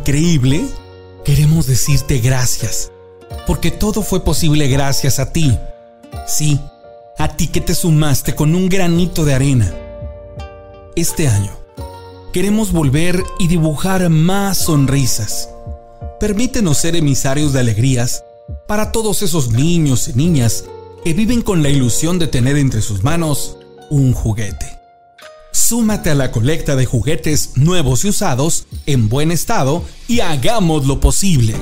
increíble, queremos decirte gracias, porque todo fue posible gracias a ti. Sí, a ti que te sumaste con un granito de arena. Este año, queremos volver y dibujar más sonrisas. Permítenos ser emisarios de alegrías para todos esos niños y niñas que viven con la ilusión de tener entre sus manos un juguete. Súmate a la colecta de juguetes nuevos y usados en buen estado y hagamos lo posible.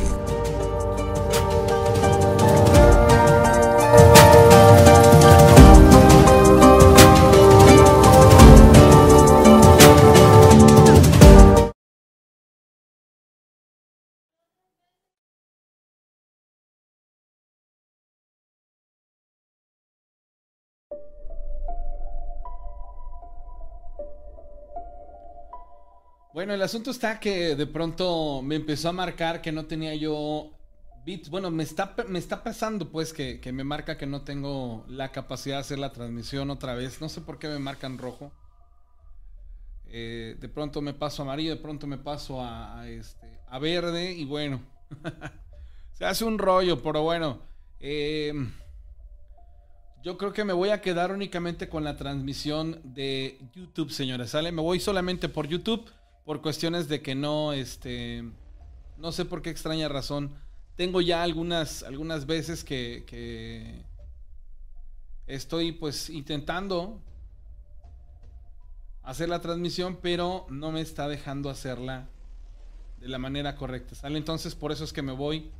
Bueno, el asunto está que de pronto me empezó a marcar que no tenía yo bits. Bueno, me está, me está pasando pues que, que me marca que no tengo la capacidad de hacer la transmisión otra vez. No sé por qué me marcan rojo. Eh, de pronto me paso a amarillo, de pronto me paso a, este, a verde y bueno. Se hace un rollo, pero bueno. Eh, yo creo que me voy a quedar únicamente con la transmisión de YouTube, señores. ¿Sale? Me voy solamente por YouTube por cuestiones de que no, este, no sé por qué extraña razón. Tengo ya algunas, algunas veces que, que estoy pues intentando hacer la transmisión, pero no me está dejando hacerla de la manera correcta. ¿Sale? Entonces por eso es que me voy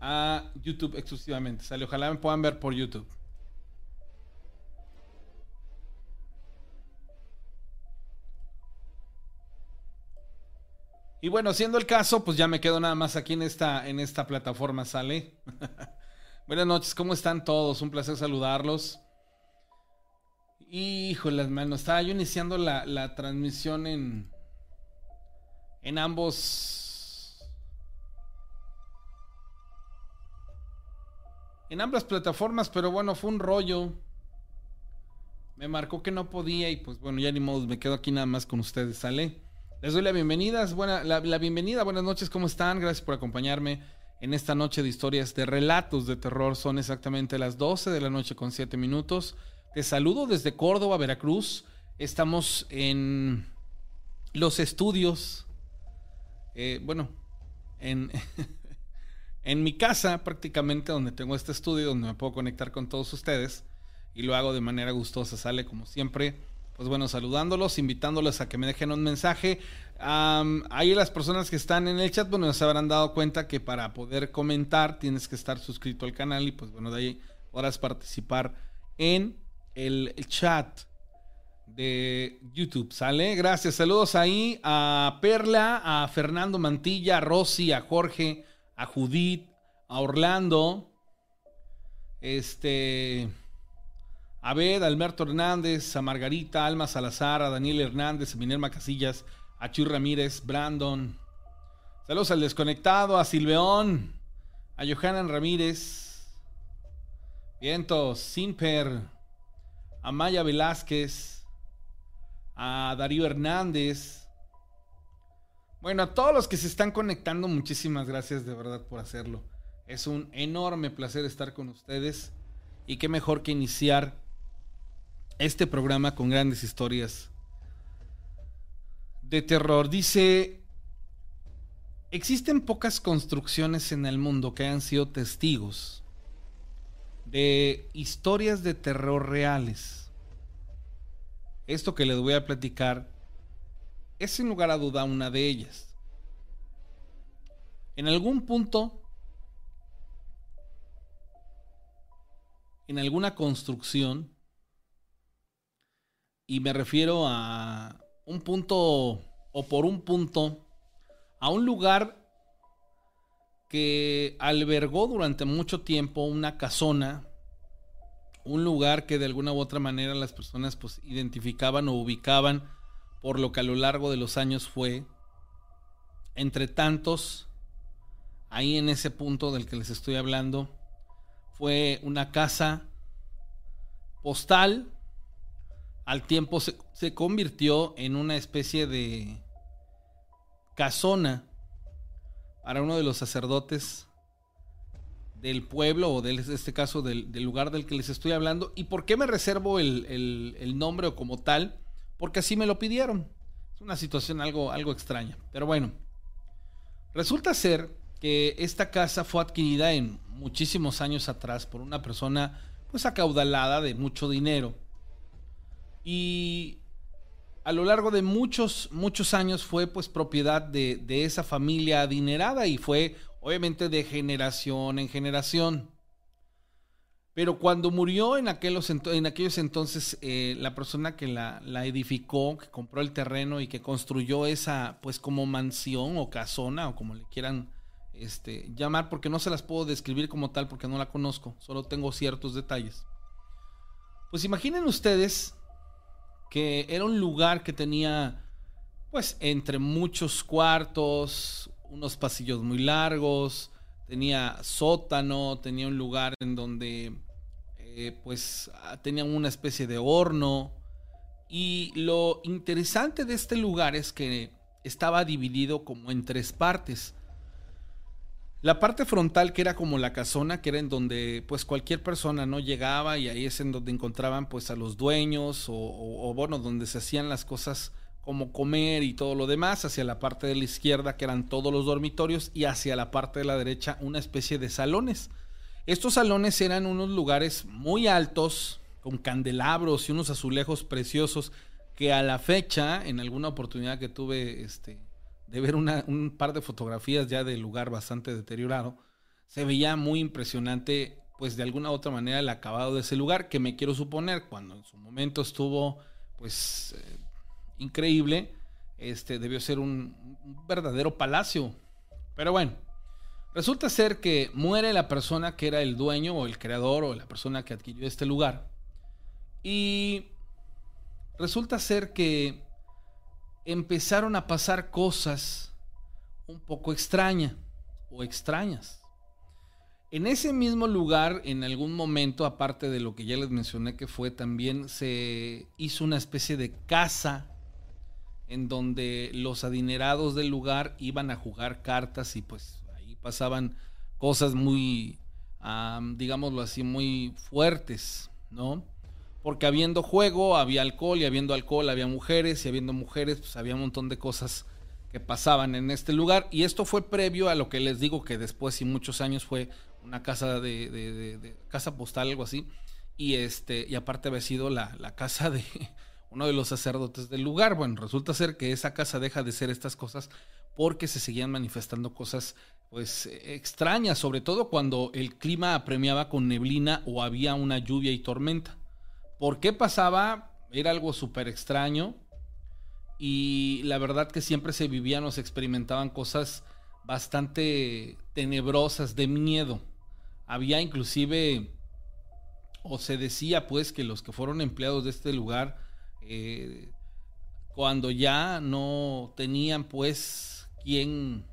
a YouTube exclusivamente. ¿Sale? Ojalá me puedan ver por YouTube. Y bueno, siendo el caso, pues ya me quedo nada más aquí en esta, en esta plataforma, ¿sale? Buenas noches, ¿cómo están todos? Un placer saludarlos. Híjole, mano, estaba yo iniciando la, la transmisión en, en ambos... En ambas plataformas, pero bueno, fue un rollo. Me marcó que no podía y pues bueno, ya ni modo, me quedo aquí nada más con ustedes, ¿sale? Les doy la bienvenida, la, bienvenida, buenas noches, ¿cómo están? Gracias por acompañarme en esta noche de historias de relatos de terror. Son exactamente las 12 de la noche con 7 minutos. Te saludo desde Córdoba, Veracruz. Estamos en los estudios, eh, bueno, en, en mi casa prácticamente, donde tengo este estudio, donde me puedo conectar con todos ustedes. Y lo hago de manera gustosa, sale como siempre pues bueno, saludándolos, invitándolos a que me dejen un mensaje. Ahí las personas que están en el chat, bueno, se habrán dado cuenta que para poder comentar tienes que estar suscrito al canal y pues bueno, de ahí podrás participar en el chat de YouTube, ¿sale? Gracias, saludos ahí a Perla, a Fernando Mantilla, a Rosy, a Jorge, a Judith, a Orlando, este... Abed, Alberto Hernández, a Margarita, Alma Salazar, a Daniel Hernández, a Minerva Casillas, a Chuy Ramírez, Brandon. Saludos al desconectado, a Silveón, a Johanan Ramírez, Vientos, Simper, a Maya Velázquez, a Darío Hernández. Bueno, a todos los que se están conectando, muchísimas gracias de verdad por hacerlo. Es un enorme placer estar con ustedes y qué mejor que iniciar este programa con grandes historias de terror. Dice, existen pocas construcciones en el mundo que hayan sido testigos de historias de terror reales. Esto que les voy a platicar es sin lugar a duda una de ellas. En algún punto, en alguna construcción, y me refiero a un punto o por un punto, a un lugar que albergó durante mucho tiempo una casona, un lugar que de alguna u otra manera las personas pues identificaban o ubicaban por lo que a lo largo de los años fue, entre tantos, ahí en ese punto del que les estoy hablando, fue una casa postal, al tiempo se, se convirtió en una especie de casona para uno de los sacerdotes del pueblo o de este caso del, lugar del que les estoy hablando. ¿Y por qué me reservo el, nombre o como tal? Porque así me lo pidieron. Es una situación algo, algo extraña. Pero bueno, resulta ser que esta casa fue adquirida en muchísimos años atrás por una persona pues acaudalada de mucho dinero. Y a lo largo de muchos, muchos años fue pues propiedad de, de esa familia adinerada y fue obviamente de generación en generación. Pero cuando murió en aquellos, en aquellos entonces eh, la persona que la, edificó, que compró el terreno y que construyó esa pues como mansión o casona o como le quieran este, llamar, porque no se las puedo describir como tal porque no la conozco, solo tengo ciertos detalles. Pues imaginen ustedes que era un lugar que tenía, pues, entre muchos cuartos, unos pasillos muy largos, tenía sótano, tenía un lugar en donde, eh, pues, ah, tenía una especie de horno. Y lo interesante de este lugar es que estaba dividido como en tres partes. La parte frontal, que era como la casona, que era en donde pues cualquier persona no llegaba y ahí es en donde encontraban pues a los dueños o, bueno, donde se hacían las cosas como comer y todo lo demás, hacia la parte de la izquierda que eran todos los dormitorios y hacia la parte de la derecha una especie de salones. Estos salones eran unos lugares muy altos, con candelabros y unos azulejos preciosos que a la fecha, en alguna oportunidad que tuve este, de ver un par de fotografías ya del lugar bastante deteriorado, se veía muy impresionante, pues de alguna u otra manera el acabado de ese lugar, que me quiero suponer, cuando en su momento estuvo, pues, eh, increíble, este, debió ser un, un verdadero palacio. Pero bueno, resulta ser que muere la persona que era el dueño o el creador o la persona que adquirió este lugar. Y resulta ser que empezaron a pasar cosas un poco extrañas o extrañas. En ese mismo lugar, en algún momento, aparte de lo que ya les mencioné que fue, también se hizo una especie de casa en donde los adinerados del lugar iban a jugar cartas y pues ahí pasaban cosas muy, digámoslo así, muy fuertes, ¿no? Porque habiendo juego había alcohol y habiendo alcohol había mujeres y habiendo mujeres pues había un montón de cosas que pasaban en este lugar. Y esto fue previo a lo que les digo que después y muchos años fue una casa de, casa postal algo así. Y este y aparte había sido la, la casa de uno de los sacerdotes del lugar. Bueno resulta ser que esa casa deja de ser estas cosas porque se seguían manifestando cosas pues extrañas sobre todo cuando el clima apremiaba con neblina o había una lluvia y tormenta ¿Por qué pasaba? Era algo súper extraño. Y la verdad que siempre se vivían o se experimentaban cosas bastante tenebrosas, de miedo. Había inclusive, o se decía pues que los que fueron empleados de este lugar, eh, cuando ya no tenían pues quien,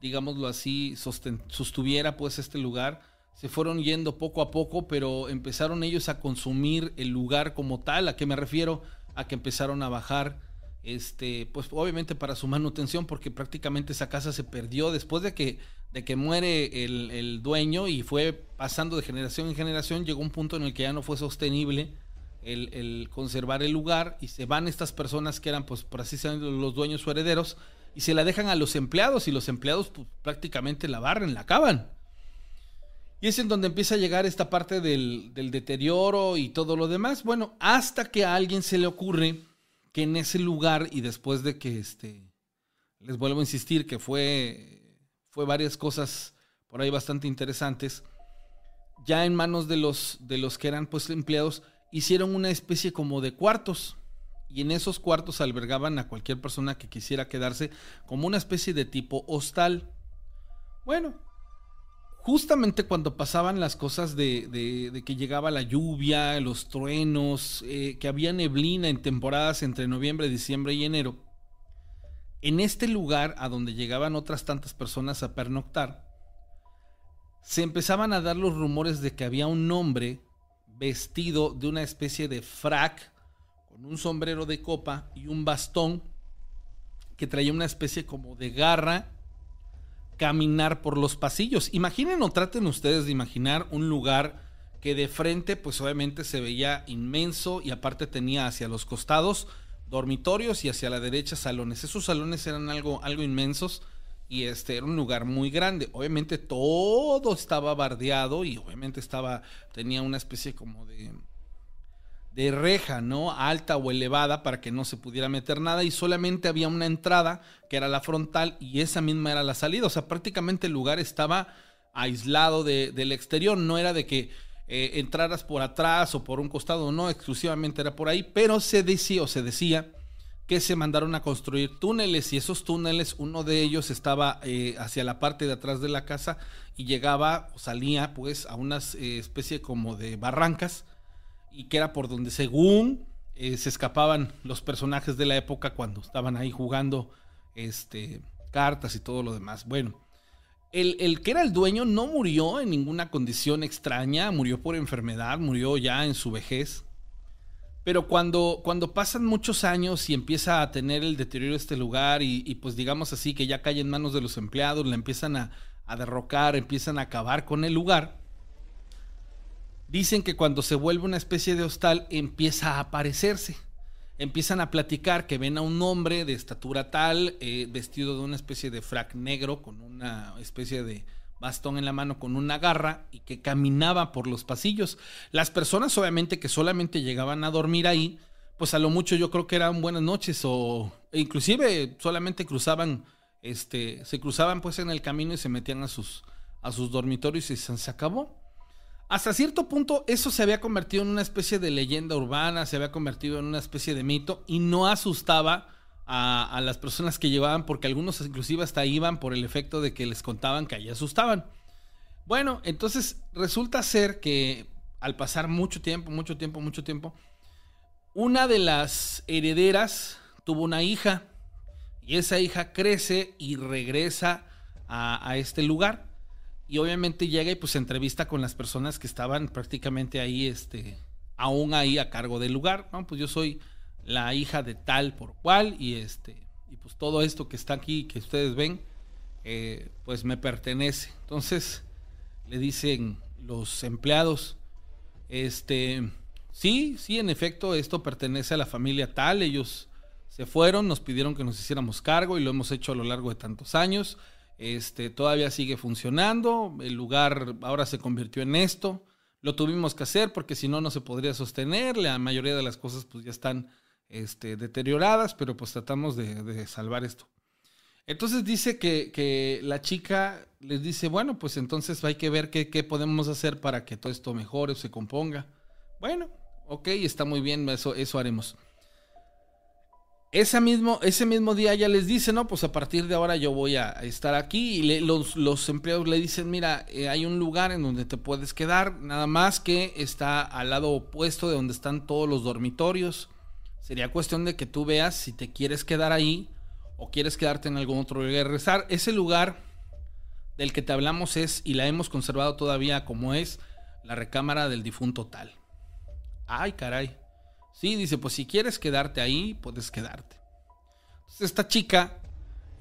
digámoslo así, sostuviera pues este lugar, se fueron yendo poco a poco, pero empezaron ellos a consumir el lugar como tal. ¿A qué me refiero? A que empezaron a bajar, este, pues obviamente para su manutención, porque prácticamente esa casa se perdió después de que, de que muere el, dueño y fue pasando de generación en generación, llegó un punto en el que ya no fue sostenible el, conservar el lugar y se van estas personas que eran, pues, decirlo, los dueños o herederos y se la dejan a los empleados y los empleados pues, prácticamente la barren, la acaban. Y es en donde empieza a llegar esta parte del, deterioro y todo lo demás. Bueno, hasta que a alguien se le ocurre que en ese lugar y después de que este, les vuelvo a insistir que fue, fue varias cosas por ahí bastante interesantes, ya en manos de los, de los que eran pues empleados, hicieron una especie como de cuartos. Y en esos cuartos albergaban a cualquier persona que quisiera quedarse como una especie de tipo hostal. Bueno, justamente cuando pasaban las cosas de, que llegaba la lluvia, los truenos, eh, que había neblina en temporadas entre noviembre, diciembre y enero, en este lugar a donde llegaban otras tantas personas a pernoctar, se empezaban a dar los rumores de que había un hombre vestido de una especie de frac, con un sombrero de copa y un bastón, que traía una especie como de garra caminar por los pasillos. Imaginen o traten ustedes de imaginar un lugar que de frente pues obviamente se veía inmenso y aparte tenía hacia los costados dormitorios y hacia la derecha salones. Esos salones eran algo, algo inmensos y este era un lugar muy grande. Obviamente todo estaba bardeado y obviamente estaba tenía una especie como de de reja, ¿no? Alta o elevada para que no se pudiera meter nada y solamente había una entrada que era la frontal y esa misma era la salida. O sea, prácticamente el lugar estaba aislado del exterior, no era de que eh, entraras por atrás o por un costado, no, exclusivamente era por ahí, pero se decía o se decía que se mandaron a construir túneles y esos túneles, uno de ellos estaba eh, hacia la parte de atrás de la casa y llegaba o salía pues a una eh, especie como de barrancas y que era por donde según eh, se escapaban los personajes de la época cuando estaban ahí jugando este, cartas y todo lo demás. Bueno, el, el, que era el dueño no murió en ninguna condición extraña, murió por enfermedad, murió ya en su vejez. Pero cuando, cuando pasan muchos años y empieza a tener el deterioro de este lugar y, y, pues digamos así que ya cae en manos de los empleados, le empiezan a, a derrocar, empiezan a acabar con el lugar, Dicen que cuando se vuelve una especie de hostal empieza a aparecerse. Empiezan a platicar que ven a un hombre de estatura tal, eh, vestido de una especie de frac negro, con una especie de bastón en la mano, con una garra, y que caminaba por los pasillos. Las personas obviamente que solamente llegaban a dormir ahí, pues a lo mucho yo creo que eran buenas noches o inclusive solamente cruzaban, este, se cruzaban pues en el camino y se metían a sus, a sus dormitorios y se acabó hasta cierto punto eso se había convertido en una especie de leyenda urbana, se había convertido en una especie de mito y no asustaba a, las personas que llevaban porque algunos inclusive hasta iban por el efecto de que les contaban que ahí asustaban. Bueno, entonces resulta ser que al pasar mucho tiempo, mucho tiempo, mucho tiempo, una de las herederas tuvo una hija y esa hija crece y regresa a este lugar y obviamente llega y pues entrevista con las personas que estaban prácticamente ahí, este, aún ahí a cargo del lugar, ¿no? Pues yo soy la hija de tal por cual y este, y pues todo esto que está aquí, que ustedes ven, eh, pues me pertenece. Entonces le dicen los empleados, este, sí, sí, en efecto, esto pertenece a la familia tal, ellos se fueron, nos pidieron que nos hiciéramos cargo y lo hemos hecho a lo largo de tantos años. Este, todavía sigue funcionando, el lugar ahora se convirtió en esto. Lo tuvimos que hacer porque si no, no se podría sostener. La mayoría de las cosas pues ya están este, deterioradas, pero pues tratamos de, salvar esto. Entonces dice que, la chica les dice, bueno, pues entonces hay que ver qué, qué podemos hacer para que todo esto mejore o se componga. Bueno, ok, está muy bien, eso, eso haremos ese mismo, ese mismo día ya les dice, no, pues a partir de ahora yo voy a estar aquí y los, empleados le dicen, mira, eh, hay un lugar en donde te puedes quedar, nada más que está al lado opuesto de donde están todos los dormitorios. Sería cuestión de que tú veas si te quieres quedar ahí o quieres quedarte en algún otro lugar. Regresar, ese lugar del que te hablamos es, y la hemos conservado todavía como es, la recámara del difunto tal. Ay, caray. Sí, dice, pues si quieres quedarte ahí, puedes quedarte. Entonces esta chica,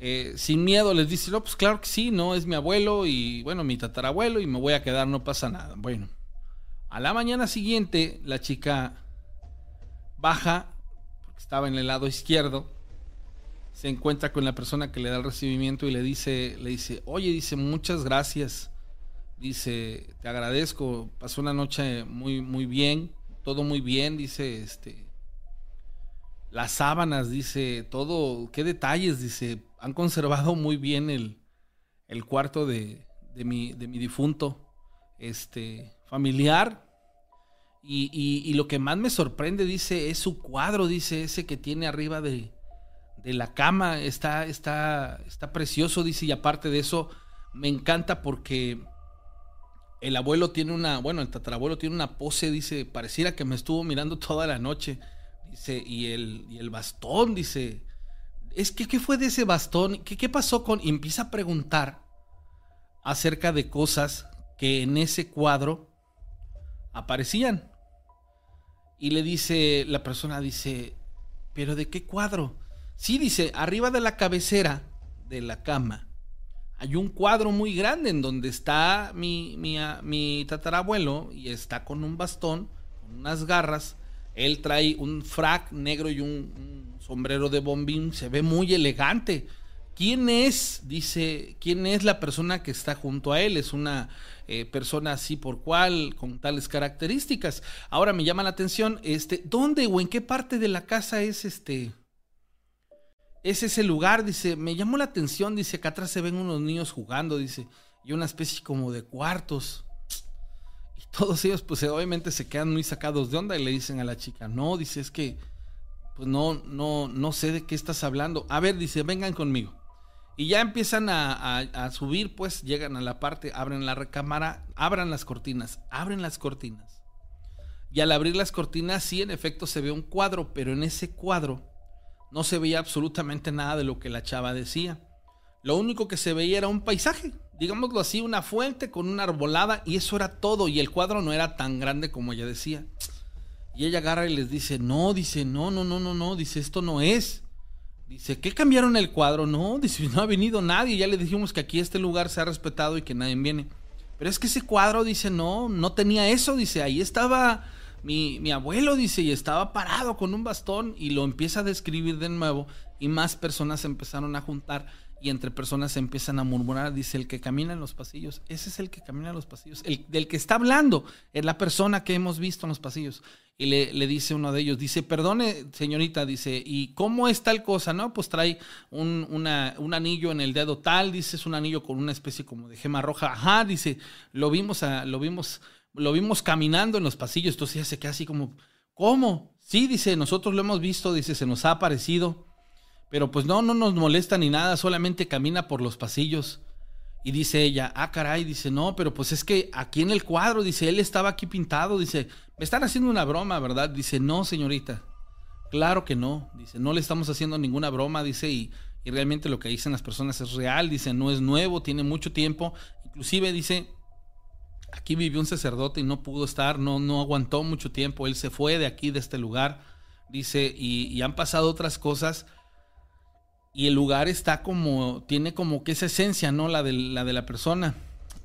eh, sin miedo, les dice, no, pues claro que sí, no, es mi abuelo y bueno, mi tatarabuelo y me voy a quedar, no pasa nada. Bueno, a la mañana siguiente, la chica baja, porque estaba en el lado izquierdo, se encuentra con la persona que le da el recibimiento y le dice, le dice, oye, dice, muchas gracias. Dice, te agradezco, pasó una noche muy, muy bien todo muy bien, dice, este, las sábanas, dice, todo, qué detalles, dice, han conservado muy bien el, el cuarto de, de, mi, de mi difunto este, familiar. Y, y, lo que más me sorprende, dice, es su cuadro, dice, ese que tiene arriba de, de la cama. Está, está, está precioso, dice, y aparte de eso, me encanta porque el abuelo tiene una, bueno, el tatarabuelo tiene una pose, dice, pareciera que me estuvo mirando toda la noche. Dice, y el, y el bastón, dice, es que, ¿qué fue de ese bastón? ¿Qué, ¿Qué pasó con...? Y empieza a preguntar acerca de cosas que en ese cuadro aparecían. Y le dice, la persona dice, ¿pero de qué cuadro? Sí, dice, arriba de la cabecera de la cama hay un cuadro muy grande en donde está mi, mi, mi tatarabuelo y está con un bastón, con unas garras. Él trae un frac negro y un, sombrero de bombín, se ve muy elegante. ¿Quién es? Dice, ¿quién es la persona que está junto a él? Es una eh, persona así por cual, con tales características. Ahora me llama la atención, este, ¿dónde o en qué parte de la casa es este? Es ese lugar, dice, me llamó la atención, dice, acá atrás se ven unos niños jugando, dice, y una especie como de cuartos. Y todos ellos, pues obviamente se quedan muy sacados de onda y le dicen a la chica, no, dice, es que, pues no, no, no sé de qué estás hablando. A ver, dice, vengan conmigo. Y ya empiezan a, subir, pues llegan a la parte, abren la recámara, abran las cortinas, abren las cortinas. Y al abrir las cortinas, sí, en efecto se ve un cuadro, pero en ese cuadro no se veía absolutamente nada de lo que la chava decía. Lo único que se veía era un paisaje, digámoslo así, una fuente con una arbolada y eso era todo. Y el cuadro no era tan grande como ella decía. Y ella agarra y les dice, no, dice, no, no, no, no, no, dice, esto no es. Dice, ¿qué cambiaron el cuadro? No, dice, no ha venido nadie. Ya le dijimos que aquí este lugar se ha respetado y que nadie viene. Pero es que ese cuadro, dice, no, no tenía eso. Dice, ahí estaba mi, abuelo, dice, y estaba parado con un bastón y lo empieza a describir de nuevo y más personas empezaron a juntar y entre personas se empiezan a murmurar, dice el que camina en los pasillos, ese es el que camina en los pasillos, el del que está hablando, es la persona que hemos visto en los pasillos. Y le, dice uno de ellos, dice, perdone señorita, dice, ¿y cómo es tal cosa? No, pues trae un, un anillo en el dedo tal, dice, es un anillo con una especie como de gema roja, ajá, dice, lo vimos, a, lo vimos, lo vimos caminando en los pasillos, entonces ya se queda así como, ¿cómo? Sí, dice, nosotros lo hemos visto, dice, se nos ha aparecido. Pero pues no, no nos molesta ni nada, solamente camina por los pasillos. Y dice ella, ah, caray, dice, no, pero pues es que aquí en el cuadro, dice, él estaba aquí pintado, dice, me están haciendo una broma, ¿verdad? Dice, no, señorita, claro que no, dice, no le estamos haciendo ninguna broma, dice, y, y realmente lo que dicen las personas es real, dice, no es nuevo, tiene mucho tiempo, inclusive dice, aquí vivió un sacerdote y no pudo estar, no, no aguantó mucho tiempo, él se fue de aquí, de este lugar, dice, y, han pasado otras cosas y el lugar está como, tiene como que esa esencia, ¿no? La de la, de la persona.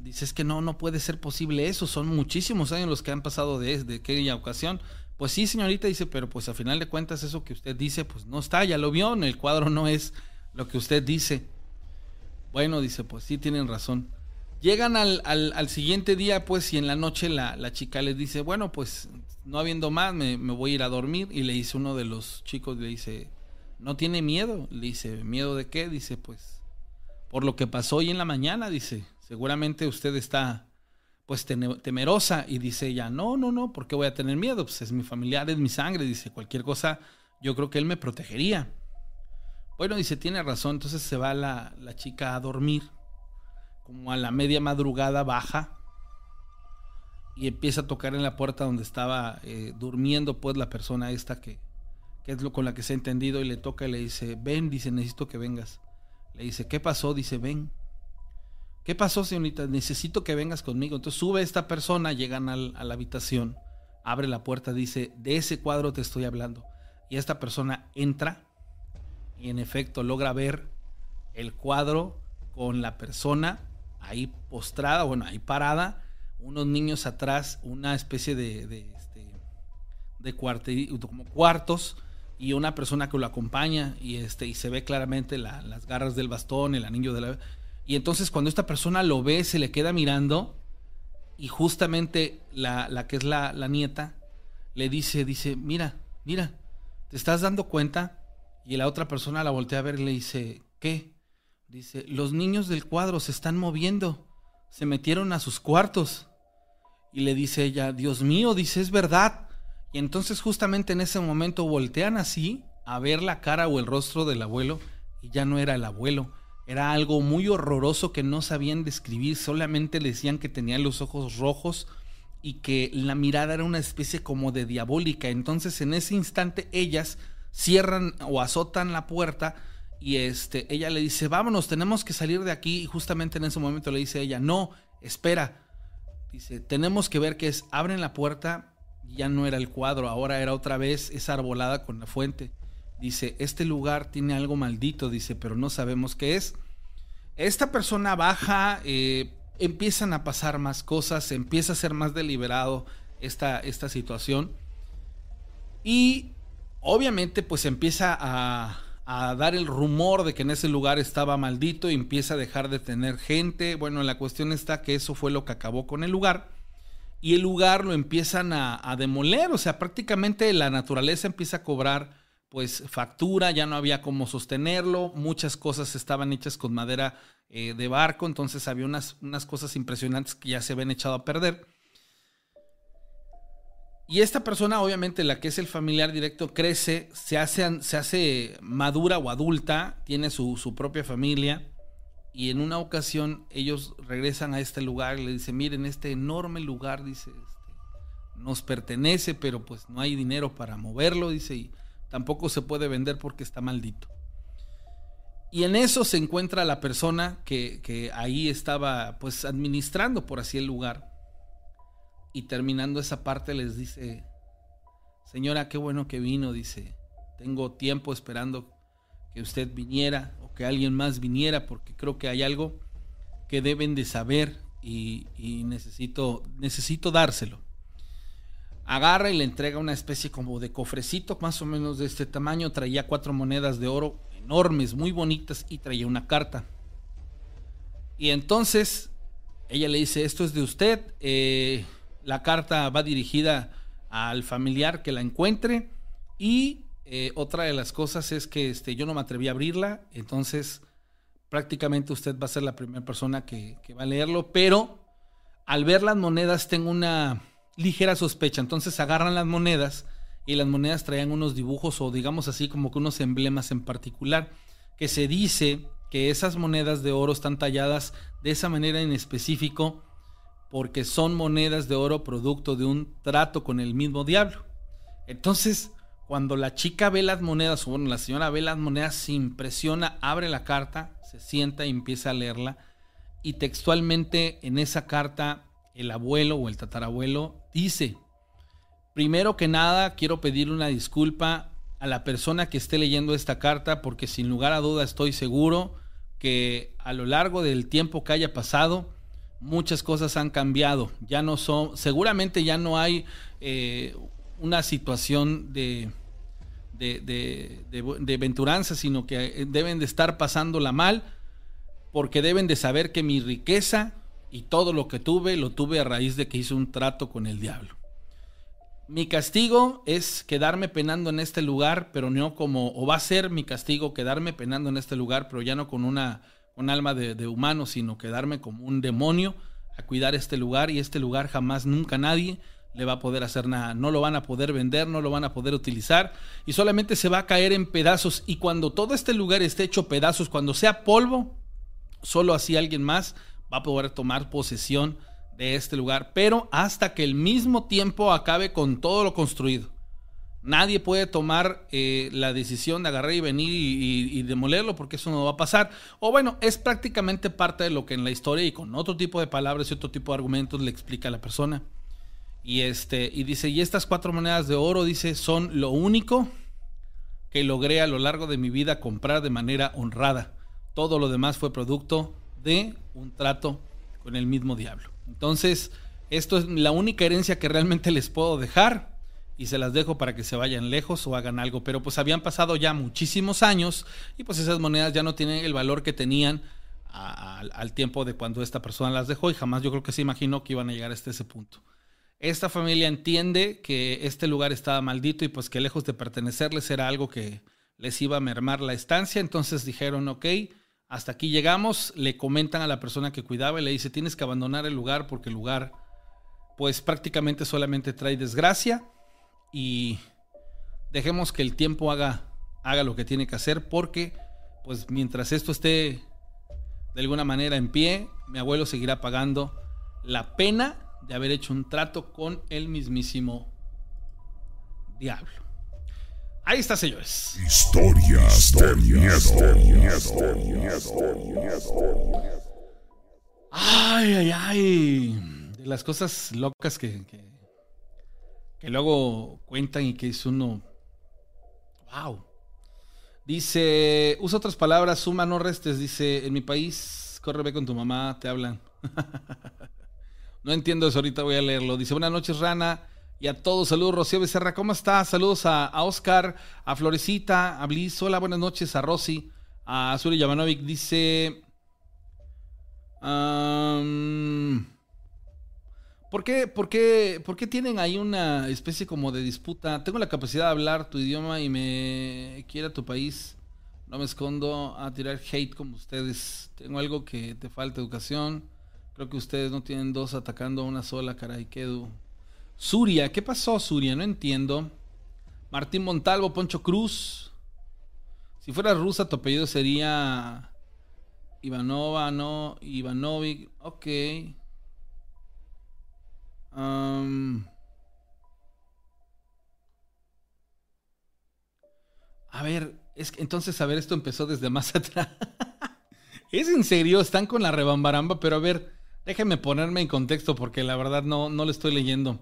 Dices que no, no puede ser posible eso, son muchísimos años los que han pasado de, de aquella ocasión. Pues sí, señorita, dice, pero pues a final de cuentas eso que usted dice, pues no está, ya lo vio, en el cuadro no es lo que usted dice. Bueno, dice, pues sí, tienen razón. Llegan al, al, siguiente día, pues, y en la noche la, la, chica les dice, bueno, pues, no habiendo más, me, me, voy a ir a dormir. Y le dice uno de los chicos, le dice, no tiene miedo. Le dice, ¿miedo de qué? Dice, pues, por lo que pasó hoy en la mañana, dice, seguramente usted está, pues, temerosa. Y dice ella, no, no, no, ¿por qué voy a tener miedo? Pues es mi familiar, es mi sangre. Dice, cualquier cosa, yo creo que él me protegería. Bueno, dice, tiene razón. Entonces se va la, la chica a dormir. Como a la media madrugada baja y empieza a tocar en la puerta donde estaba eh, durmiendo pues la persona esta que, que es lo con la que se ha entendido, y le toca y le dice, ven, dice, necesito que vengas. Le dice, ¿qué pasó? Dice, ven. ¿Qué pasó, señorita? Necesito que vengas conmigo. Entonces sube esta persona, llegan a la habitación, abre la puerta, dice, de ese cuadro te estoy hablando. Y esta persona entra y en efecto logra ver el cuadro con la persona ahí postrada, bueno, ahí parada, unos niños atrás, una especie de, de, este, como cuartos, y una persona que lo acompaña y este y se ve claramente las garras del bastón, el anillo de la y entonces cuando esta persona lo ve se le queda mirando y justamente la, la que es la, la, nieta le dice dice mira mira ¿te estás dando cuenta? Y la otra persona la voltea a ver y le dice, ¿qué? Dice, los niños del cuadro se están moviendo, se metieron a sus cuartos. Y le dice ella, Dios mío, dice, es verdad. Y entonces justamente en ese momento voltean así a ver la cara o el rostro del abuelo y ya no era el abuelo. Era algo muy horroroso que no sabían describir, solamente decían que tenía los ojos rojos y que la mirada era una especie como de diabólica. Entonces en ese instante ellas cierran o azotan la puerta y este, ella le dice, vámonos, tenemos que salir de aquí. Y justamente en ese momento le dice ella, no, espera. Dice, tenemos que ver qué es. Abren la puerta ya no era el cuadro, ahora era otra vez esa arbolada con la fuente. Dice, este lugar tiene algo maldito, dice, pero no sabemos qué es. Esta persona baja, eh, empiezan a pasar más cosas, empieza a ser más deliberado esta, esta situación. Y obviamente pues empieza a, a dar el rumor de que en ese lugar estaba maldito y empieza a dejar de tener gente. Bueno, la cuestión está que eso fue lo que acabó con el lugar y el lugar lo empiezan a, demoler, o sea, prácticamente la naturaleza empieza a cobrar pues factura, ya no había cómo sostenerlo, muchas cosas estaban hechas con madera eh, de barco, entonces había unas, unas cosas impresionantes que ya se habían echado a perder. Y esta persona, obviamente, la que es el familiar directo, crece, se hace, se hace madura o adulta, tiene su, su propia familia y en una ocasión ellos regresan a este lugar le dicen, miren, este enorme lugar, dice, este, nos pertenece, pero pues no hay dinero para moverlo, dice, y tampoco se puede vender porque está maldito. Y en eso se encuentra la persona que, que ahí estaba pues administrando por así el lugar. Y terminando esa parte les dice, señora, qué bueno que vino, dice, tengo tiempo esperando que usted viniera que alguien más viniera porque creo que hay algo que deben de saber y, necesito, necesito dárselo. Agarra y le entrega una especie como de cofrecito más o menos de este tamaño. Traía cuatro monedas de oro enormes, muy bonitas y traía una carta. Y entonces ella le dice, esto es de usted. Eh, la carta va dirigida al familiar que la encuentre y eh, otra de las cosas es que este, yo no me atreví a abrirla, entonces prácticamente usted va a ser la primera persona que, va a leerlo, pero al ver las monedas tengo una ligera sospecha, entonces agarran las monedas y las monedas traían unos dibujos o digamos así como que unos emblemas en particular, que se dice que esas monedas de oro están talladas de esa manera en específico porque son monedas de oro producto de un trato con el mismo diablo. Entonces, cuando la chica ve las monedas, o bueno, la señora ve las monedas, se impresiona, abre la carta, se sienta y empieza a leerla. Y textualmente en esa carta, el abuelo o el tatarabuelo dice, primero que nada, quiero pedir una disculpa a la persona que esté leyendo esta carta, porque sin lugar a duda estoy seguro que a lo largo del tiempo que haya pasado, muchas cosas han cambiado. Ya no son, seguramente ya no hay eh, una situación de, de, de, venturanza, sino que deben de estar pasándola mal, porque deben de saber que mi riqueza y todo lo que tuve, lo tuve a raíz de que hice un trato con el diablo. Mi castigo es quedarme penando en este lugar, pero no como, o va a ser mi castigo quedarme penando en este lugar, pero ya no con una con alma de, de humano, sino quedarme como un demonio a cuidar este lugar y este lugar jamás, nunca nadie le va a poder hacer nada. No lo van a poder vender, no lo van a poder utilizar y solamente se va a caer en pedazos. Y cuando todo este lugar esté hecho pedazos, cuando sea polvo, solo así alguien más va a poder tomar posesión de este lugar. Pero hasta que el mismo tiempo acabe con todo lo construido. Nadie puede tomar eh, la decisión de agarrar y venir y, demolerlo porque eso no va a pasar. O bueno, es prácticamente parte de lo que en la historia y con otro tipo de palabras y otro tipo de argumentos le explica a la persona. Y este, y dice, y estas cuatro monedas de oro, dice, son lo único que logré a lo largo de mi vida comprar de manera honrada. Todo lo demás fue producto de un trato con el mismo diablo. Entonces, esto es la única herencia que realmente les puedo dejar y se las dejo para que se vayan lejos o hagan algo. Pero pues habían pasado ya muchísimos años y pues esas monedas ya no tienen el valor que tenían al tiempo de cuando esta persona las dejó y jamás yo creo que se imaginó que iban a llegar hasta ese punto. Esta familia entiende que este lugar estaba maldito y pues que lejos de pertenecerles era algo que les iba a mermar la estancia. Entonces dijeron, ok, hasta aquí llegamos. Le comentan a la persona que cuidaba y le dice, tienes que abandonar el lugar porque el lugar pues prácticamente solamente trae desgracia y dejemos que el tiempo haga, haga lo que tiene que hacer porque pues mientras esto esté de alguna manera en pie, mi abuelo seguirá pagando la pena de haber hecho un trato con el mismísimo diablo. Ahí está, señores. Historias, de miedo. Ay, ay, ay. De las cosas locas que, que, que luego cuentan y que es uno. Wow. Dice, usa otras palabras, suma, no restes. Dice, en mi país, corre, ve con tu mamá, te hablan. no entiendo eso, ahorita voy a leerlo. Dice, buenas noches, Rana. Y a todos, saludos, Rocío Becerra, ¿cómo estás? Saludos a, Oscar, a Florecita, a Bliss, hola, buenas noches, a Rosy, a Suri Yamanovic. Dice, ¿Por qué, por, qué, ¿Por qué tienen ahí una especie como de disputa? Tengo la capacidad de hablar tu idioma y me quiera tu país. No me escondo a tirar hate como ustedes. Tengo algo que te falta educación. Creo que ustedes no tienen dos atacando a una sola, caray, quedo. Suria, ¿qué pasó, Suria? No entiendo. Martín Montalvo, Poncho Cruz. Si fuera rusa, tu apellido sería Ivanova, no, Ivanovic. Ok a ver, es que entonces, a ver, esto empezó desde más atrás. ¿Es en serio? Están con la rebambaramba, pero a ver, déjenme ponerme en contexto porque la verdad no, no lo estoy leyendo.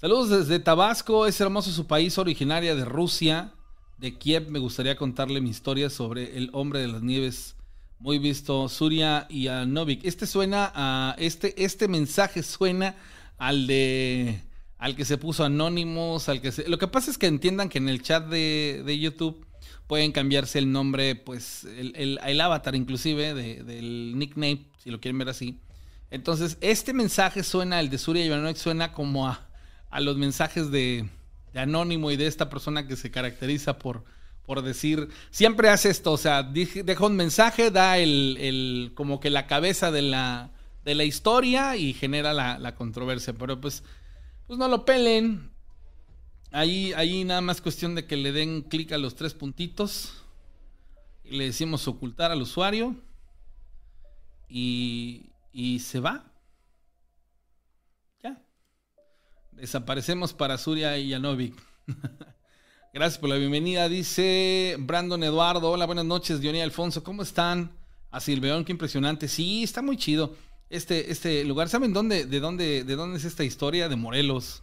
Saludos desde Tabasco, es hermoso su país, originaria de Rusia, de Kiev. Me gustaría contarle mi historia sobre el hombre de las nieves. Muy visto, Suria y a Novik. Este suena a. Este, este mensaje suena al de al que se puso Anonymous, al que. Lo que pasa es que entiendan que en el chat de, de YouTube pueden cambiarse el nombre, pues el, el, avatar inclusive del nickname, si lo quieren ver así. Entonces, este mensaje suena, el de Surya Ivanovic suena como a, a los mensajes de, de, Anónimo y de esta persona que se caracteriza por, por decir, siempre hace esto, o sea, deja un mensaje, da el, el como que la cabeza de la, de la historia y genera la, controversia. Pero pues, pues no lo pelen. Ahí, ahí nada más cuestión de que le den clic a los tres puntitos. Y le decimos ocultar al usuario. Y, y se va. Ya. Desaparecemos para Surya y Yanovic. Gracias por la bienvenida. Dice Brandon Eduardo. Hola, buenas noches, Dionía Alfonso. ¿Cómo están? A Silveón, qué impresionante. Sí, está muy chido este, este lugar. ¿Saben dónde, de dónde, de dónde es esta historia? De Morelos.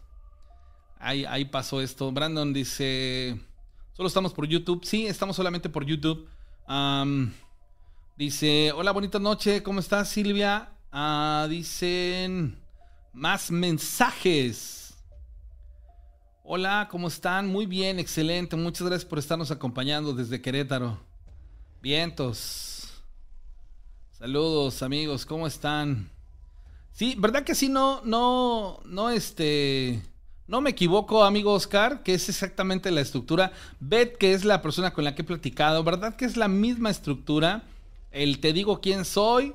Ahí, ahí pasó esto. Brandon dice, solo estamos por YouTube. Sí, estamos solamente por YouTube. dice, hola, bonita noche. ¿Cómo estás, Silvia? Ah, dicen, más mensajes. Hola, ¿cómo están? Muy bien, excelente. Muchas gracias por estarnos acompañando desde Querétaro. Vientos. Saludos amigos, ¿cómo están? Sí, ¿verdad que sí? No, no, no, este... No me equivoco, amigo Oscar, que es exactamente la estructura. Bet, que es la persona con la que he platicado, ¿verdad que es la misma estructura? El te digo quién soy.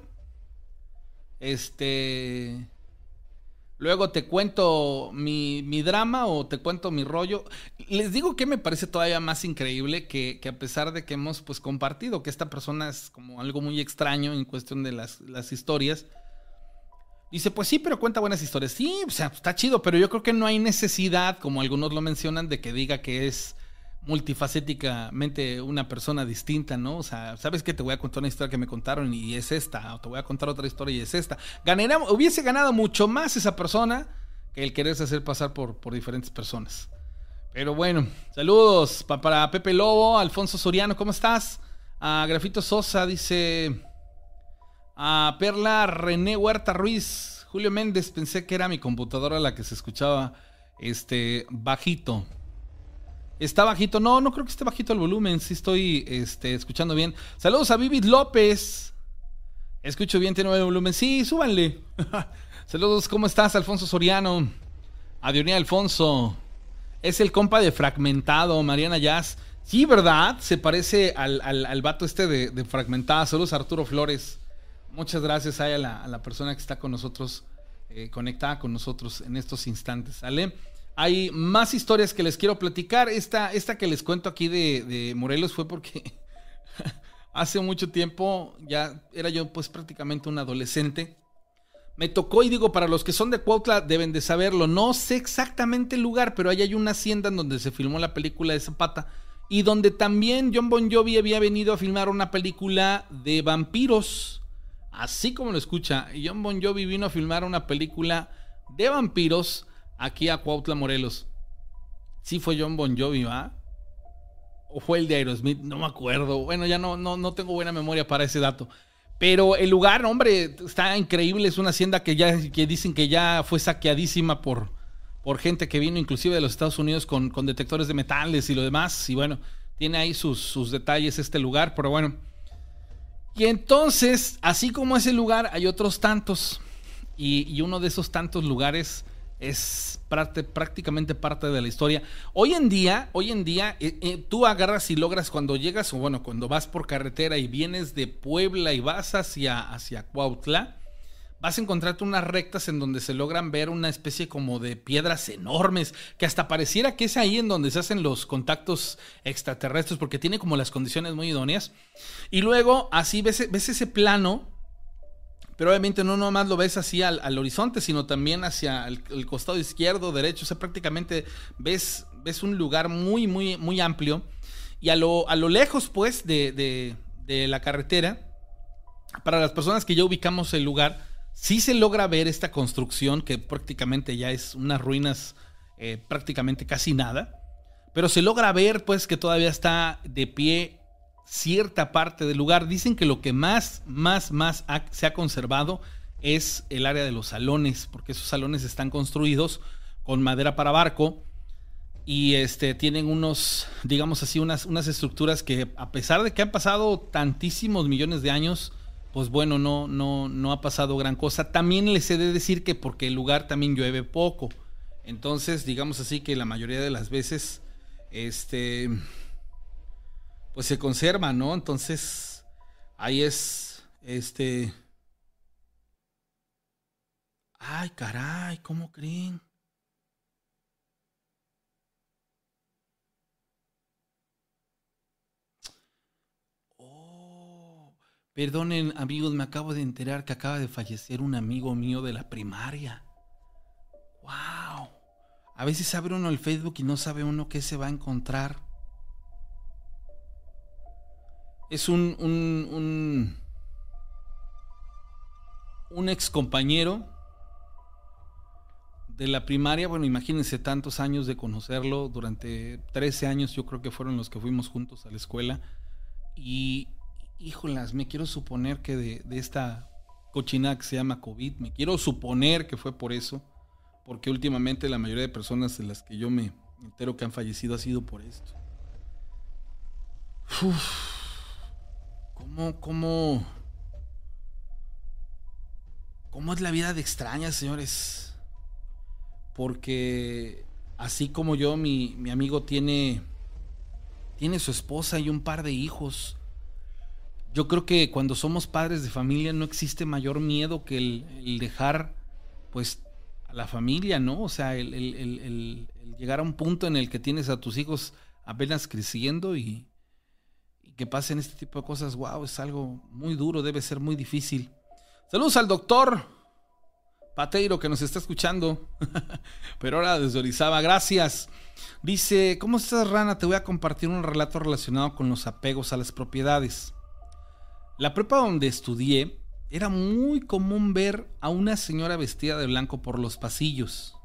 Este... Luego te cuento mi, drama o te cuento mi rollo. Les digo que me parece todavía más increíble que, a pesar de que hemos pues compartido que esta persona es como algo muy extraño en cuestión de las, las historias. Dice, pues sí, pero cuenta buenas historias. Sí, o sea, está chido, pero yo creo que no hay necesidad, como algunos lo mencionan, de que diga que es multifacéticamente una persona distinta, ¿no? O sea, ¿sabes qué? Te voy a contar una historia que me contaron y es esta, o te voy a contar otra historia y es esta. hubiese ganado mucho más esa persona que el quererse hacer pasar por, por diferentes personas. Pero bueno, saludos para Pepe Lobo, Alfonso Soriano, ¿cómo estás? A Grafito Sosa dice... A Perla René Huerta Ruiz, Julio Méndez, pensé que era mi computadora la que se escuchaba este bajito. Está bajito. No, no creo que esté bajito el volumen. Sí estoy este, escuchando bien. Saludos a Vivid López. Escucho bien, tiene buen volumen. Sí, súbanle. Saludos, ¿cómo estás, Alfonso Soriano? Adionía Alfonso. Es el compa de Fragmentado, Mariana Jazz. Sí, ¿verdad? Se parece al, al, vato este de, de Fragmentada. Saludos Arturo Flores. Muchas gracias a, la, a la persona que está con nosotros, eh, conectada con nosotros en estos instantes. ¿Sale? Hay más historias que les quiero platicar. Esta, esta que les cuento aquí de, de Morelos fue porque hace mucho tiempo, ya era yo pues prácticamente un adolescente. Me tocó, y digo, para los que son de Cuautla deben de saberlo, no sé exactamente el lugar, pero ahí hay una hacienda en donde se filmó la película de Zapata y donde también John Bon Jovi había venido a filmar una película de vampiros. Así como lo escucha, John Bon Jovi vino a filmar una película de vampiros aquí a Cuautla, Morelos. Sí fue John Bon Jovi, ¿va? O fue el de Aerosmith, no me acuerdo. Bueno, ya no, no, no tengo buena memoria para ese dato. Pero el lugar, hombre, está increíble. Es una hacienda que ya que dicen que ya fue saqueadísima por, por gente que vino inclusive de los Estados Unidos con, detectores de metales y lo demás. Y bueno, tiene ahí sus, detalles este lugar, pero bueno. Y entonces, así como ese lugar, hay otros tantos. Y, uno de esos tantos lugares es prácticamente parte de la historia. Hoy en día, hoy en día, eh, eh, tú agarras y logras cuando llegas, o bueno, cuando vas por carretera y vienes de Puebla y vas hacia, hacia Cuautla, vas a encontrarte unas rectas en donde se logran ver una especie como de piedras enormes, que hasta pareciera que es ahí en donde se hacen los contactos extraterrestres, porque tiene como las condiciones muy idóneas. Y luego así ves, ese plano, pero obviamente no nomás lo ves así al, horizonte, sino también hacia el, costado izquierdo, derecho, o sea, prácticamente ves, ves un lugar muy, muy, muy amplio. Y a lo, a lo lejos, pues, de, de la carretera, para las personas que ya ubicamos el lugar, sí se logra ver esta construcción que prácticamente ya es unas ruinas, eh, prácticamente casi nada, pero se logra ver pues que todavía está de pie cierta parte del lugar. Dicen que lo que más, más, más se ha conservado es el área de los salones, porque esos salones están construidos con madera para barco y este, tienen unos, digamos así, unas, unas estructuras que a pesar de que han pasado tantísimos millones de años, pues bueno, no, no, no ha pasado gran cosa. También les he de decir que porque el lugar también llueve poco. Entonces, digamos así que la mayoría de las veces, este, pues se conserva, ¿no? Entonces, ahí es, este... Ay, caray, ¿cómo creen? Perdonen amigos, me acabo de enterar que acaba de fallecer un amigo mío de la primaria. ¡Wow! A veces abre uno el Facebook y no sabe uno qué se va a encontrar. Es un, un, un, ex compañero de la primaria. Bueno, imagínense tantos años de conocerlo. Durante 13 años yo creo que fueron los que fuimos juntos a la escuela. Y híjolas, me quiero suponer que de, esta cochinada que se llama COVID, me quiero suponer que fue por eso, porque últimamente la mayoría de personas de las que yo me entero que han fallecido ha sido por esto. ¿Cómo, cómo, cómo es la vida de extrañas, señores? Porque así como yo, mi, mi amigo tiene, tiene su esposa y un par de hijos yo creo que cuando somos padres de familia no existe mayor miedo que el, dejar, pues, a la familia, ¿no? O sea, el, llegar a un punto en el que tienes a tus hijos apenas creciendo y, que pasen este tipo de cosas, wow, es algo muy duro, debe ser muy difícil. Saludos al doctor Pateiro que nos está escuchando, pero ahora desde Orizaba, gracias. Dice, ¿cómo estás, Rana? Te voy a compartir un relato relacionado con los apegos a las propiedades. La prepa donde estudié era muy común ver a una señora vestida de blanco por los pasillos.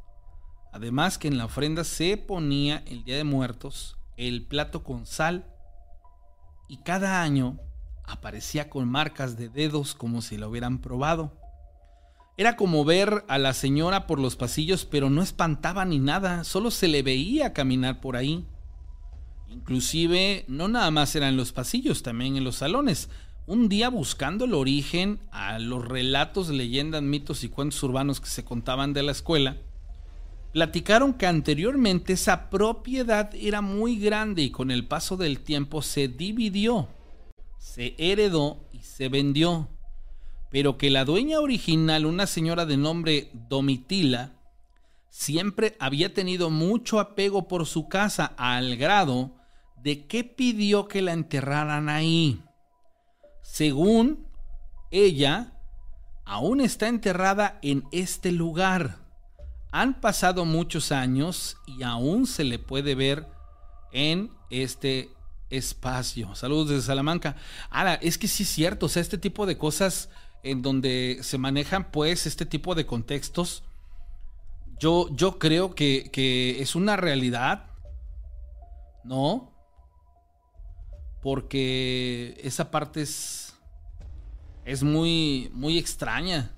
Además que en la ofrenda se ponía el Día de Muertos el plato con sal y cada año aparecía con marcas de dedos como si lo hubieran probado. Era como ver a la señora por los pasillos, pero no espantaba ni nada, solo se le veía caminar por ahí. Inclusive, no nada más eran los pasillos, también en los salones un día buscando el origen a los relatos, leyendas, mitos y cuentos urbanos que se contaban de la escuela, platicaron que anteriormente esa propiedad era muy grande y con el paso del tiempo se dividió, se heredó y se vendió, pero que la dueña original, una señora de nombre Domitila, siempre había tenido mucho apego por su casa al grado de que pidió que la enterraran ahí. Según ella, aún está enterrada en este lugar. Han pasado muchos años y aún se le puede ver en este espacio. Saludos desde Salamanca. Ahora, es que sí es cierto, o sea, este tipo de cosas en donde se manejan pues este tipo de contextos, yo, yo creo que, que es una realidad, ¿no? porque esa parte es, es muy, muy extraña.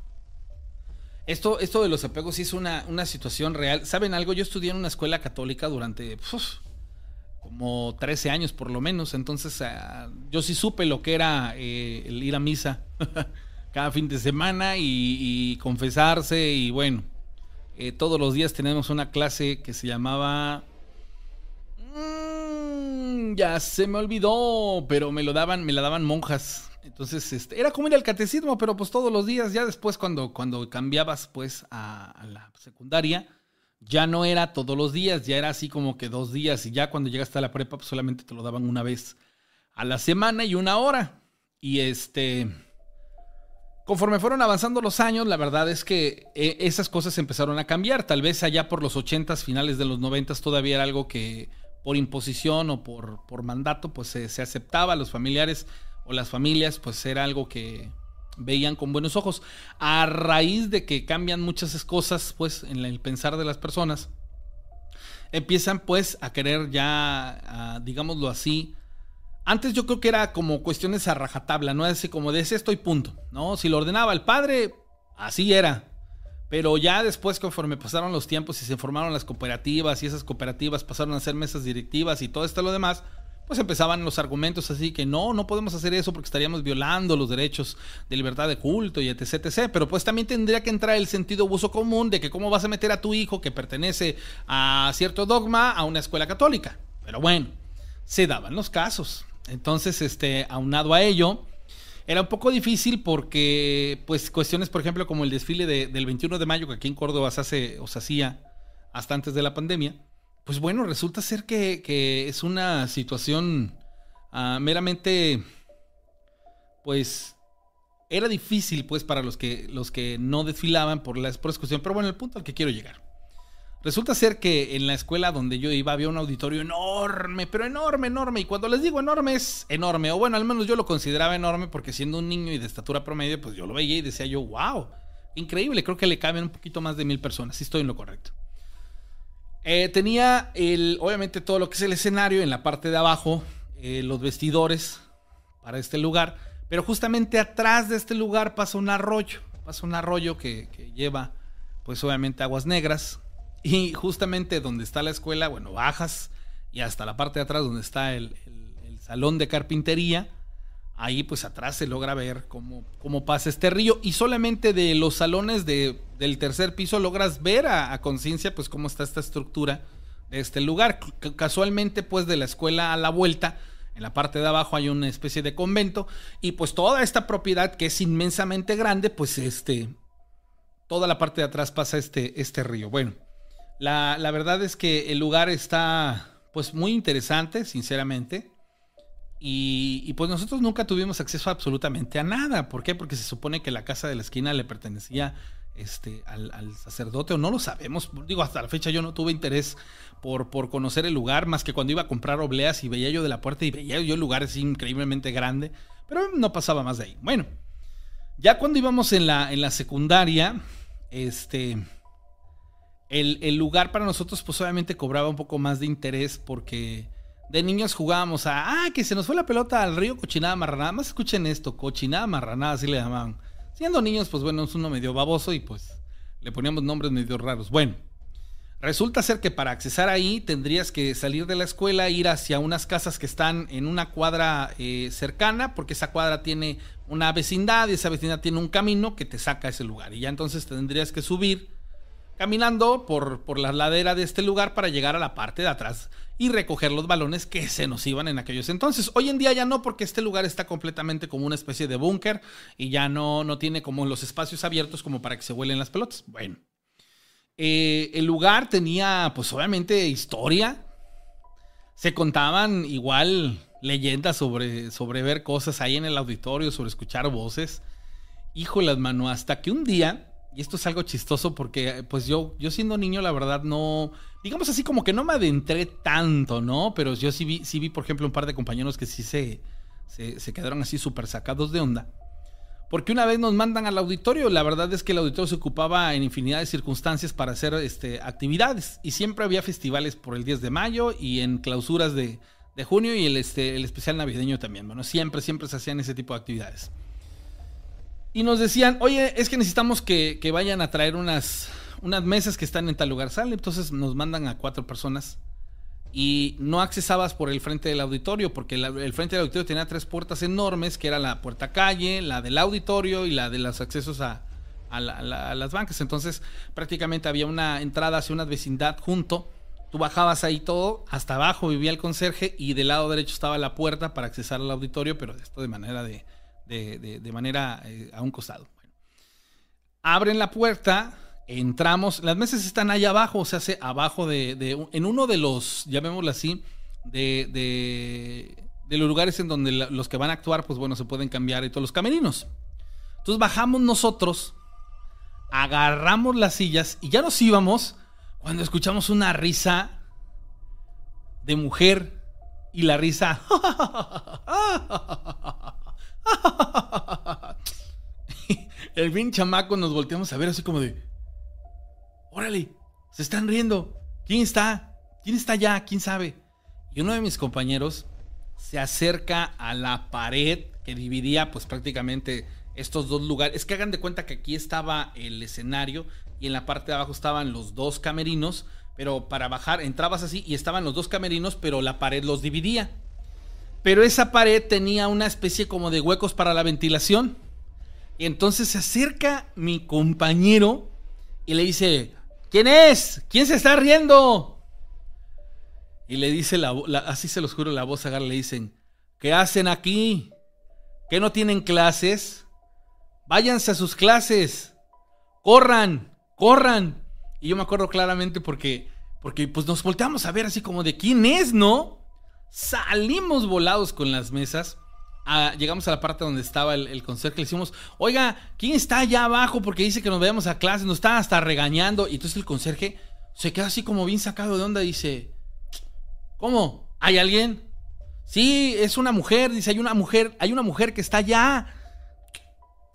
Esto, esto de los apegos sí es una, situación real. ¿Saben algo? Yo estudié en una escuela católica durante como 13 años por lo menos. Entonces ah, yo sí supe lo que era eh, el ir a misa cada fin de semana y, confesarse. Y bueno, eh, todos los días tenemos una clase que se llamaba ya se me olvidó, pero me lo daban, me la daban monjas. Entonces, este, era como ir al catecismo, pero pues todos los días, ya después cuando, cuando cambiabas pues a, la secundaria, ya no era todos los días, ya era así como que dos días y ya cuando llegaste a la prepa pues solamente te lo daban una vez a la semana y una hora. Y este, conforme fueron avanzando los años, la verdad es que eh, esas cosas empezaron a cambiar. Tal vez allá por los ochentas, finales de los noventas todavía era algo que por imposición o por, por mandato, pues se, aceptaba, los familiares o las familias, pues era algo que veían con buenos ojos. A raíz de que cambian muchas cosas, pues, en el pensar de las personas, empiezan pues a querer ya, digámoslo así, antes yo creo que era como cuestiones a rajatabla, ¿no? Así como de ese estoy punto, ¿no? Si lo ordenaba el padre, así era. Pero ya después, conforme pasaron los tiempos y se formaron las cooperativas y esas cooperativas pasaron a ser mesas directivas y todo esto lo demás, pues empezaban los argumentos así que no, no podemos hacer eso porque estaríamos violando los derechos de libertad de culto y etc, etc. Pero pues también tendría que entrar el sentido uso común de que cómo vas a meter a tu hijo que pertenece a cierto dogma a una escuela católica. Pero bueno, se daban los casos. Entonces, este, aunado a ello, era un poco difícil porque, pues, cuestiones, por ejemplo, como el desfile del 21 de mayo que aquí en Córdoba se hace o se hacía hasta antes de la pandemia, pues bueno, resulta ser que, es una situación ah, meramente, pues, era difícil, pues, para los que, los que no desfilaban por la, por. Pero bueno, el punto al que quiero llegar. Resulta ser que en la escuela donde yo iba había un auditorio enorme, pero enorme, enorme. Y cuando les digo enorme es enorme. O bueno, al menos yo lo consideraba enorme porque siendo un niño y de estatura promedio, pues yo lo veía y decía yo, wow, increíble. Creo que le caben un poquito más de mil personas. Si estoy en lo correcto. Eh, tenía el, obviamente todo lo que es el escenario en la parte de abajo, eh, los vestidores para este lugar. Pero justamente atrás de este lugar pasa un arroyo. Pasa un arroyo que, que lleva, pues obviamente aguas negras y justamente donde está la escuela, bueno, bajas y hasta la parte de atrás donde está el, salón de carpintería, ahí pues atrás se logra ver cómo, cómo pasa este río y solamente de los salones de, del tercer piso logras ver a, conciencia pues cómo está esta estructura de este lugar. casualmente pues de la escuela a la vuelta, en la parte de abajo hay una especie de convento y pues toda esta propiedad que es inmensamente grande pues este, toda la parte de atrás pasa este, este río. Bueno. La, verdad es que el lugar está pues muy interesante, sinceramente. Y, pues nosotros nunca tuvimos acceso absolutamente a nada. ¿Por qué? Porque se supone que la casa de la esquina le pertenecía este, al, sacerdote o no lo sabemos. Digo, hasta la fecha yo no tuve interés por, por, conocer el lugar, más que cuando iba a comprar obleas y veía yo de la puerta y veía yo el lugar así increíblemente grande, pero no pasaba más de ahí. Bueno, ya cuando íbamos en la, en la secundaria, este, el, lugar para nosotros pues obviamente cobraba un poco más de interés porque de niños jugábamos a, ah, que se nos fue la pelota al río Cochinada Marranada. Más escuchen esto, Cochinada Marranada, así le llamaban. Siendo niños, pues bueno, es uno medio baboso y pues le poníamos nombres medio raros. Bueno, resulta ser que para accesar ahí tendrías que salir de la escuela, ir hacia unas casas que están en una cuadra eh, cercana, porque esa cuadra tiene una vecindad y esa vecindad tiene un camino que te saca a ese lugar. Y ya entonces tendrías que subir caminando por, por la ladera de este lugar para llegar a la parte de atrás y recoger los balones que se nos iban en aquellos entonces. Hoy en día ya no, porque este lugar está completamente como una especie de búnker y ya no, no tiene como los espacios abiertos como para que se vuelen las pelotas. Bueno, eh, el lugar tenía pues obviamente historia. Se contaban igual leyendas sobre, sobre ver cosas ahí en el auditorio, sobre escuchar voces. Híjolas, mano, hasta que un día y esto es algo chistoso porque, pues yo, yo siendo niño, la verdad, no. Digamos así como que no me adentré tanto, ¿no? Pero yo sí vi, sí vi, por ejemplo, un par de compañeros que sí se, se, quedaron así súper sacados de onda. Porque una vez nos mandan al auditorio, la verdad es que el auditorio se ocupaba en infinidad de circunstancias para hacer este, actividades. Y siempre había festivales por el 10 de mayo y en clausuras de, de junio y el, este, el especial navideño también. Bueno, siempre, siempre se hacían ese tipo de actividades. Y nos decían, oye, es que necesitamos que, vayan a traer unas, unas mesas que están en tal lugar. Sale, entonces nos mandan a cuatro personas. Y no accesabas por el frente del auditorio, porque el frente del auditorio tenía tres puertas enormes, que era la puerta calle, la del auditorio y la de los accesos a, las bancas. Entonces prácticamente había una entrada hacia una vecindad junto. Tú bajabas ahí todo, hasta abajo vivía el conserje y del lado derecho estaba la puerta para accesar al auditorio, pero esto de manera de, de, manera eh, a un costado. Abren la puerta, entramos, las mesas están ahí abajo, se hace abajo de, en uno de los, llamémoslo así, de, de, los lugares en donde los que van a actuar, pues bueno, se pueden cambiar y todos los camerinos. Entonces bajamos nosotros, agarramos las sillas y ya nos íbamos cuando escuchamos una risa de mujer y la risa el bien chamaco nos volteamos a ver así como de, órale, se están riendo. ¿Quién está? ¿Quién está allá? ¿Quién sabe? Y uno de mis compañeros se acerca a la pared que dividía pues prácticamente estos dos lugares. Es que hagan de cuenta que aquí estaba el escenario y en la parte de abajo estaban los dos camerinos, pero para bajar entrabas así y estaban los dos camerinos, pero la pared los dividía. Pero esa pared tenía una especie como de huecos para la ventilación. Y entonces se acerca mi compañero y le dice, ¿quién es? ¿Quién se está riendo? Y le dice, la, así se los juro, la voz agarra, le dicen, ¿qué hacen aquí? ¿Qué no tienen clases? Váyanse a sus clases. Corran, corran. Y yo me acuerdo claramente porque, porque pues nos volteamos a ver así como de quién es, ¿no? Salimos volados con las mesas. Ah, llegamos a la parte donde estaba el, el conserje. Le decimos, oiga, ¿quién está allá abajo? Porque dice que nos veamos a clase. Nos está hasta regañando. Y entonces el conserje se queda así como bien sacado de onda. Dice, ¿cómo? ¿Hay alguien? Sí, es una mujer. Dice, hay una mujer. Hay una mujer que está allá.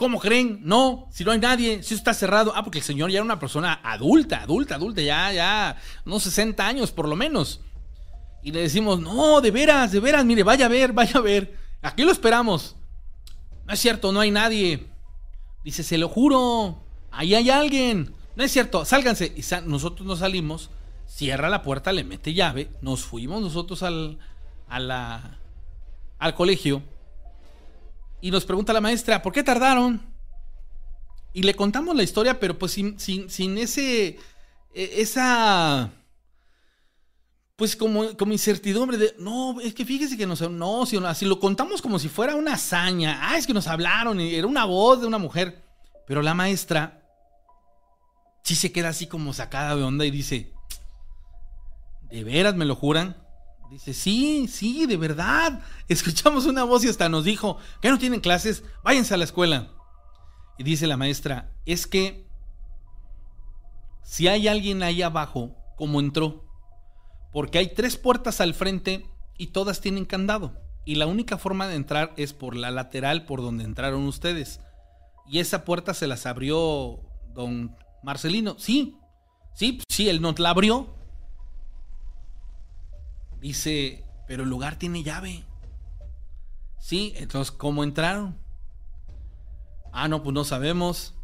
¿Cómo creen? No, si no hay nadie, si está cerrado. Ah, porque el señor ya era una persona adulta, adulta, adulta, ya, ya, unos 60 años por lo menos. Y le decimos, no, de veras, de veras, mire, vaya a ver, vaya a ver. Aquí lo esperamos. No es cierto, no hay nadie. Dice, se lo juro, ahí hay alguien. No es cierto, sálganse. Y nosotros nos salimos, cierra la puerta, le mete llave, nos fuimos nosotros al, al colegio. Y nos pregunta la maestra, ¿por qué tardaron? Y le contamos la historia, pero pues sin, sin, sin ese, e, esa pues como, como incertidumbre de, no, es que fíjese que nos, no, si, si lo contamos como si fuera una hazaña, ah, es que nos hablaron y era una voz de una mujer, pero la maestra sí se queda así como sacada de onda y dice, ¿de veras me lo juran? Dice, sí, sí, de verdad. Escuchamos una voz y hasta nos dijo, que no tienen clases, váyanse a la escuela. Y dice la maestra, es que si hay alguien ahí abajo, como entró, porque hay tres puertas al frente y todas tienen candado. Y la única forma de entrar es por la lateral por donde entraron ustedes. Y esa puerta se las abrió don Marcelino. Sí, sí, sí, él nos la abrió. Dice, pero el lugar tiene llave. Sí, entonces, ¿cómo entraron? Ah, no, pues no sabemos.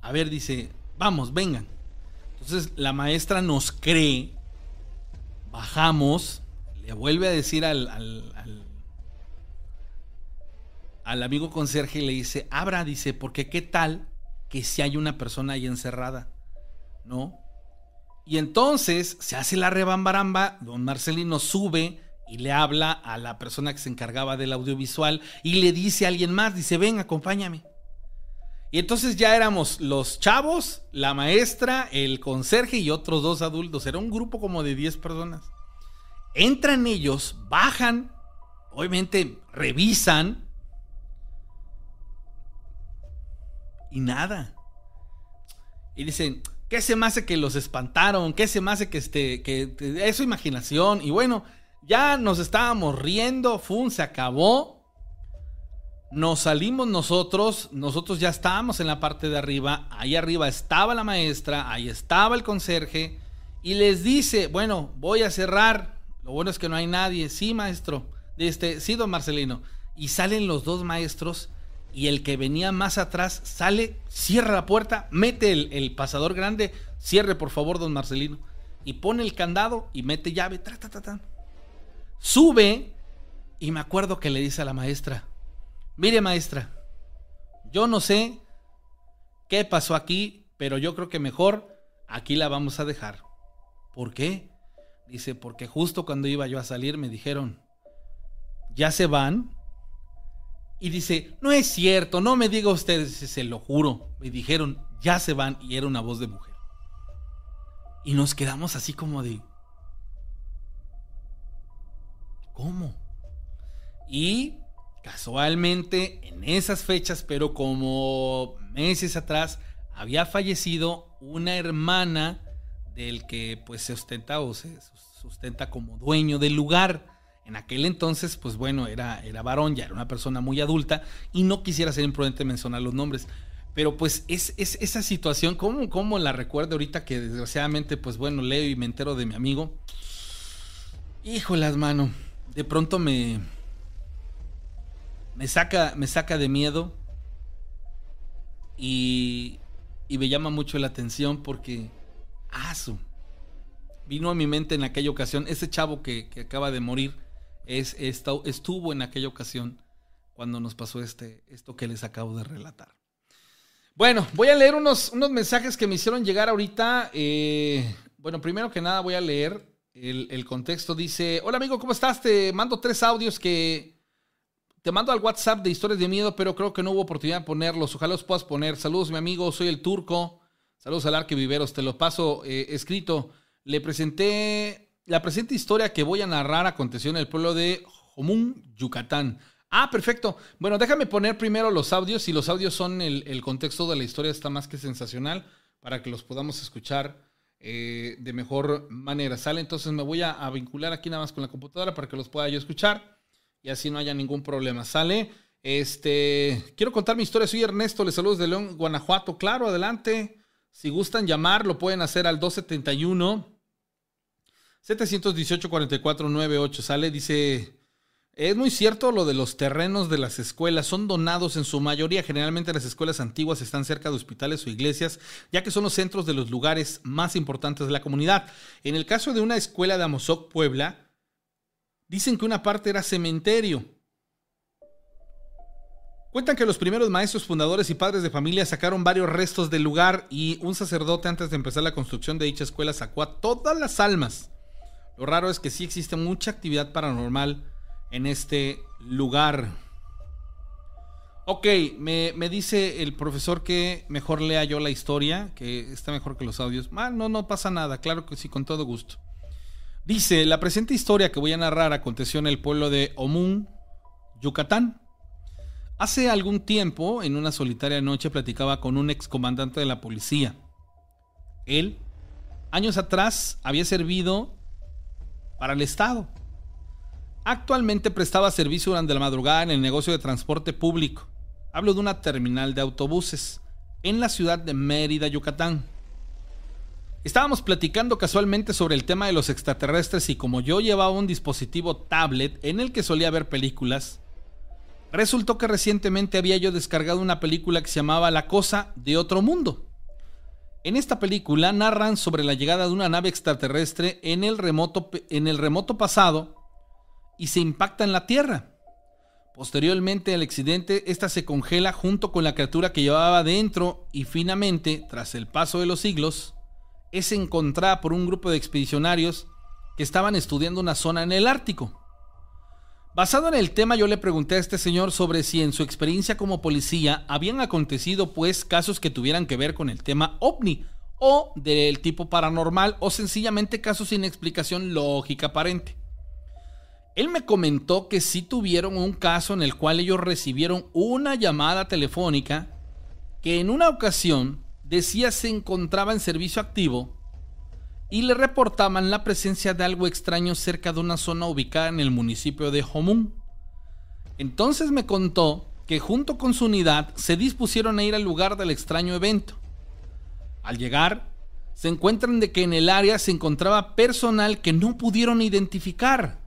A ver, dice, vamos, vengan. Entonces la maestra nos cree Bajamos, le vuelve a decir al, al, amigo conserje y le dice, abra, dice, porque qué tal que si hay una persona ahí encerrada, ¿no? Y entonces se hace la rebambaramba, don Marcelino sube y le habla a la persona que se encargaba del audiovisual y le dice a alguien más, dice, ven, acompáñame. Y entonces ya éramos los chavos, la maestra, el conserje y otros dos adultos. Era un grupo como de 10 personas. Entran ellos, bajan, obviamente revisan. Y nada. Y dicen, ¿qué se me hace que los espantaron? ¿Qué se me hace que este, que, es su imaginación? Y bueno, ya nos estábamos riendo, fun, se acabó. Nos salimos nosotros, nosotros ya estábamos en la parte de arriba, ahí arriba estaba la maestra, ahí estaba el conserje y les dice, bueno, voy a cerrar, lo bueno es que no hay nadie, sí maestro, este, sí don Marcelino, y salen los dos maestros y el que venía más atrás sale, cierra la puerta, mete el, pasador grande, cierre por favor don Marcelino, y pone el candado y mete llave, sube y me acuerdo que le dice a la maestra, Mire, maestra, yo no sé qué pasó aquí, pero yo creo que mejor aquí la vamos a dejar. ¿Por qué? Dice, porque justo cuando iba yo a salir me dijeron, ¿ya se van? Y dice, no es cierto, no me diga usted, se lo juro. Me dijeron, ya se van y era una voz de mujer. Y nos quedamos así como de, ¿cómo? Y Casualmente, en esas fechas, pero como meses atrás, había fallecido una hermana del que pues se ostenta o se sustenta como dueño del lugar. En aquel entonces, pues bueno, era, era varón, ya era una persona muy adulta y no quisiera ser imprudente mencionar los nombres. Pero pues es, esa situación, ¿cómo, ¿cómo, la recuerdo ahorita que desgraciadamente, pues bueno, leo y me entero de mi amigo? Híjolas, mano. De pronto me, me saca, me saca de miedo y, y me llama mucho la atención porque, aso, vino a mi mente en aquella ocasión, ese chavo que, acaba de morir, es, estuvo en aquella ocasión cuando nos pasó este, esto que les acabo de relatar. Bueno, voy a leer unos, unos mensajes que me hicieron llegar ahorita. Eh, bueno, primero que nada voy a leer el, el, contexto. Dice, hola amigo, ¿cómo estás? Te mando tres audios que te mando al WhatsApp de historias de miedo, pero creo que no hubo oportunidad de ponerlos. Ojalá los puedas poner. Saludos, mi amigo. Soy el turco. Saludos al Arque Viveros. Te lo paso eh, escrito. Le presenté la presente historia que voy a narrar aconteció en el pueblo de Jomún, Yucatán. Ah, perfecto. Bueno, déjame poner primero los audios. y los audios son el, contexto de la historia, está más que sensacional para que los podamos escuchar eh, de mejor manera. ¿Sale? Entonces me voy a, a vincular aquí nada más con la computadora para que los pueda yo escuchar y así no haya ningún problema. ¿Sale? Este, quiero contar mi historia. Soy Ernesto, les saludo de León, Guanajuato. Claro, adelante. Si gustan llamar, lo pueden hacer al 271 718 4498. Sale, dice. Es muy cierto lo de los terrenos de las escuelas, son donados en su mayoría, generalmente las escuelas antiguas están cerca de hospitales o iglesias, ya que son los centros de los lugares más importantes de la comunidad. En el caso de una escuela de Amozoc, Puebla, Dicen que una parte era cementerio. Cuentan que los primeros maestros fundadores y padres de familia sacaron varios restos del lugar y un sacerdote antes de empezar la construcción de dicha escuela sacó a todas las almas. Lo raro es que sí existe mucha actividad paranormal en este lugar. Ok, me, dice el profesor que mejor lea yo la historia, que está mejor que los audios. Ah, no, no pasa nada, claro que sí, con todo gusto. Dice, la presente historia que voy a narrar aconteció en el pueblo de Omún, Yucatán. Hace algún tiempo, en una solitaria noche, platicaba con un excomandante de la policía. Él, años atrás, había servido para el Estado. Actualmente prestaba servicio durante la madrugada en el negocio de transporte público. Hablo de una terminal de autobuses en la ciudad de Mérida, Yucatán. Estábamos platicando casualmente sobre el tema de los extraterrestres y como yo llevaba un dispositivo tablet en el que solía ver películas, resultó que recientemente había yo descargado una película que se llamaba La cosa de otro mundo. En esta película narran sobre la llegada de una nave extraterrestre en el remoto, en el remoto pasado y se impacta en la Tierra. Posteriormente al accidente, esta se congela junto con la criatura que llevaba dentro y finalmente, tras el paso de los siglos, es encontrada por un grupo de expedicionarios que estaban estudiando una zona en el Ártico. Basado en el tema, yo le pregunté a este señor sobre si en su experiencia como policía habían acontecido pues casos que tuvieran que ver con el tema ovni o del tipo paranormal o sencillamente casos sin explicación lógica aparente. Él me comentó que sí tuvieron un caso en el cual ellos recibieron una llamada telefónica que en una ocasión decía se encontraba en servicio activo y le reportaban la presencia de algo extraño cerca de una zona ubicada en el municipio de Homún. Entonces me contó que junto con su unidad se dispusieron a ir al lugar del extraño evento. Al llegar, se encuentran de que en el área se encontraba personal que no pudieron identificar.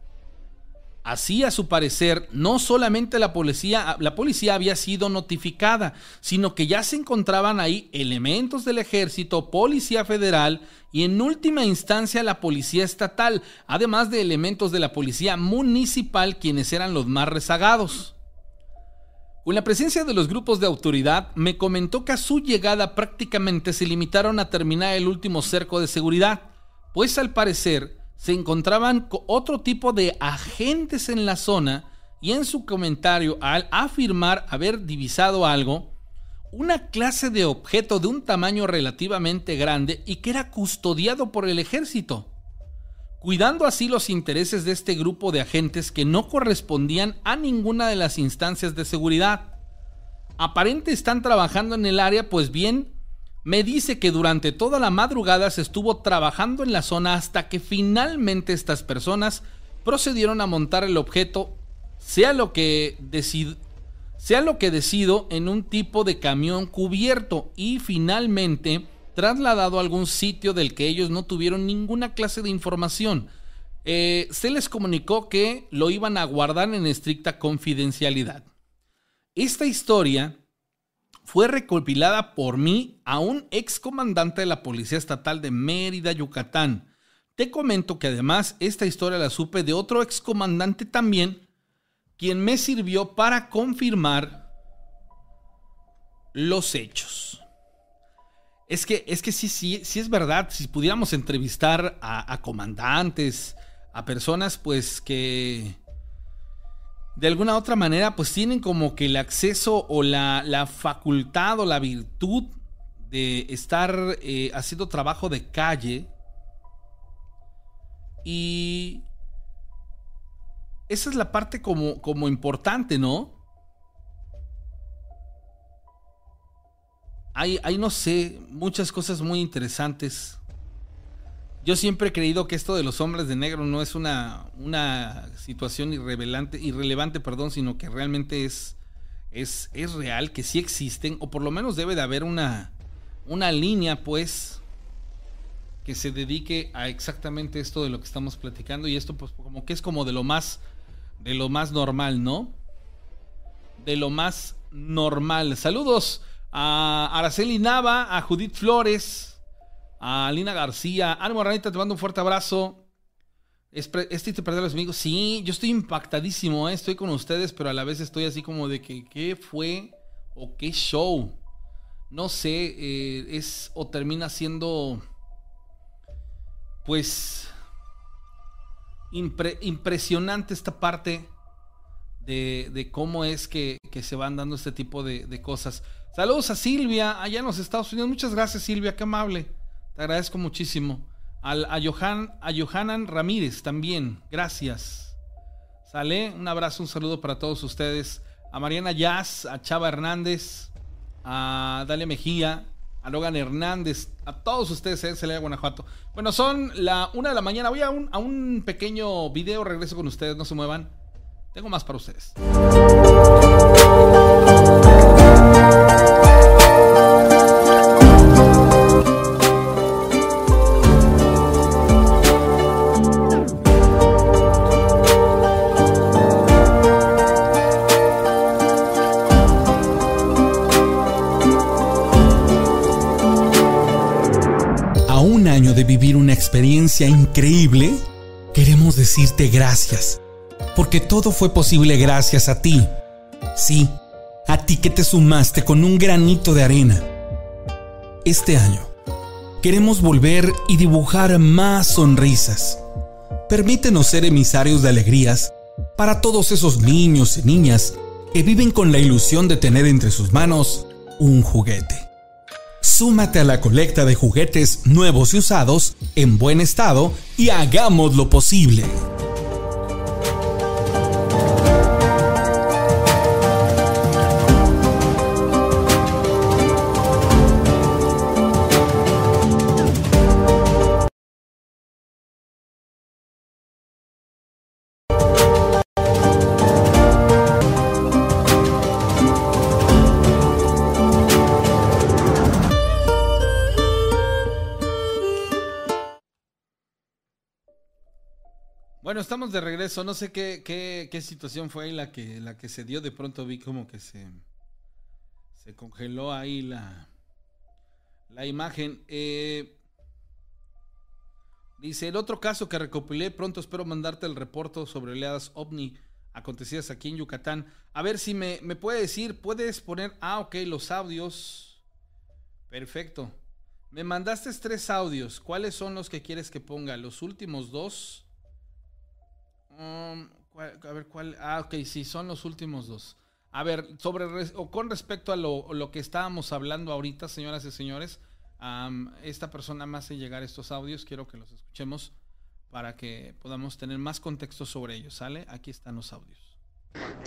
Así, a su parecer, no solamente la policía, la policía había sido notificada, sino que ya se encontraban ahí elementos del ejército, policía federal y en última instancia la policía estatal, además de elementos de la policía municipal quienes eran los más rezagados. Con la presencia de los grupos de autoridad, me comentó que a su llegada prácticamente se limitaron a terminar el último cerco de seguridad, pues al parecer se encontraban otro tipo de agentes en la zona y en su comentario al afirmar haber divisado algo, una clase de objeto de un tamaño relativamente grande y que era custodiado por el ejército, cuidando así los intereses de este grupo de agentes que no correspondían a ninguna de las instancias de seguridad. Aparente están trabajando en el área, pues bien, me dice que durante toda la madrugada se estuvo trabajando en la zona hasta que finalmente estas personas procedieron a montar el objeto, sea lo que sea lo que decido, en un tipo de camión cubierto y finalmente trasladado a algún sitio del que ellos no tuvieron ninguna clase de información. Eh, se les comunicó que lo iban a guardar en estricta confidencialidad. Esta historia fue recopilada por mí a un excomandante de la Policía Estatal de Mérida, Yucatán. Te comento que además esta historia la supe de otro excomandante también, quien me sirvió para confirmar los hechos. Es que, es que sí, sí, sí es verdad, si pudiéramos entrevistar a, a comandantes, a personas pues que de alguna otra manera, pues tienen como que el acceso o la, facultad o la virtud de estar eh, haciendo trabajo de calle. Y esa es la parte como, como importante, ¿no? Hay, hay, no sé, muchas cosas muy interesantes yo siempre he creído que esto de los hombres de negro no es una, una situación irrelevante, irrelevante, perdón, sino que realmente es, es, es real, que sí existen, o por lo menos debe de haber una, una línea, pues, que se dedique a exactamente esto de lo que estamos platicando. Y esto, pues, como que es como de lo más, de lo más normal, ¿no? De lo más normal. Saludos a Araceli Nava, a Judith Flores, a Lina García. Ánimo, Ranita, te mando un fuerte abrazo. ¿Es, es triste perder los amigos? Sí, yo estoy impactadísimo, ¿eh? estoy con ustedes, pero a la vez estoy así como de que, ¿qué fue o qué show? No sé, eh, es o termina siendo, pues, impresionante esta parte de, cómo es que, se van dando este tipo de, de cosas. Saludos a Silvia, allá en los Estados Unidos. Muchas gracias, Silvia, qué amable. Te agradezco muchísimo. Al, a, Johan, a Johanan Ramírez también, gracias. Sale, un abrazo, un saludo para todos ustedes. A Mariana Jazz, a Chava Hernández, a Dalia Mejía, a Logan Hernández, a todos ustedes en Celaya, Guanajuato. Bueno, son la una de la mañana. Voy a un, a un pequeño video, regreso con ustedes, no se muevan. Tengo más para ustedes. Una experiencia increíble, queremos decirte gracias, porque todo fue posible gracias a ti. Sí, a ti que te sumaste con un granito de arena. Este año, queremos volver y dibujar más sonrisas. Permítenos ser emisarios de alegrías para todos esos niños y niñas que viven con la ilusión de tener entre sus manos un juguete. Súmate a la colecta de juguetes nuevos y usados en buen estado y hagamos lo posible. Estamos de regreso. No sé qué, situación fue ahí la que, se dio. De pronto vi como que se, congeló ahí la, la imagen. Eh, dice, el otro caso que recopilé, pronto espero mandarte el reporte sobre oleadas ovni acontecidas aquí en Yucatán. A ver si me, me puede decir, puedes poner, ah, ok, los audios. Perfecto. Me mandaste tres audios. ¿Cuáles son los que quieres que ponga? Los últimos dos. Um, a ver cuál. Ah, ok, sí, son los últimos dos. A ver, sobre o con respecto a lo, lo, que estábamos hablando ahorita, señoras y señores, um, esta persona me hace llegar estos audios. Quiero que los escuchemos para que podamos tener más contexto sobre ellos. ¿Sale? Aquí están los audios.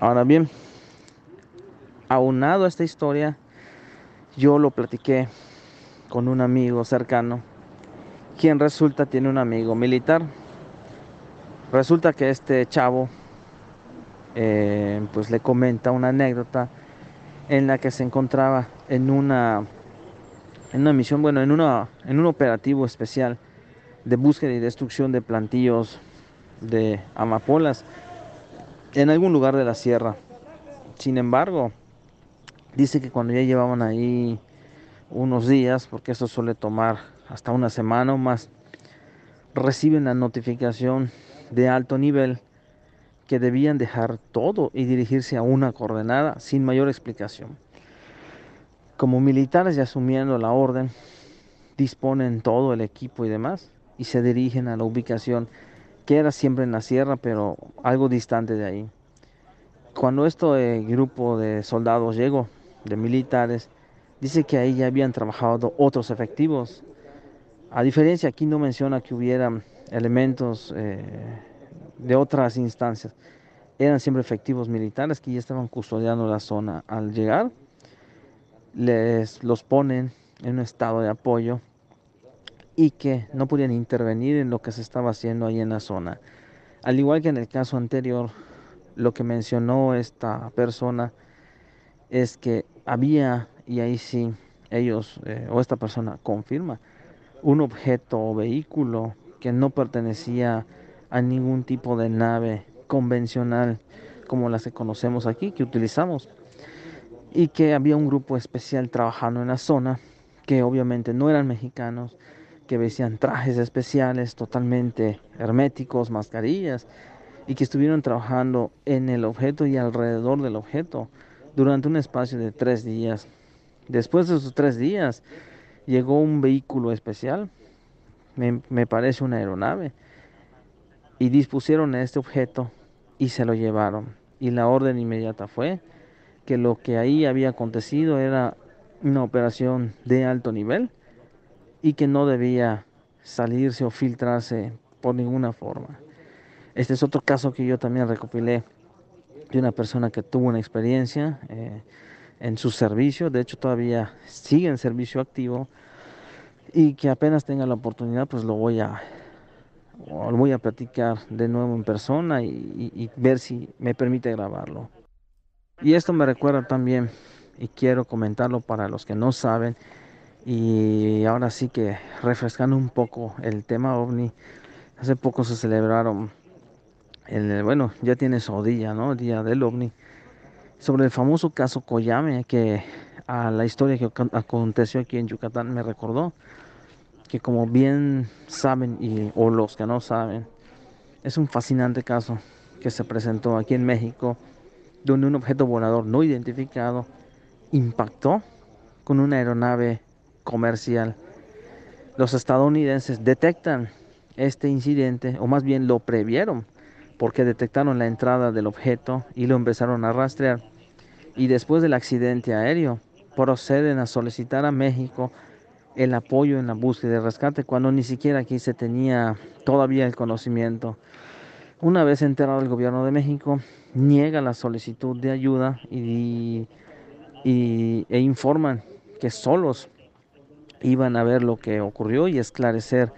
Ahora bien, aunado a esta historia, yo lo platiqué con un amigo cercano, quien resulta tiene un amigo militar Resulta que este chavo eh, pues le comenta una anécdota en la que se encontraba en una en una misión, bueno, en una en un operativo especial de búsqueda y destrucción de plantillos de amapolas en algún lugar de la sierra. Sin embargo, dice que cuando ya llevaban ahí unos días, porque eso suele tomar hasta una semana o más, reciben la notificación de alto nivel que debían dejar todo y dirigirse a una coordenada sin mayor explicación. Como militares y asumiendo la orden, disponen todo el equipo y demás y se dirigen a la ubicación que era siempre en la sierra, pero algo distante de ahí. Cuando este grupo de soldados llegó, de militares, dice que ahí ya habían trabajado otros efectivos. A diferencia, aquí no menciona que hubieran elementos eh, de otras instancias. Eran siempre efectivos militares que ya estaban custodiando la zona. Al llegar, les los ponen en un estado de apoyo y que no podían intervenir en lo que se estaba haciendo ahí en la zona. Al igual que en el caso anterior, lo que mencionó esta persona es que había, y ahí sí, ellos eh, o esta persona confirma, un objeto o vehículo que no pertenecía a ningún tipo de nave convencional como las que conocemos aquí, que utilizamos. Y que había un grupo especial trabajando en la zona, que obviamente no eran mexicanos, que vestían trajes especiales totalmente herméticos, mascarillas, y que estuvieron trabajando en el objeto y alrededor del objeto durante un espacio de tres días. Después de esos tres días, llegó un vehículo especial me, parece una aeronave, y dispusieron este objeto y se lo llevaron. Y la orden inmediata fue que lo que ahí había acontecido era una operación de alto nivel y que no debía salirse o filtrarse por ninguna forma. Este es otro caso que yo también recopilé de una persona que tuvo una experiencia eh, en su servicio, de hecho todavía sigue en servicio activo, y que apenas tenga la oportunidad pues lo voy a voy a platicar de nuevo en persona y, ver si me permite grabarlo. Y esto me recuerda también y quiero comentarlo para los que no saben y ahora sí que refrescando un poco el tema ovni hace poco se celebraron el, bueno ya tiene su día no día del ovni sobre el famoso caso Koyame que a la historia que aconteció aquí en Yucatán me recordó que como bien saben y, o los que no saben, es un fascinante caso que se presentó aquí en México, donde un objeto volador no identificado impactó con una aeronave comercial los estadounidenses detectan este incidente, o más bien lo previeron, porque detectaron la entrada del objeto y lo empezaron a rastrear. Y después del accidente aéreo, proceden a solicitar a México el apoyo en la búsqueda y rescate cuando ni siquiera aquí se tenía todavía el conocimiento. Una vez enterado el gobierno de México, niega la solicitud de ayuda y, e informan que solos iban a ver lo que ocurrió y esclarecer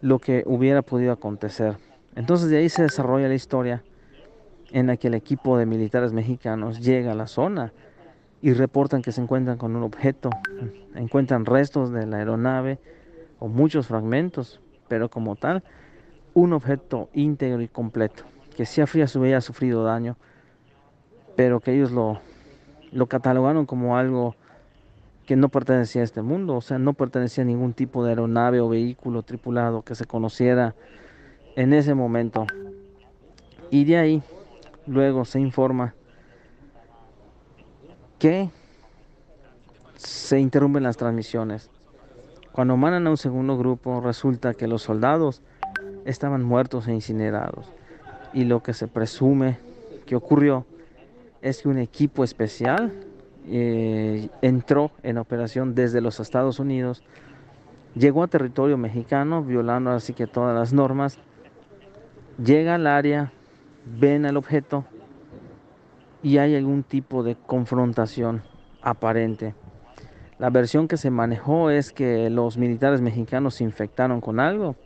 lo que hubiera podido acontecer. Entonces de ahí se desarrolla la historia en la que el equipo de militares mexicanos llega a la zona y reportan que se encuentran con un objeto, encuentran restos de la aeronave o muchos fragmentos, pero como tal, un objeto íntegro y completo, que sí había sufrido daño, pero que ellos lo, lo catalogaron como algo que no pertenecía a este mundo, o sea, no pertenecía a ningún tipo de aeronave o vehículo tripulado que se conociera en ese momento. Y de ahí luego se informa que se interrumpen las transmisiones. Cuando mandan a un segundo grupo, resulta que los soldados estaban muertos e incinerados. Y lo que se presume que ocurrió es que un equipo especial eh, entró en operación desde los Estados Unidos, llegó a territorio mexicano, violando así que todas las normas, llega al área, ven el objeto, y hay algún tipo de confrontación aparente. La versión que se manejó es que los militares mexicanos se infectaron con algo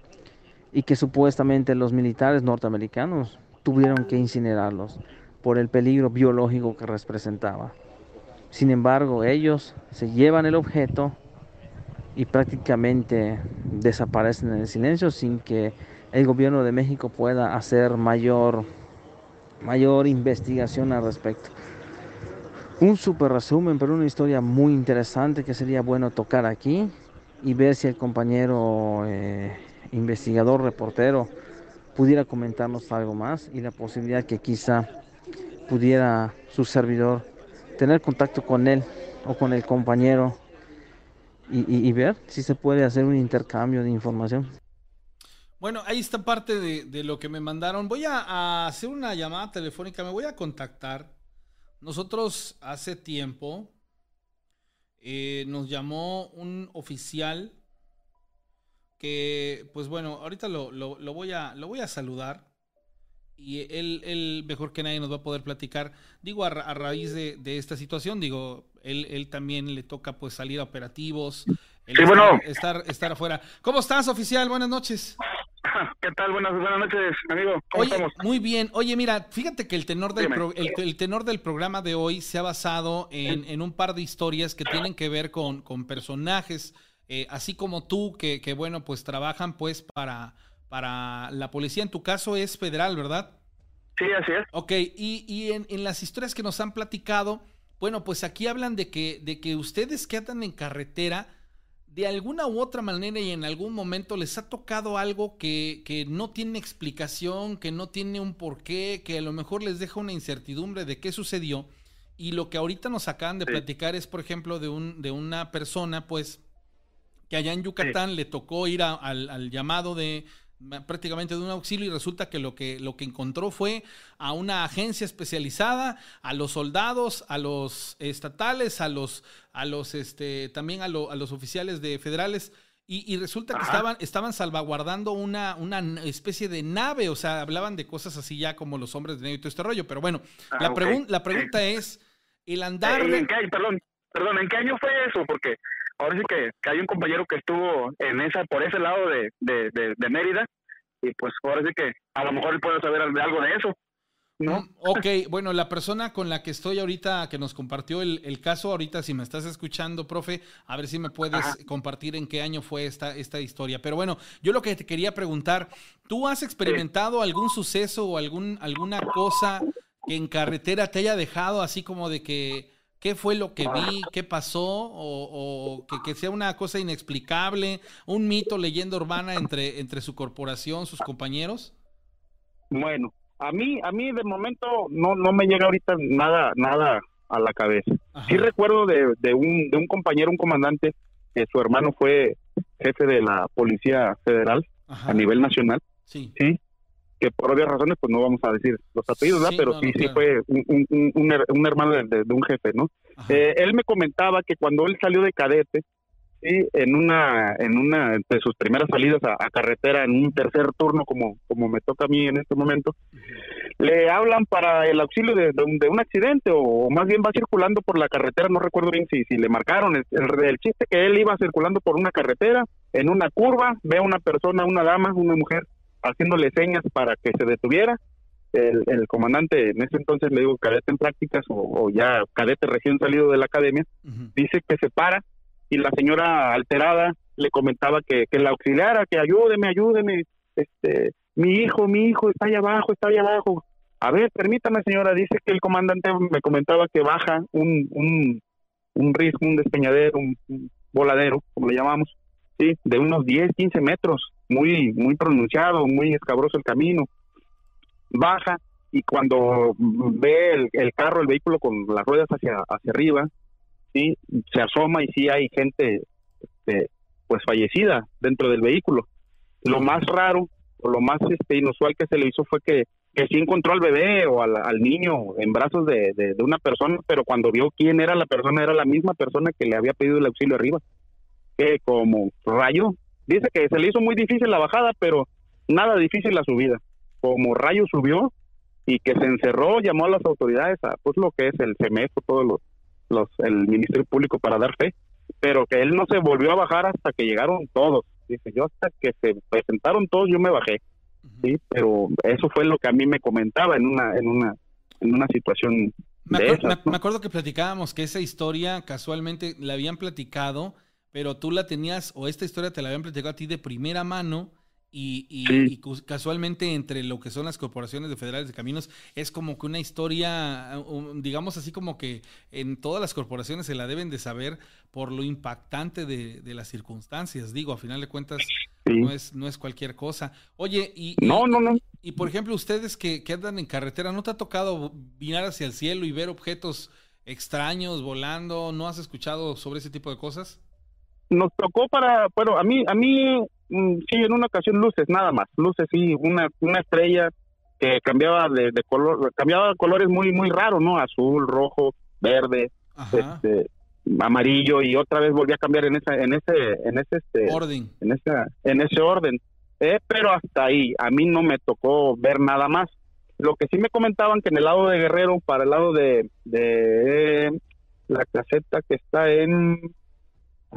y que supuestamente los militares norteamericanos tuvieron que incinerarlos por el peligro biológico que representaba. Sin embargo, ellos se llevan el objeto y prácticamente desaparecen en el silencio sin que el gobierno de México pueda hacer mayor mayor investigación al respecto. Un super resumen, pero una historia muy interesante que sería bueno tocar aquí y ver si el compañero eh, investigador, reportero, pudiera comentarnos algo más y la posibilidad que quizá pudiera su servidor tener contacto con él o con el compañero y ver si se puede hacer un intercambio de información. Bueno, ahí está parte de, lo que me mandaron. Voy a, hacer una llamada telefónica, me voy a contactar. Nosotros hace tiempo eh, nos llamó un oficial que, pues bueno, ahorita lo, voy, a, lo voy a saludar y él, él, mejor que nadie nos va a poder platicar. Digo, a, raíz de, esta situación, digo, él, él, también le toca pues salir a operativos. sí, bueno. Estar, estar afuera. ¿Cómo estás, oficial? Buenas noches. ¿Qué tal? Buenas, buenas noches, amigo. ¿Cómo estamos? Muy bien. Oye, mira, fíjate que el tenor del, el, tenor del programa de hoy se ha basado en, un par de historias que tienen que ver con, con personajes, eh, así como tú, que, que, bueno, pues trabajan pues para, para la policía. En tu caso es federal, ¿verdad? Sí, así es. Ok, y, y en, en las historias que nos han platicado, bueno, pues aquí hablan de que, de que ustedes que andan en carretera de alguna u otra manera y en algún momento les ha tocado algo que, que, no tiene explicación, que no tiene un porqué, que a lo mejor les deja una incertidumbre de qué sucedió. Y lo que ahorita nos acaban de platicar es, por ejemplo, de, un, de una persona, pues, que allá en Yucatán le tocó ir al, al, llamado de, prácticamente de un auxilio y resulta que lo que lo que encontró fue a una agencia especializada, a los soldados, a los estatales, a los a los este también a, los oficiales de federales. Y, resulta que estaban estaban salvaguardando una una especie de nave, o sea, hablaban de cosas así ya como los hombres de negro y todo este rollo, pero bueno, ah, la pregunta la pregunta es el andar ¿En qué, perdón, perdón, ¿en qué año fue eso? Porque ahora sí que, hay un compañero que estuvo en esa por ese lado de, de, Mérida y pues ahora sí que a lo mejor él puede saber algo de eso. ¿no? Mm, ok, bueno, la persona con la que estoy ahorita, que nos compartió el, el, caso, ahorita si me estás escuchando, profe, a ver si me puedes compartir en qué año fue esta, esta historia. Pero bueno, yo lo que te quería preguntar, ¿tú has experimentado algún suceso o algún, alguna cosa que en carretera te haya dejado así como de que qué fue lo que vi, qué pasó, o, que, sea una cosa inexplicable, un mito, leyenda urbana entre, entre su corporación, sus compañeros? Bueno, a mí, a mí de momento no, no me llega ahorita nada, nada a la cabeza. Sí recuerdo de, de, un, de un compañero, un comandante, que su hermano fue jefe de la Policía Federal Ajá. a nivel nacional, Sí. sí, que por obvias razones pues no vamos a decir los apellidos, ¿verdad? Sí, pero no, sí, no, sí claro. fue un, un- un- un her- un hermano de, un jefe, ¿no? Eh, él me comentaba que cuando él salió de cadete, sí, en una, en una de sus primeras salidas a, a carretera, en un tercer turno, como, como me toca a mí en este momento, le hablan para el auxilio de, de un, de un accidente, o, o más bien va circulando por la carretera, no recuerdo bien si, si le marcaron, el, el, el chiste que él iba circulando por una carretera, en una curva, ve a una persona, una dama, una mujer, haciéndole señas para que se detuviera, el, el comandante en ese entonces le digo cadete en prácticas o, o ya cadete recién salido de la academia, dice que se para y la señora alterada le comentaba que, que la auxiliara, que ayúdeme, ayúdeme, este, mi hijo, mi hijo está allá abajo, está allá abajo. A ver, permítame señora, dice que el comandante me comentaba que baja un, un, un risco, un despeñadero, un, un voladero, como le llamamos, sí, de unos 10, 15 metros, muy, muy pronunciado, muy escabroso el camino. Baja y cuando ve el, el carro, el vehículo con las ruedas hacia, hacia arriba, sí, se asoma y sí hay gente este, pues fallecida dentro del vehículo. Lo más raro o lo más este, inusual que se le hizo fue que, que sí encontró al bebé o al, al niño en brazos de, de, una persona, pero cuando vio quién era la persona, era la misma persona que le había pedido el auxilio arriba. Que como rayo, dice que se le hizo muy difícil la bajada, pero nada difícil la subida. Como rayo subió y que se encerró, llamó a las autoridades, a pues lo que es el CEMEFO, todos los los, el Ministerio Público para dar fe, pero que él no se volvió a bajar hasta que llegaron todos. Dice, yo hasta que se presentaron todos, yo me bajé. Sí, pero eso fue lo que a mí me comentaba en una, en una, en una situación Me, de acuer- esas, me- ¿no? me acuerdo que platicábamos que esa historia casualmente la habían platicado, pero tú la tenías, o esta historia te la habían platicado a ti de primera mano, y, y- Sí. y casualmente entre lo que son las corporaciones de federales de caminos es como que una historia, digamos así como que en todas las corporaciones se la deben de saber por lo impactante de, de las circunstancias. Digo, a final de cuentas Sí. no es, no es cualquier cosa. Oye, y, y- No, no, no. y por ejemplo, ustedes que, que andan en carretera, ¿no te ha tocado mirar hacia el cielo y ver objetos extraños volando? ¿No has escuchado sobre ese tipo de cosas? Nos tocó para, bueno, a mí, a mí, mm, sí, en una ocasión luces, nada más, luces, sí, una, una estrella que cambiaba de, de color, cambiaba colores muy, muy raros, ¿no? Azul, rojo, verde, Ajá. este, amarillo y otra vez volvía a cambiar en esa, en ese, en ese, este, Orden. en esa, en ese orden. Eh, pero hasta ahí, a mí no me tocó ver nada más. Lo que sí me comentaban que en el lado de Guerrero, para el lado de, de la caseta que está en,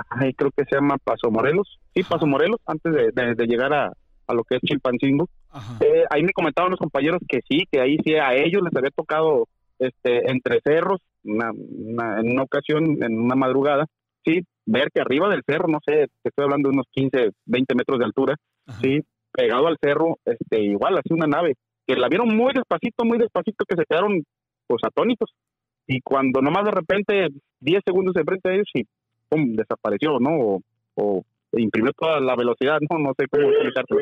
ay, creo que se llama Paso Morelos, sí. Paso Morelos, antes de, de- de llegar a, a lo que es Chilpancingo, eh, ahí me comentaban los compañeros que sí, que ahí sí a ellos les había tocado este entre cerros, una, una- en una ocasión, en una madrugada, sí, ver que arriba del cerro, no sé, te estoy hablando de unos 15, 20 metros de altura, Ajá. sí, pegado al cerro, este, igual, así una nave, que la vieron muy despacito, muy despacito, que se quedaron, pues, atónitos. Y cuando nomás de repente, 10 segundos enfrente de ellos y, pum, desapareció, ¿no? O, o imprimió toda la velocidad, ¿no? No sé cómo explicártelo.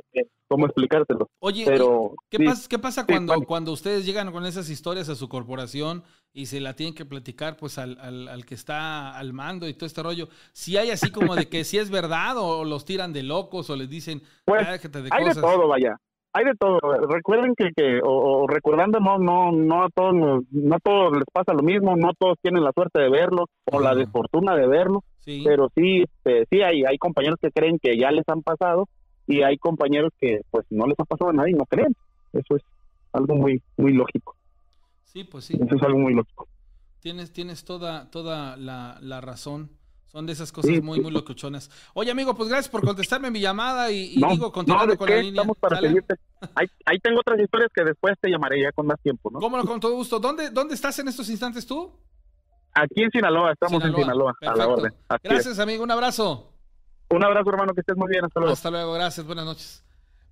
Cómo explicártelo. Oye, ¿y Pero, ¿qué, sí, pasa, qué pasa sí, cuando, cuando ustedes llegan con esas historias a su corporación y se la tienen que platicar pues al, al- al que está al mando y todo este rollo? Si hay así como de que si es verdad o los tiran de locos o les dicen, Pues, "Ah, déjate de hay de todo, vaya. Hay de todo. Recuerden que, que o, o recordando, no, no, no a todos, no a todos les pasa lo mismo, no todos tienen la suerte de verlo o la desfortuna de verlo. Sí. pero sí, este, sí hay, hay compañeros que creen que ya les han pasado y hay compañeros que pues no les ha pasado a nadie y no creen. Eso es algo muy, muy lógico. Sí, pues sí. Eso es algo muy lógico. Tienes, tienes toda, toda la, la razón. Son de esas cosas Sí, muy, sí. muy locochonas. Oye, amigo, pues gracias por contestarme mi llamada y, y no, digo, no, continuando ¿de con qué? la línea. Estamos para. Ahí, ahí tengo otras historias que después te llamaré ya con más tiempo, ¿no? ¿Cómo no? Con todo gusto. ¿Dónde, ¿Dónde estás en estos instantes tú? Aquí en Sinaloa, estamos en Sinaloa, a la orden. Así es. Gracias, amigo. Un abrazo. Un abrazo, hermano, que estés muy bien. Hasta luego. Hasta luego, gracias, buenas noches.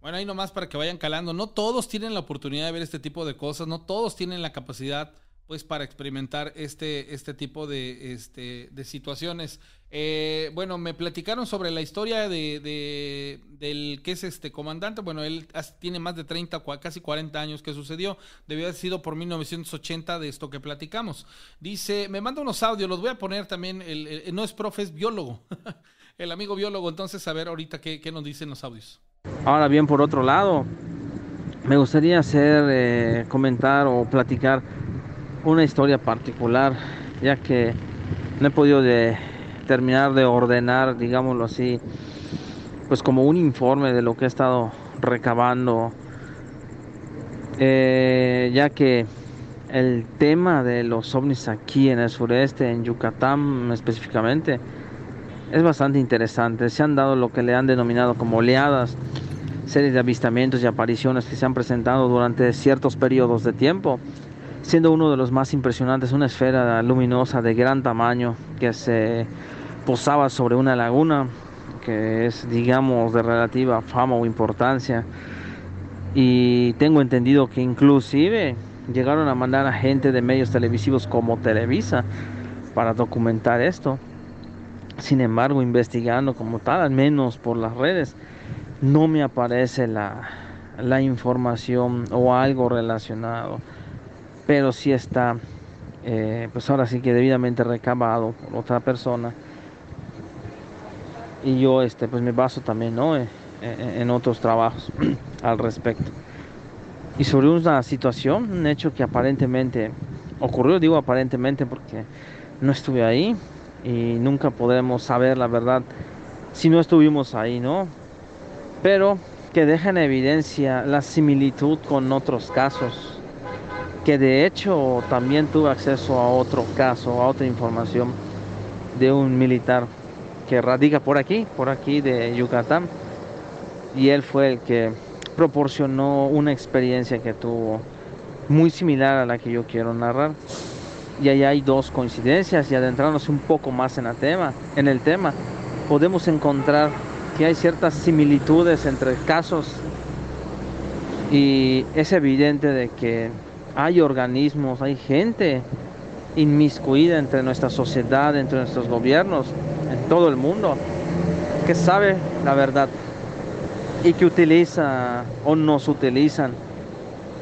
Bueno, ahí nomás para que vayan calando. No todos tienen la oportunidad de ver este tipo de cosas, no todos tienen la capacidad, pues, para experimentar este, este tipo de, este, de situaciones. Eh, bueno, me platicaron sobre la historia de, de- del que es este comandante. Bueno, él tiene más de 30, cua- casi 40 años que sucedió. Debió haber sido por 1980 de esto que platicamos. Dice, me manda unos audios, los voy a poner también. El, el- no es profe, es biólogo. el amigo biólogo. Entonces, a ver ahorita qué, qué nos dicen los audios. Ahora bien, por otro lado, me gustaría hacer, eh, comentar o platicar una historia particular, ya que no he podido terminar de ordenar, digámoslo así, pues como un informe de lo que he estado recabando, eh, ya que el tema de los ovnis aquí en el sureste, en Yucatán específicamente, es bastante interesante. Se han dado lo que le han denominado como oleadas, series de avistamientos y apariciones que se han presentado durante ciertos periodos de tiempo, siendo uno de los más impresionantes una esfera luminosa de gran tamaño que se posaba sobre una laguna que es digamos de relativa fama o importancia y tengo entendido que inclusive llegaron a mandar a gente de medios televisivos como Televisa para documentar esto. Sin embargo, investigando como tal, al menos por las redes, no me aparece la, la información o algo relacionado. Pero sí está, eh, pues ahora sí que debidamente recabado por otra persona. Y yo este, pues me baso también ¿no? Eh, eh, en otros trabajos al respecto. Y sobre una situación, un hecho que aparentemente ocurrió, digo aparentemente porque no estuve ahí y nunca podremos saber la verdad si no estuvimos ahí, ¿no? Pero que deja en evidencia la similitud con otros casos, que de hecho también tuve acceso a otro caso, a otra información de un militar que radica por aquí, por aquí de Yucatán, y él fue el que proporcionó una experiencia que tuvo muy similar a la que yo quiero narrar. Y ahí hay dos coincidencias y adentrarnos un poco más en el tema, en el tema, podemos encontrar que hay ciertas similitudes entre casos y es evidente de que hay organismos, hay gente inmiscuida entre nuestra sociedad, entre nuestros gobiernos, en todo el mundo, que sabe la verdad y que utiliza o nos utilizan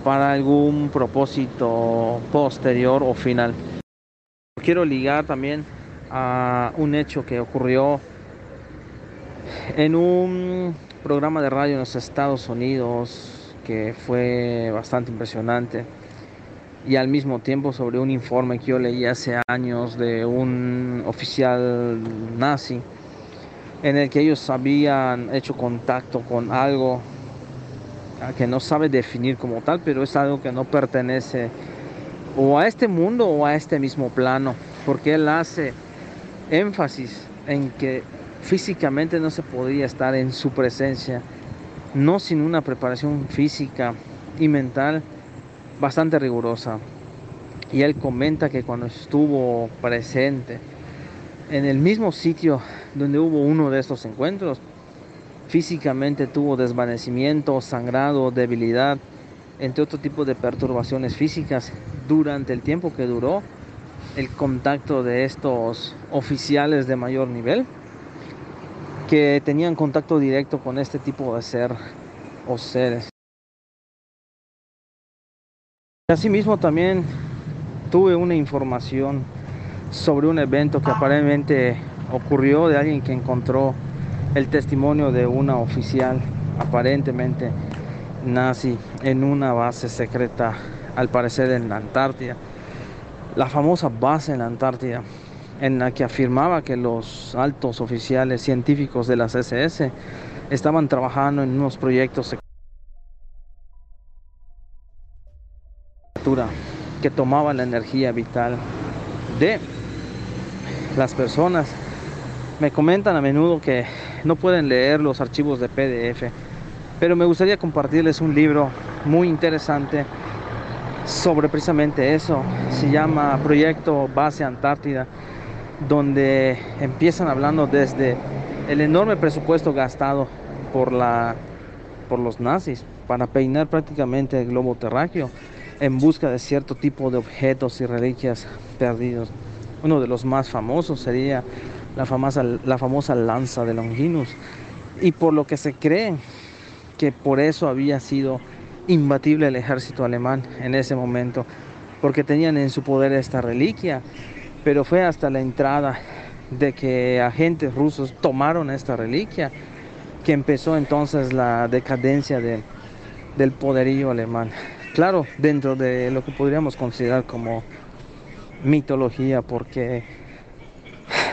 para algún propósito posterior o final. Quiero ligar también a un hecho que ocurrió en un programa de radio en los Estados Unidos que fue bastante impresionante y al mismo tiempo sobre un informe que yo leí hace años de un oficial nazi en el que ellos habían hecho contacto con algo que no sabe definir como tal, pero es algo que no pertenece o a este mundo o a este mismo plano, porque él hace énfasis en que físicamente no se podría estar en su presencia, no sin una preparación física y mental bastante rigurosa. Y él comenta que cuando estuvo presente en el mismo sitio donde hubo uno de estos encuentros, físicamente tuvo desvanecimiento, sangrado, debilidad, entre otro tipo de perturbaciones físicas durante el tiempo que duró el contacto de estos oficiales de mayor nivel que tenían contacto directo con este tipo de ser o seres. Asimismo también tuve una información sobre un evento que aparentemente ocurrió de alguien que encontró el testimonio de una oficial aparentemente nazi en una base secreta, al parecer en la Antártida. La famosa base en la Antártida, en la que afirmaba que los altos oficiales científicos de las SS estaban trabajando en unos proyectos que tomaban la energía vital de las personas me comentan a menudo que no pueden leer los archivos de PDF, pero me gustaría compartirles un libro muy interesante sobre precisamente eso. Se llama Proyecto Base Antártida, donde empiezan hablando desde el enorme presupuesto gastado por, la, por los nazis para peinar prácticamente el globo terráqueo en busca de cierto tipo de objetos y reliquias perdidos. Uno de los más famosos sería la famosa, la famosa lanza de Longinus. Y por lo que se cree que por eso había sido imbatible el ejército alemán en ese momento, porque tenían en su poder esta reliquia. Pero fue hasta la entrada de que agentes rusos tomaron esta reliquia, que empezó entonces la decadencia de, del poderío alemán. Claro, dentro de lo que podríamos considerar como mitología, porque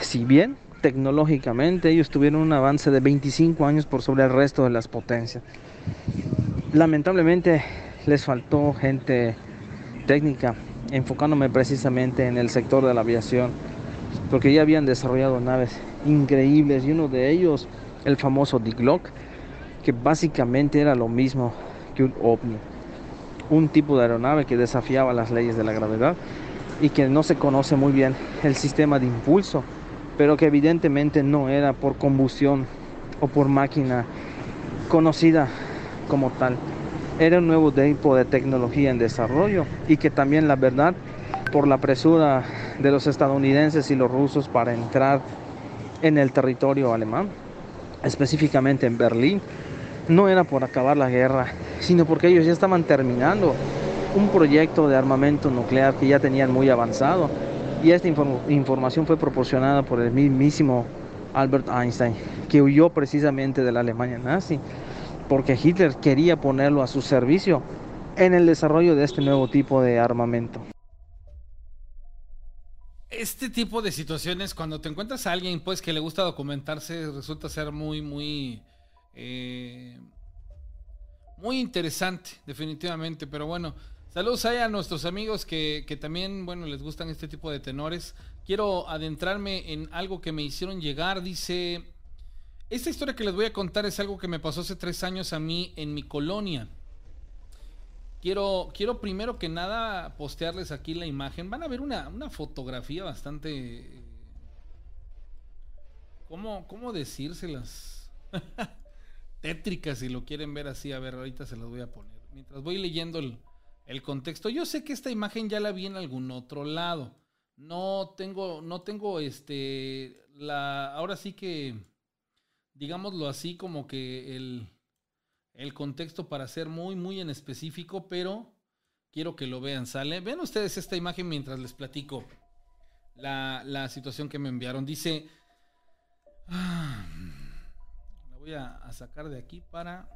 si bien tecnológicamente ellos tuvieron un avance de 25 años por sobre el resto de las potencias, lamentablemente les faltó gente técnica, enfocándome precisamente en el sector de la aviación, porque ya habían desarrollado naves increíbles y uno de ellos, el famoso Diglock, que básicamente era lo mismo que un ovni un tipo de aeronave que desafiaba las leyes de la gravedad y que no se conoce muy bien el sistema de impulso, pero que evidentemente no era por combustión o por máquina conocida como tal. Era un nuevo tipo de tecnología en desarrollo y que también la verdad por la presura de los estadounidenses y los rusos para entrar en el territorio alemán, específicamente en Berlín, no era por acabar la guerra, sino porque ellos ya estaban terminando un proyecto de armamento nuclear que ya tenían muy avanzado. Y esta información fue proporcionada por el mismísimo Albert Einstein, que huyó precisamente de la Alemania nazi, porque Hitler quería ponerlo a su servicio en el desarrollo de este nuevo tipo de armamento. Este tipo de situaciones, cuando te encuentras a alguien pues que le gusta documentarse, resulta ser muy, muy eh, muy interesante, definitivamente. Pero bueno, saludos a nuestros amigos que, también, bueno, les gustan este tipo de tenores. Quiero adentrarme en algo que me hicieron llegar. Dice, esta historia que les voy a contar es algo que me pasó hace tres años a mí en mi colonia. Quiero, quiero primero que nada postearles aquí la imagen. Van a ver una, una fotografía bastante... ¿Cómo, cómo decírselas? tétrica si lo quieren ver así. A ver, ahorita se las voy a poner. Mientras voy leyendo el, contexto. Yo sé que esta imagen ya la vi en algún otro lado. No tengo, no tengo este, la, ahora sí que, digámoslo así, como que el, el contexto para ser muy, muy en específico, pero quiero que lo vean, ¿sale? Ven ustedes esta imagen mientras les platico la, la situación que me enviaron. Dice... Ah, a, sacar de aquí para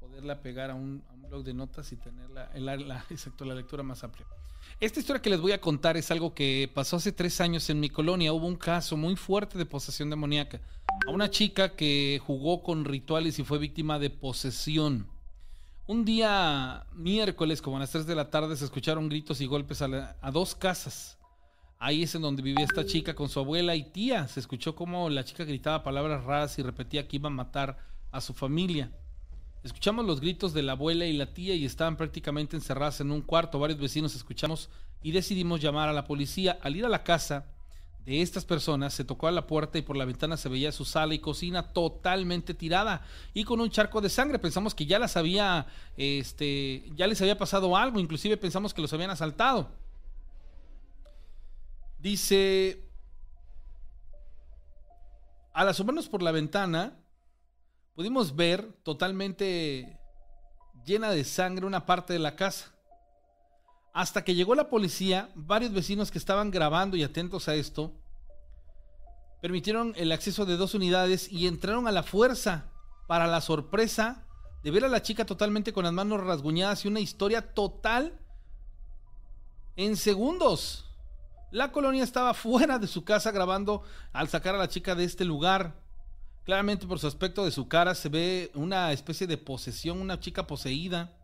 poderla pegar a un, blog de notas y tener la, la, la lectura más amplia. Esta historia que les voy a contar es algo que pasó hace tres años en mi colonia. Hubo un caso muy fuerte de posesión demoníaca. A una chica que jugó con rituales y fue víctima de posesión. Un día miércoles, como a las 3 de la tarde, se escucharon gritos y golpes a dos casas. Ahí es en donde vivía esta chica con su abuela y tía. Se escuchó como la chica gritaba palabras raras y repetía que iba a matar a su familia. Escuchamos los gritos de la abuela y la tía y estaban prácticamente encerradas en un cuarto. Varios vecinos escuchamos y decidimos llamar a la policía. Al ir a la casa de estas personas, se tocó a la puerta y por la ventana se veía su sala y cocina totalmente tirada y con un charco de sangre. Pensamos que ya las había, este, ya les había pasado algo. Inclusive pensamos que los habían asaltado. Dice, al asomarnos por la ventana, pudimos ver totalmente llena de sangre una parte de la casa. Hasta que llegó la policía, varios vecinos que estaban grabando y atentos a esto, permitieron el acceso de dos unidades y entraron a la fuerza para la sorpresa de ver a la chica totalmente con las manos rasguñadas y una historia total en segundos. La colonia estaba fuera de su casa grabando al sacar a la chica de este lugar. Claramente por su aspecto de su cara se ve una especie de posesión, una chica poseída.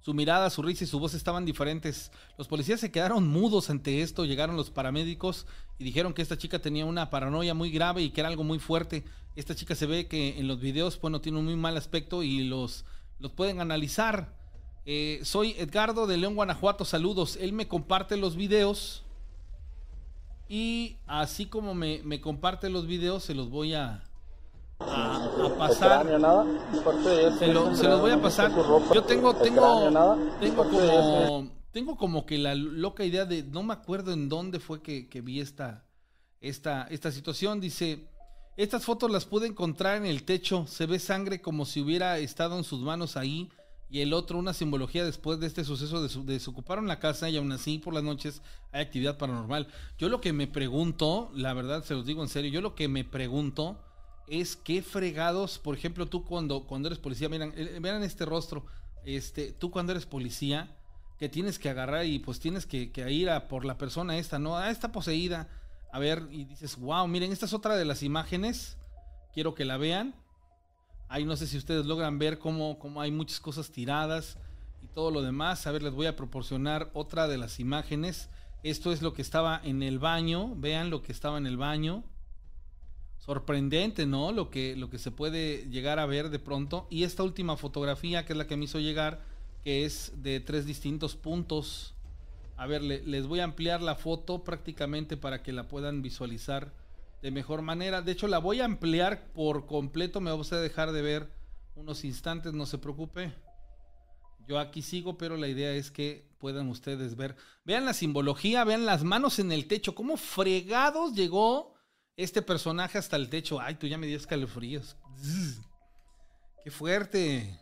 Su mirada, su risa y su voz estaban diferentes. Los policías se quedaron mudos ante esto, llegaron los paramédicos y dijeron que esta chica tenía una paranoia muy grave y que era algo muy fuerte. Esta chica se ve que en los videos, bueno, tiene un muy mal aspecto y los, los pueden analizar. Eh, soy Edgardo de León, Guanajuato, saludos. Él me comparte los videos y así como me, me comparte los videos, se los voy a, a, pasar. Se, los voy a pasar. Yo tengo, tengo, tengo como, tengo como que la loca idea de, no me acuerdo en dónde fue que, vi esta, esta, esta situación. Dice, estas fotos las pude encontrar en el techo. Se ve sangre como si hubiera estado en sus manos ahí y el otro una simbología después de este suceso de su- desocuparon la casa y aún así por las noches hay actividad paranormal. Yo lo que me pregunto, la verdad se los digo en serio, yo lo que me pregunto es qué fregados, por ejemplo, tú cuando, cuando eres policía, miren, eh, vean este rostro, este, tú cuando eres policía, que tienes que agarrar y pues tienes que, que ir a por la persona esta, ¿no? Ah, está poseída. A ver, y dices, wow, miren, esta es otra de las imágenes. Quiero que la vean. Ahí no sé si ustedes logran ver cómo, cómo hay muchas cosas tiradas y todo lo demás. A ver, les voy a proporcionar otra de las imágenes. Esto es lo que estaba en el baño. Vean lo que estaba en el baño. Sorprendente, ¿no? Lo que, lo que se puede llegar a ver de pronto. Y esta última fotografía, que es la que me hizo llegar, que es de tres distintos puntos. A ver, le- les voy a ampliar la foto prácticamente para que la puedan visualizar de mejor manera. De hecho, la voy a ampliar por completo. Me va a dejar de ver unos instantes, no se preocupe. Yo aquí sigo, pero la idea es que puedan ustedes ver. Vean la simbología, vean las manos en el techo. ¿Cómo fregados llegó este personaje hasta el techo? Ay, tú ya me dio escalofríos. Qué fuerte.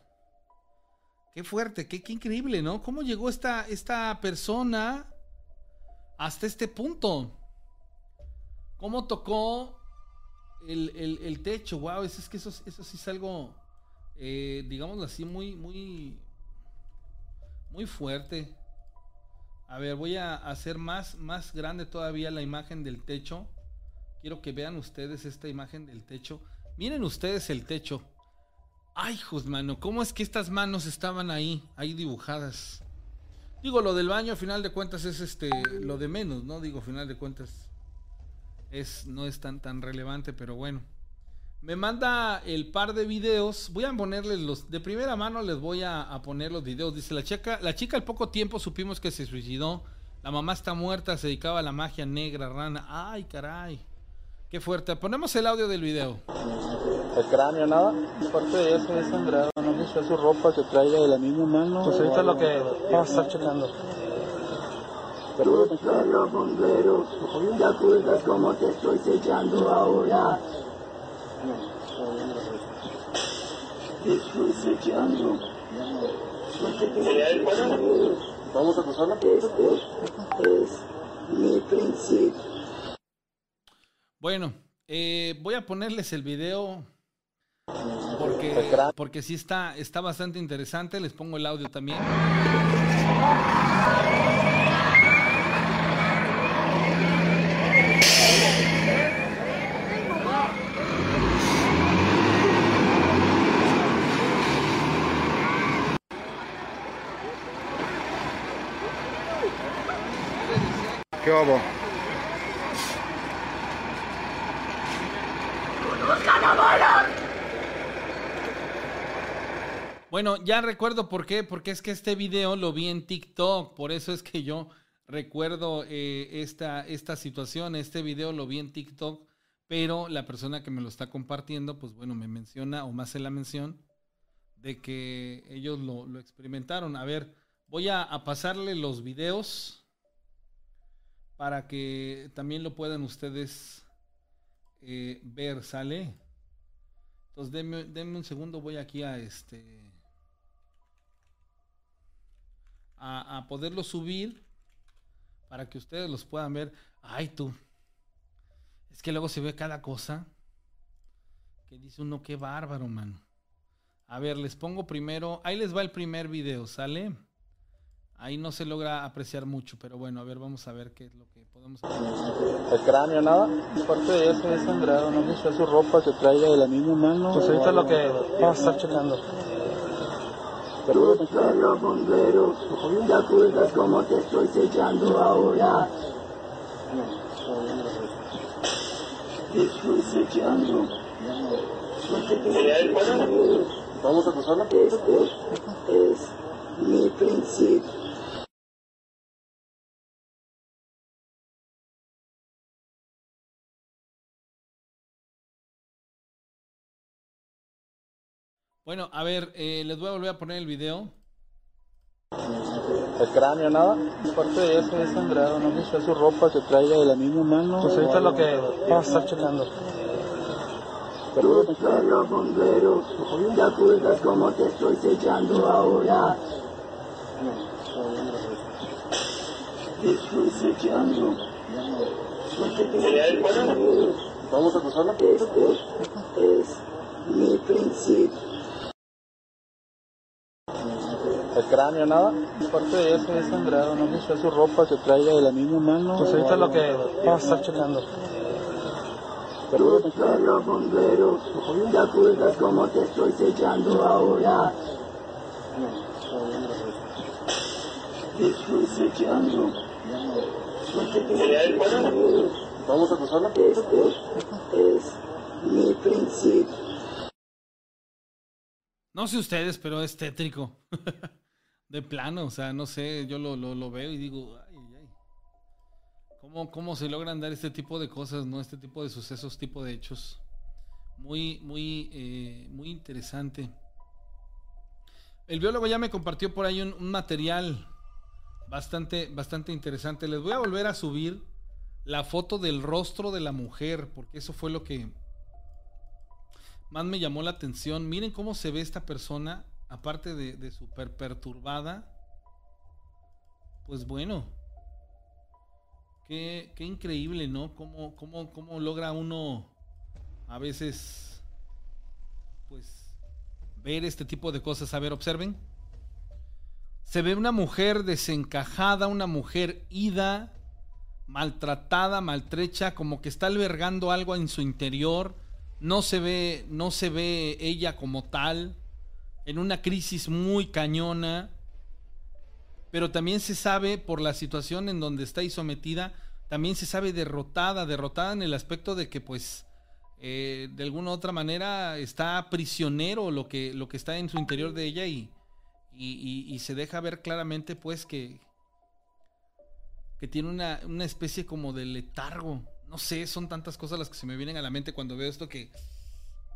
Qué fuerte, qué, qué increíble, ¿no? ¿Cómo llegó esta, esta persona hasta este punto? ¿Cómo tocó el, el- techo? Wow, eso es que eso, eso sí es algo, eh, digámoslo así, muy, muy, muy fuerte. A ver, voy a hacer más, más grande todavía la imagen del techo. Quiero que vean ustedes esta imagen del techo. Miren ustedes el techo. Ay, hijos, mano, ¿cómo es que estas manos estaban ahí, ahí dibujadas? Digo, lo del baño, a final de cuentas, es este, lo de menos, ¿no? Digo, a final de cuentas, es, no es tan, tan relevante, pero bueno. Me manda el par de videos. Voy a ponerles los. De primera mano les voy a, a poner los videos. Dice la chica. La chica al poco tiempo supimos que se suicidó. La mamá está muerta, se dedicaba a la magia negra, rana. Ay, caray. Qué fuerte. Ponemos el audio del video. El cráneo, nada. Aparte de eso, es sangrado. No es su ropa que traiga de la misma mano. Pues ahorita lo que vamos a estar checando. Los bomberos, ¿te acuerdas cómo te estoy sellando ahora? Te estoy sellando. ¿Vamos a cruzarla? Este es mi principio. Bueno, eh, voy a ponerles el video porque, porque sí está, está bastante interesante. Les pongo el audio también. ¿Qué? Bueno, ya recuerdo por qué, porque es que este video lo vi en TikTok, por eso es que yo recuerdo eh, esta, esta situación, este video lo vi en TikTok, pero la persona que me lo está compartiendo, pues bueno, me menciona o más hace la mención de que ellos lo, lo experimentaron. A ver, voy a pasarle los videos para que también lo puedan ustedes eh, ver, ¿sale? Entonces denme, un segundo, voy aquí a este a, a poderlo subir para que ustedes los puedan ver. Ay, tú. Es que luego se ve cada cosa que dice uno, qué bárbaro, mano. A ver, les pongo primero, ahí les va el primer video, ¿sale? Ahí no se logra apreciar mucho, pero bueno, a ver, vamos a ver qué es lo que podemos hacer. El cráneo, nada. Aparte de eso, es sangrado. No sé si es su ropa que traiga de la misma mano. Pues ahorita lo que vamos a estar checando. Los bomberos, ¿te acuerdas cómo te estoy sellando ahora? Te estoy sellando. ¿Vamos a cruzarla? Este es mi principio. Bueno, a ver, eh, les voy a volver a poner el video. El cráneo, nada. Aparte de eso, es sangrado. No sé su ropa que traiga de la misma mano. Pues ahorita lo que vamos a estar checando. Los bomberos. ¿Te acuerdas cómo te estoy sellando ahora? Te estoy sellando. ¿Vamos a cruzarla? Este es mi principio. El cráneo, nada. Aparte de eso, es sangrado. No sé si fue su ropa que traiga de la misma mano. Pues ahorita es lo que vamos a estar checando. Los bomberos. ¿Te acuerdas cómo te estoy sellando ahora? Te estoy sellando. ¿Vamos a cruzarla? Este es mi principio. No sé ustedes, pero es tétrico. de plano, o sea, no sé, yo lo, lo, veo y digo, ay, ay. ¿Cómo, ¿Cómo se logran dar este tipo de cosas, no? Este tipo de sucesos, tipo de hechos. Muy, muy, eh, muy interesante. El biólogo ya me compartió por ahí un, un material bastante, bastante interesante. Les voy a volver a subir la foto del rostro de la mujer, porque eso fue lo que más me llamó la atención. Miren cómo se ve esta persona, aparte de, de súper perturbada. Pues bueno, qué, qué increíble, ¿no? Cómo, cómo, cómo logra uno a veces, pues, ver este tipo de cosas. A ver, observen. Se ve una mujer desencajada, una mujer ida, maltratada, maltrecha, como que está albergando algo en su interior. No se ve, no se ve ella como tal, en una crisis muy cañona. Pero también se sabe por la situación en donde está sometida, también se sabe derrotada, derrotada en el aspecto de que pues eh, de alguna u otra manera está prisionero lo que, lo que está en su interior de ella y, y, y- y se deja ver claramente pues que, que tiene una, una especie como de letargo. No sé, son tantas cosas las que se me vienen a la mente cuando veo esto que...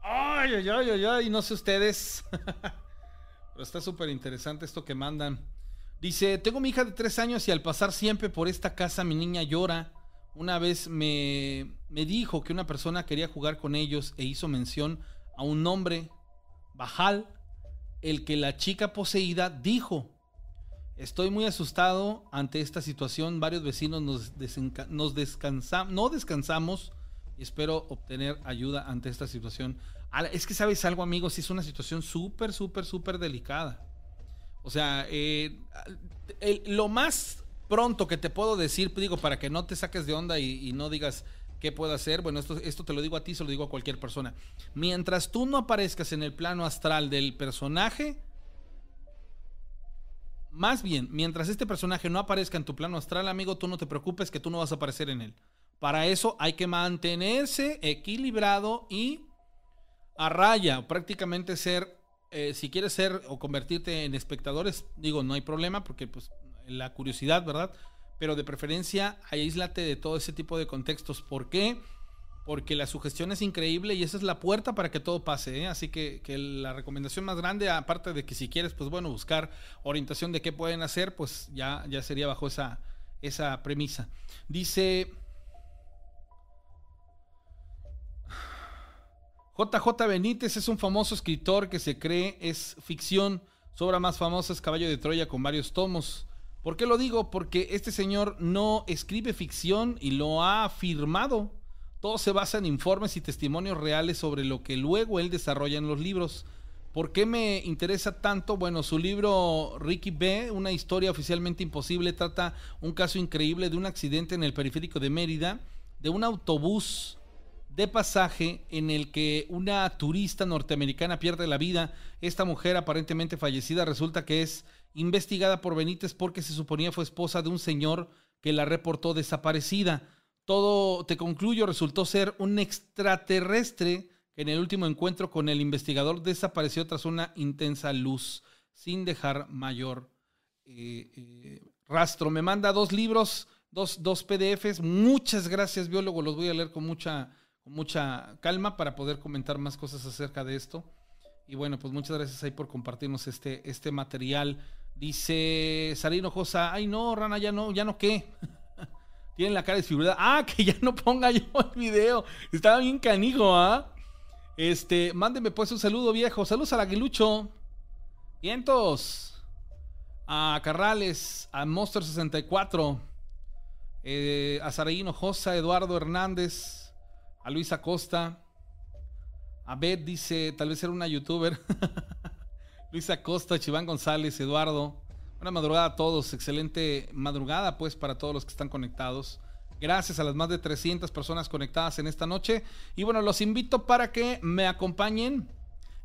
Ay, ay, ay, ay, ay, no sé ustedes. Pero está súper interesante esto que mandan. Dice, tengo mi hija de tres años y al pasar siempre por esta casa mi niña llora. Una vez me, me dijo que una persona quería jugar con ellos e hizo mención a un nombre, Bajal, el que la chica poseída dijo. Estoy muy asustado ante esta situación. Varios vecinos nos, nos descansamos, no descansamos y espero obtener ayuda ante esta situación. Es que sabes algo, amigos, es una situación súper, súper, súper delicada. O sea, eh, lo más pronto que te puedo decir, digo, para que no te saques de onda y, y no digas qué puedo hacer, bueno, esto, esto te lo digo a ti, se lo digo a cualquier persona. Mientras tú no aparezcas en el plano astral del personaje, más bien, mientras este personaje no aparezca en tu plano astral, amigo, tú no te preocupes que tú no vas a aparecer en él. Para eso hay que mantenerse equilibrado y a raya, prácticamente ser, eh, si quieres ser o convertirte en espectadores, digo, no hay problema porque pues la curiosidad, ¿verdad? Pero de preferencia, aíslate de todo ese tipo de contextos. ¿Por qué? Porque la sugestión es increíble y esa es la puerta para que todo pase. ¿eh? Así que, que la recomendación más grande, aparte de que si quieres, pues bueno, buscar orientación de qué pueden hacer, pues ya, ya sería bajo esa, esa premisa. Dice JJ Benítez es un famoso escritor que se cree es ficción. Su obra más famosa es Caballo de Troya con varios tomos. ¿Por qué lo digo? Porque este señor no escribe ficción y lo ha afirmado. Todo se basa en informes y testimonios reales sobre lo que luego él desarrolla en los libros. ¿Por qué me interesa tanto? Bueno, su libro Ricky B, una historia oficialmente imposible, trata un caso increíble de un accidente en el periférico de Mérida, de un autobús de pasaje en el que una turista norteamericana pierde la vida. Esta mujer aparentemente fallecida resulta que es investigada por Benítez porque se suponía fue esposa de un señor que la reportó desaparecida. Todo, te concluyo, resultó ser un extraterrestre que en el último encuentro con el investigador desapareció tras una intensa luz, sin dejar mayor eh, eh, rastro. Me manda dos libros, dos, dos PDFs. Muchas gracias, biólogo. Los voy a leer con mucha, con mucha calma para poder comentar más cosas acerca de esto. Y bueno, pues muchas gracias ahí por compartirnos este, este material. Dice Sarino Josa, ay no, Rana, ya no, ya no qué. Tienen la cara desfigurada. Ah, que ya no ponga yo el video. Estaba bien canijo, ¿ah? Este, mándeme pues un saludo viejo. Saludos al aguilucho. Vientos. A Carrales, a Monster 64. Eh, a Saraí Josa, Eduardo Hernández, a Luis Acosta. A Beth dice, tal vez era una youtuber. Luis Acosta, Chiván González, Eduardo. Buena madrugada a todos, excelente madrugada pues para todos los que están conectados. Gracias a las más de 300 personas conectadas en esta noche. Y bueno, los invito para que me acompañen.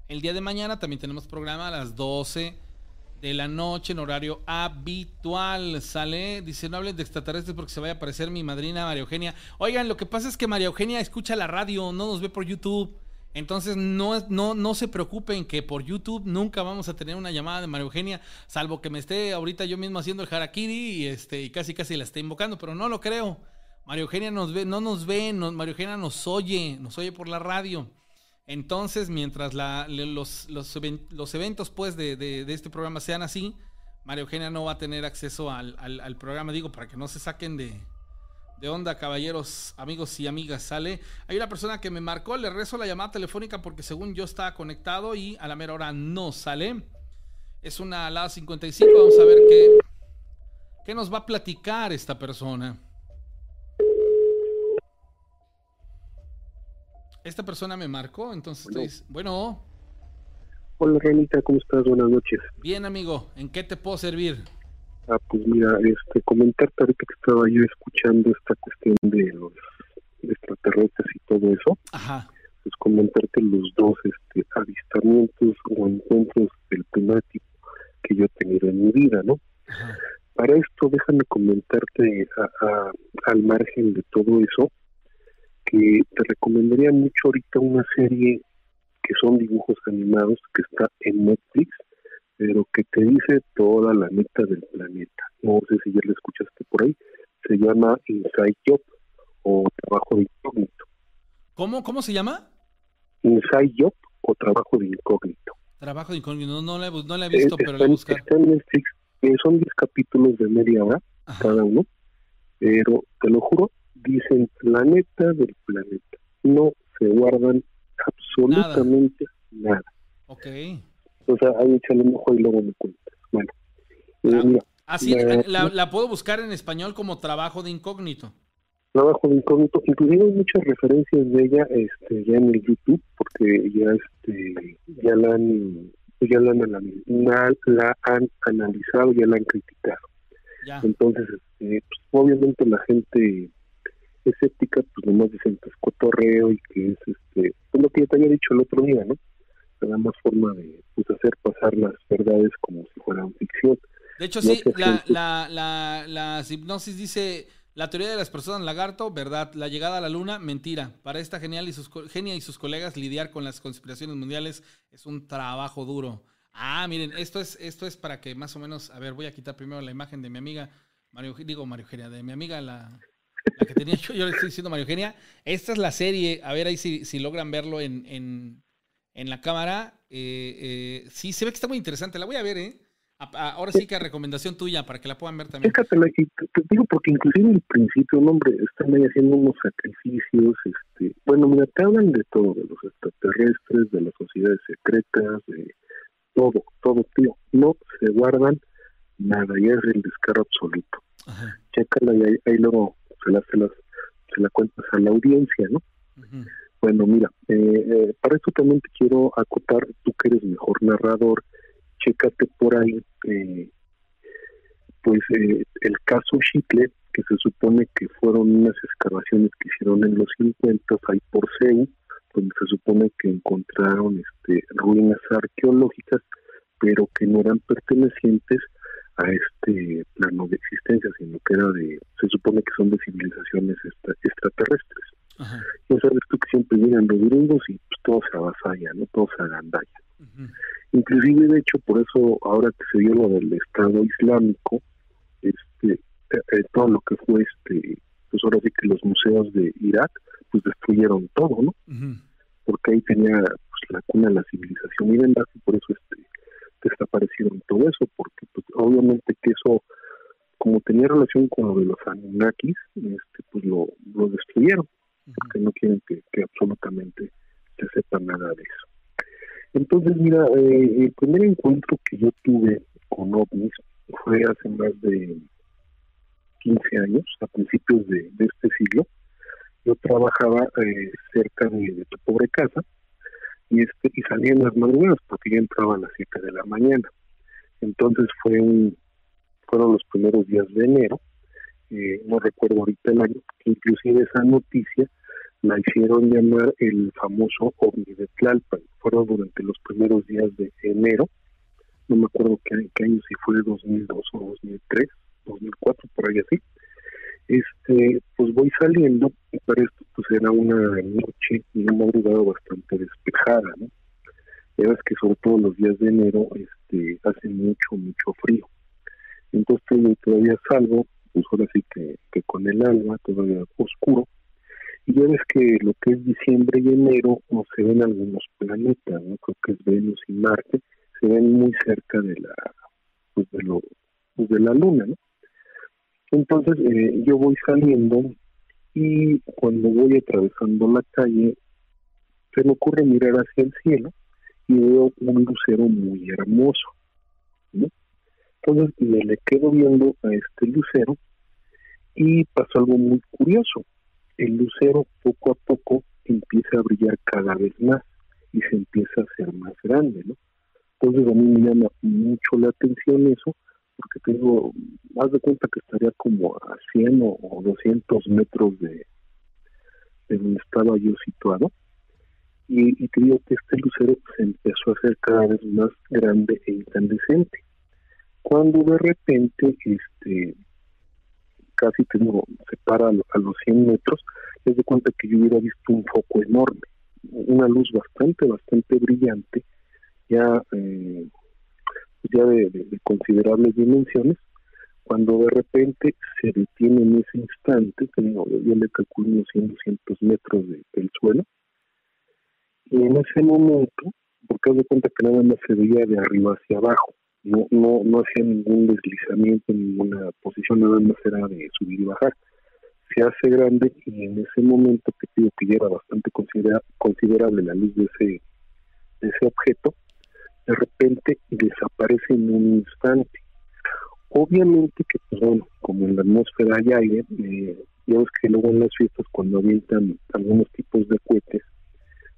El día de mañana también tenemos programa a las 12 de la noche en horario habitual. Sale, dice, no hablen de extraterrestres porque se vaya a aparecer mi madrina María Eugenia. Oigan, lo que pasa es que María Eugenia escucha la radio, no nos ve por YouTube. Entonces no, no, no se preocupen que por YouTube nunca vamos a tener una llamada de María Eugenia, salvo que me esté ahorita yo mismo haciendo el harakiri y, este, y casi casi la esté invocando, pero no lo creo. María Eugenia nos ve, no nos ve, María Eugenia nos oye, nos oye por la radio. Entonces, mientras los, eventos pues, de, este programa sean así, María Eugenia no va a tener acceso al, al programa, digo, para que no se saquen de, de onda, caballeros, amigos y amigas. Sale. Hay una persona que me marcó, le rezo la llamada telefónica porque según yo estaba conectado y a la mera hora no sale. Es una la 55. Vamos a ver qué, qué nos va a platicar esta persona. Esta persona me marcó, entonces bueno. bueno. Hola, Renita, ¿cómo estás? Buenas noches. Bien, amigo, ¿en qué te puedo servir? Ah, pues mira, este, comentarte ahorita que estaba yo escuchando esta cuestión de los extraterrestres y todo eso. Ajá. Pues comentarte los dos este, avistamientos o encuentros del primer tipo que yo he tenido en mi vida, ¿no? Ajá. Para esto, déjame comentarte al margen de todo eso, que te recomendaría mucho ahorita una serie que son dibujos animados que está en Netflix, pero que te dice toda la neta del planeta. No sé si ya la escuchaste por ahí. Se llama Inside Job o Trabajo de Incógnito. ¿Cómo, cómo se llama? Inside Job o Trabajo de Incógnito. Trabajo de Incógnito, no, no, la, no la he visto, pero la buscar. Está en Netflix, eh, son 10 capítulos de media hora cada uno, pero te lo juro, dicen la neta del planeta. No se guardan absolutamente nada. nada. Ok. O sea, ahí échale un ojo y luego me cuentas. Bueno, eh, Así la, la, puedo buscar en español como trabajo de incógnito. Trabajo de incógnito, inclusive hay muchas referencias de ella este, ya en el YouTube, porque ya este ya la han ya la han, la han analizado, ya la han criticado. Entonces, este, pues, obviamente la gente escéptica, pues nomás dicen que es cotorreo y que es este, pues, lo que ya te había dicho el otro día, ¿no? da más forma de pues, hacer pasar las verdades como si fueran ficción. De hecho, sí, la, la, la, la hipnosis dice, la teoría de las personas lagarto, verdad, la llegada a la luna, mentira. Para esta genial y sus, genia y sus colegas, lidiar con las conspiraciones mundiales es un trabajo duro. Ah, miren, esto es, esto es para que más o menos, a ver, voy a quitar primero la imagen de mi amiga, Mario, digo Mario Eugenia, de mi amiga la, la que tenía yo, yo le estoy diciendo Mario Eugenia. Esta es la serie, a ver ahí si, si logran verlo en, en, en la cámara. Eh, eh, sí, se ve que está muy interesante. La voy a ver, ¿eh? ahora sí que recomendación tuya para que la puedan ver también. Y te, digo porque inclusive en el principio, un hombre, están ahí haciendo unos sacrificios, este, bueno, mira, te hablan de todo, de los extraterrestres, de las sociedades secretas, de todo, todo, tío. No se guardan nada, ya es el descaro absoluto. Chécala y ahí, luego se la, se, cuentas a la audiencia, ¿no? Bueno, mira, eh, eh, para esto también te quiero acotar, tú que eres mejor narrador, chécate por ahí, eh, pues el caso Chicle, que se supone que fueron unas excavaciones que hicieron en los 50 ahí por CEU, donde se supone que encontraron este, ruinas arqueológicas, pero que no eran pertenecientes a este plano de existencia, sino que era de, se supone que son de civilizaciones extraterrestres. Ya sabes tú que siempre llegan los gringos y pues, todo se avasalla, ¿no? Todo se agandalla. Inclusive, de hecho, por eso ahora que se dio lo del Estado Islámico, este, eh, eh, todo lo que fue, este, pues ahora sí que los museos de Irak, pues destruyeron todo, ¿no? Porque ahí tenía pues, la cuna de la civilización y por eso este, desaparecieron todo eso, porque pues, obviamente que eso, como tenía relación con lo de los Anunnakis, este, pues lo, lo destruyeron porque no quieren que, absolutamente se sepa nada de eso. Entonces, mira, eh, el primer encuentro que yo tuve con ovnis fue hace más de 15 años, a principios de, este siglo. Yo trabajaba eh, cerca de, tu pobre casa y este y salía las madrugadas porque ya entraba a las 7 de la mañana. Entonces fue un, fueron los primeros días de enero, eh, no recuerdo ahorita el año, inclusive esa noticia la hicieron llamar el famoso ovni de Tlalpan. Fueron durante los primeros días de enero, no me acuerdo qué, año, si fue 2002 o 2003, 2004, por ahí así. Este, pues voy saliendo y para esto pues era una noche y una madrugada bastante despejada, ¿no? Ya ves que sobre todo los días de enero este, hace mucho, mucho frío. Entonces todavía salgo, pues ahora sí que, con el alma todavía oscuro, y ya ves que lo que es diciembre y enero no se ven algunos planetas, ¿no? creo que es Venus y Marte, se ven muy cerca de la pues de lo pues de la luna, ¿no? Entonces eh, yo voy saliendo y cuando voy atravesando la calle se me ocurre mirar hacia el cielo y veo un lucero muy hermoso, ¿no? Entonces me le quedo viendo a este lucero y pasó algo muy curioso el lucero poco a poco empieza a brillar cada vez más y se empieza a hacer más grande, ¿no? Entonces a mí me llama mucho la atención eso, porque tengo, más de cuenta que estaría como a 100 o 200 metros de, de donde estaba yo situado, y, y te digo que este lucero se empezó a hacer cada vez más grande e incandescente. Cuando de repente este casi tengo, se para a los 100 metros, es de cuenta que yo hubiera visto un foco enorme, una luz bastante, bastante brillante, ya, eh, de, considerables dimensiones, cuando de repente se detiene en ese instante, tengo, yo le calculo unos 100, 200 metros del suelo, y en ese momento, porque haz de cuenta que nada más se veía de arriba hacia abajo, no, no, no hacía ningún deslizamiento en ninguna posición, nada más era de subir y bajar. Se hace grande y en ese momento que digo que ya era bastante considerable la luz de ese, de ese objeto, de repente desaparece en un instante. Obviamente que, pues bueno, como en la atmósfera hay aire, eh, ves que luego en las fiestas cuando avientan algunos tipos de cohetes,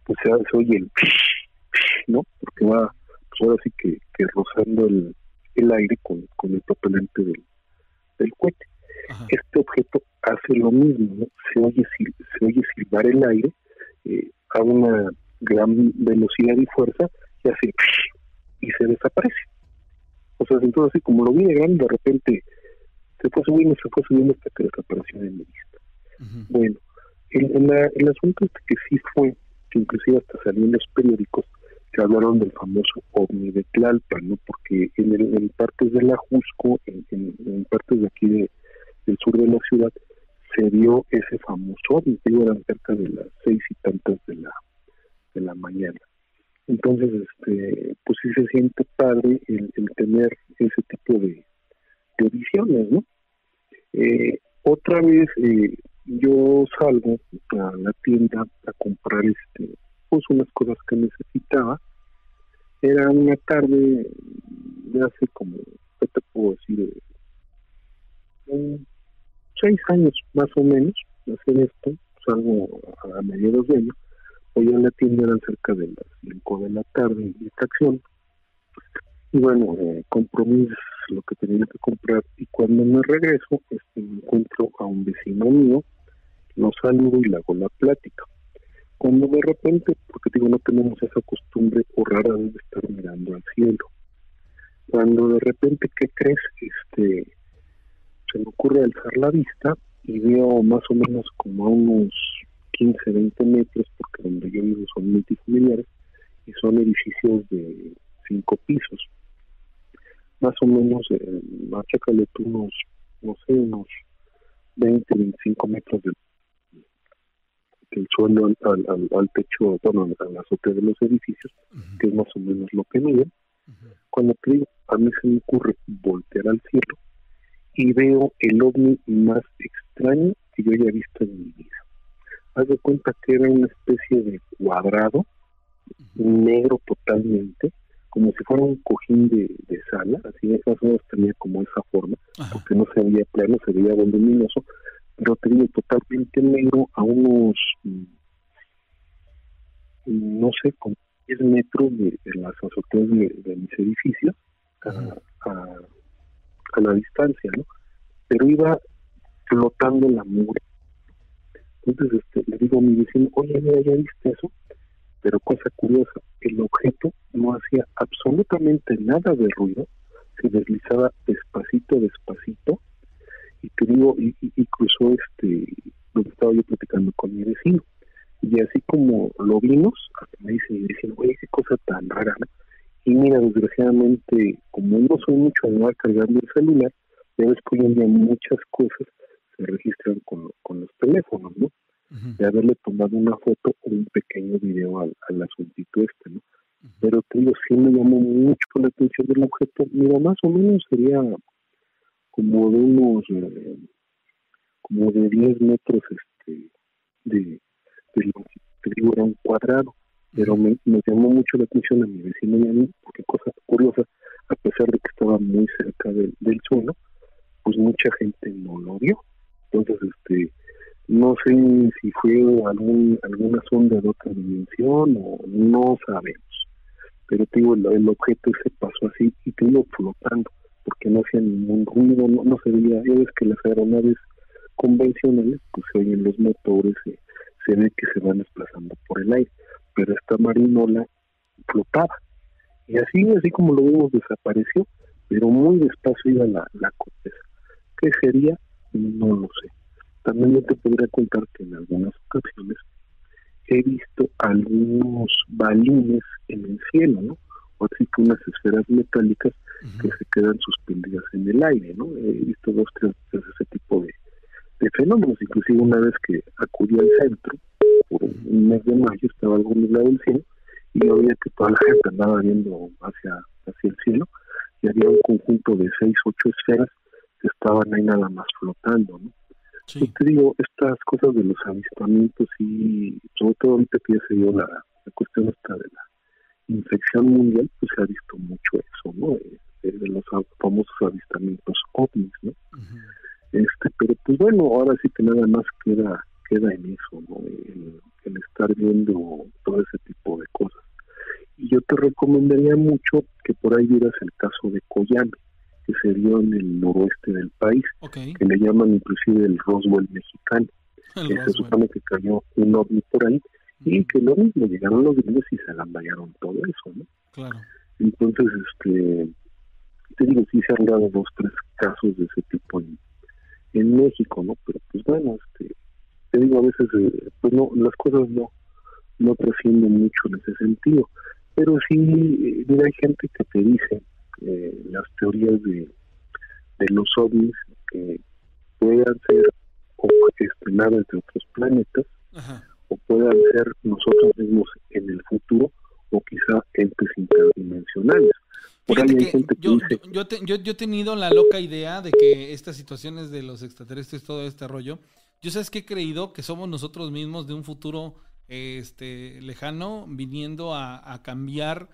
pues se, se oye el ¿no? Porque va pues ahora sí que, rozando el, aire con, el propelente del, del cohete. Este objeto hace lo mismo, se oye se oye silbar el aire eh, a una gran velocidad y fuerza y hace y se desaparece. O sea, entonces así como lo viene grande, de repente se fue subiendo, se fue subiendo hasta que desapareció de mi vista. Bueno, el, el asunto es que sí fue, que inclusive hasta salió en los periódicos, hablaron del famoso ovni de Tlalpan, ¿no? Porque en, el, en partes de la Jusco, en, en, partes de aquí del sur de la ciudad, se vio ese famoso ovni, que eran cerca de las seis y tantas de la, de la mañana. Entonces, este, pues sí se siente padre el, tener ese tipo de, de visiones, ¿no? Eh, otra vez eh, yo salgo a la tienda a comprar este pues unas cosas que necesitaba era una tarde de hace como, ¿qué te puedo decir? seis años más o menos, hacer esto, salgo a, mediados de año, hoy en la tienda eran cerca de las cinco de la tarde y acción Y bueno, eh, lo que tenía que comprar. Y cuando me regreso, este, encuentro a un vecino mío, lo saludo y le hago la plática cuando de repente, porque digo, no tenemos esa costumbre o rara de estar mirando al cielo, cuando de repente, ¿qué crees? Este, se me ocurre alzar la vista y veo más o menos como a unos 15, 20 metros, porque donde yo vivo son multifamiliares y son edificios de cinco pisos. Más o menos, eh, tú unos, no sé, unos 20, 25 metros de el suelo al, al, techo, bueno, a la azotea de los edificios, que es más o menos lo que miden. Cuando te a mí se me ocurre voltear al cielo y veo el ovni más extraño que yo haya visto en mi vida. Haz de cuenta que era una especie de cuadrado, negro totalmente, como si fuera un cojín de, de sala, así más o menos tenía como esa forma, porque no se veía plano, se veía voluminoso, pero tenía totalmente negro a unos, mm, no sé, como 10 metros de, de las azoteas de, de mis edificios a, a, a la distancia, ¿no? Pero iba flotando la mugre. Entonces este, le digo a mi vecino, oye, mira, ¿ya viste eso? Pero cosa curiosa, el objeto no hacía absolutamente nada de ruido, se deslizaba despacito, despacito, y te digo, y, y- cruzó este, que estaba yo platicando con mi vecino. Y así como lo vimos, hasta me dice mi vecino, oye, qué cosa tan rara, ¿no? Y mira, desgraciadamente, como no soy mucho de andar cargando el celular, ya ves que muchas cosas se registran con, con los teléfonos, ¿no? De haberle tomado una foto o un pequeño video al, al asuntito este, ¿no? Pero te digo, sí me llamó mucho la atención del objeto. Mira, más o menos sería como de unos, eh, como de 10 metros este, de, de longitud. Te digo, era un cuadrado. Pero me, me llamó mucho la atención a mi vecino y a mí, porque cosa curiosa, a pesar de que estaba muy cerca del, del suelo, pues mucha gente no lo vio. Entonces, este, no sé si fue algún, alguna sonda de otra dimensión o no sabemos. Pero te digo, el, objeto se pasó así y te digo flotando, porque no hacía ningún ruido, no, no se veía. Ya ves que las aeronaves convencionales, pues se oyen los motores, se, se ve que se van desplazando por el aire, pero esta marinola flotaba. Y así, así como lo vimos, desapareció, pero muy despacio iba la, la corteza. ¿Qué sería? No lo sé. También yo te podría contar que en algunas ocasiones he visto algunos balines en el cielo, ¿no? O así que unas esferas metálicas que se quedan suspendidas en el aire, ¿no? He visto dos, tres veces ese tipo de, de fenómenos. Inclusive una vez que acudí al centro, por un mes de mayo, estaba algo nublado el cielo, y yo veía que toda la gente andaba viendo hacia, hacia el cielo, y había un conjunto de seis, ocho esferas estaban ahí nada más flotando, ¿no? Yo te digo, estas cosas de los avistamientos y sobre todo ahorita que ya se dio la, la cuestión esta de la infección mundial, pues se ha visto mucho eso, ¿no? Eh, eh, de los famosos avistamientos ovnis, ¿no? Este, pero pues bueno, ahora sí que nada más queda queda en eso, ¿no? El, el estar viendo todo ese tipo de cosas. Y yo te recomendaría mucho que por ahí vieras el caso de Coyame, que se dio en el noroeste del país, que le llaman inclusive el Roswell mexicano, El que se Roswell. supone que cayó un ovni por ahí, y que lo mismo, llegaron los gringos y se agamballaron todo eso, ¿no? Claro. Entonces, este, te digo, sí se han dado dos, tres casos de ese tipo en, en México, ¿no? Pero pues bueno, este, te digo, a veces, eh, pues no, las cosas no, no trascienden mucho en ese sentido. Pero sí, eh, mira, hay gente que te dice eh, las teorías de, de los ovnis que puedan ser o naves de otros planetas o puedan ser nosotros mismos en el futuro o quizá entes interdimensionales. Por ahí Fíjate hay que gente que yo, dice, yo, yo te- yo- yo he tenido la loca idea de que estas situaciones de los extraterrestres, todo este rollo, yo sabes que he creído que somos nosotros mismos de un futuro este, lejano viniendo a, a cambiar,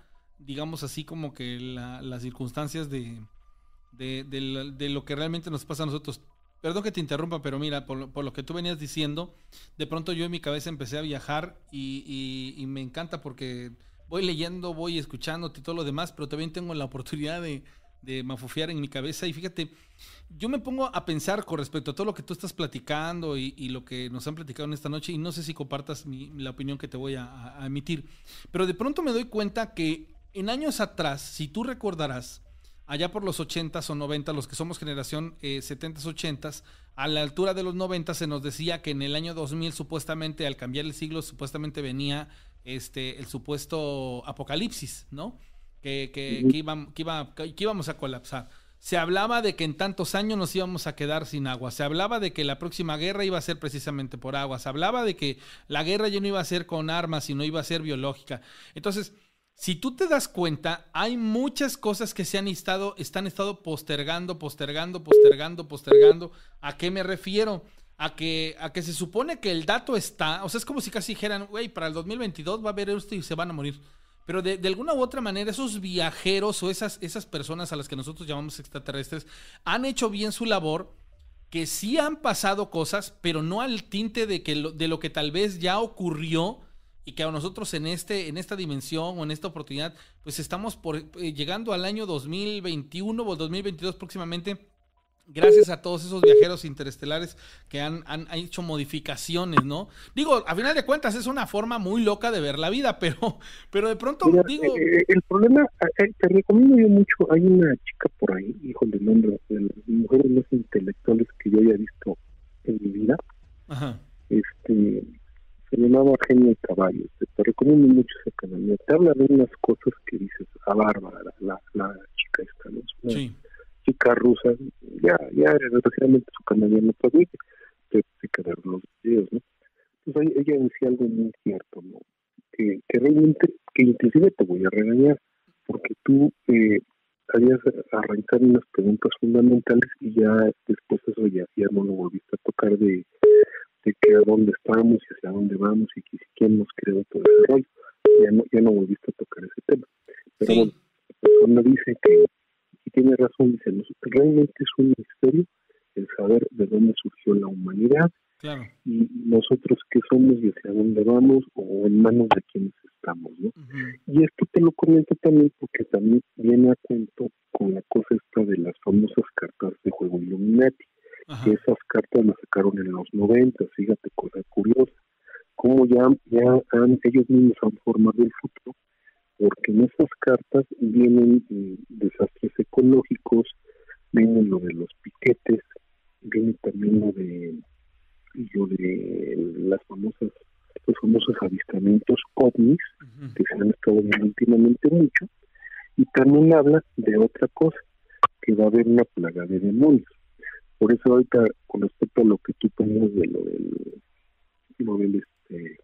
digamos así, como que la- las circunstancias de, de, lo que realmente nos pasa a nosotros. Perdón que te interrumpa, pero mira, por, por lo que tú venías diciendo, de pronto yo en mi cabeza empecé a viajar y, y- me encanta porque voy leyendo, voy escuchando y todo lo demás, pero también tengo la oportunidad de, de mafufiar en mi cabeza. Y fíjate, yo me pongo a pensar con respecto a todo lo que tú estás platicando y, lo que nos han platicado en esta noche, y no sé si compartas mi- la opinión que te voy a emitir, pero de pronto me doy cuenta que en años atrás, si tú recordarás, allá por los 80s o 90 los que somos generación eh, 70s, 80s, a la altura de los 90 se nos decía que en el año 2000 supuestamente al cambiar el siglo supuestamente venía este el supuesto apocalipsis, ¿no? Que, que, que, iban- que iba- que íbamos a colapsar. Se hablaba de que en tantos años nos íbamos a quedar sin agua. Se hablaba de que la próxima guerra iba a ser precisamente por agua. Se hablaba de que la guerra ya no iba a ser con armas, sino iba a ser biológica. Entonces, si tú te das cuenta, hay muchas cosas que se han estado, están estado postergando, postergando, postergando, postergando. ¿A qué me refiero? a que, a que se supone que el dato está, o sea, es como si casi dijeran, güey, para el 2022 va a haber esto y se van a morir. Pero de, alguna u otra manera, esos viajeros o esas, esas personas a las que nosotros llamamos extraterrestres han hecho bien su labor, que sí han pasado cosas, pero no al tinte de, que de lo que tal vez ya ocurrió y que a nosotros en, este, en esta dimensión o en esta oportunidad, pues estamos por, eh, llegando al año 2021 o 2022 próximamente gracias a todos esos viajeros interestelares que han, han, hecho modificaciones, ¿no? Digo, a final de cuentas es una forma muy loca de ver la vida, pero, pero de pronto Mira, digo... eh, el problema, eh, te recomiendo yo mucho, hay una chica por ahí, hijo de nombre, de las mujeres más intelectuales que yo haya visto en mi vida, Ajá. este se llamaba Genia Caballos, te, recomiendo mucho ese canal, te habla de unas cosas que dices, a bárbara, la, la chica esta, ¿no? Es una Sí. chica rusa, ya, ya desgraciadamente su canal ya no permite, te, te quedaron los videos, ¿no? Entonces ahí ella decía algo muy cierto, ¿no? Que, que realmente, que inclusive te voy a regañar, porque tú eh, habías arrancado unas preguntas fundamentales y ya después eso ya, ya no lo volviste a tocar de que a dónde estamos y hacia dónde vamos y que, quién nos creó todo ese rollo. Ya no, ya no volviste a tocar ese tema. Pero Sí. bueno, la persona dice que, y tiene razón, dice, "Nos- realmente es un misterio el saber de dónde surgió la humanidad Claro. y nosotros qué somos y hacia dónde vamos o en manos de quiénes estamos, ¿no? Y esto te lo comento también porque también viene a cuento con la cosa esta de las famosas cartas de juego Illuminati, Ajá. que esas cartas las sacaron en los 90, fíjate, cosa curiosa, cómo ya, ya han, ellos mismos han formado el futuro, porque en esas cartas vienen eh, desastres ecológicos, viene lo de los piquetes, viene también lo de lo de las famosas los famosos avistamientos ovnis que se han estado viendo últimamente mucho y también habla de otra cosa que va a haber una plaga de demonios por eso ahorita con respecto a lo que tú ponías de lo del lo del este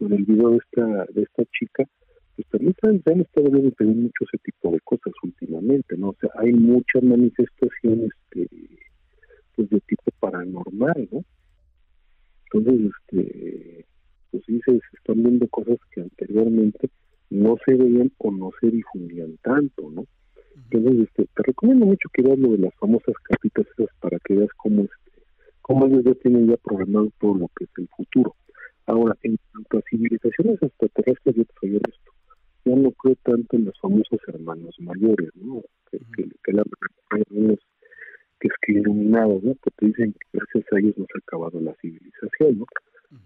lo del video de esta de esta chica pues también se han, estado viendo también mucho ese tipo de cosas últimamente no o sea hay muchas manifestaciones que pues de tipo paranormal no entonces este pues sí se están viendo cosas que anteriormente no se veían o no se difundían tanto no entonces este te recomiendo mucho que veas lo de las famosas capitas esas para que veas cómo este cómo ellos ya tienen ya programado todo lo que es el futuro ahora en cuanto a civilizaciones extraterrestres yo te soy honesto ya no creo tanto en los famosos hermanos mayores no que, que, que la, hay algunos que es que iluminados no que te dicen que gracias a ellos nos ha acabado la civilización no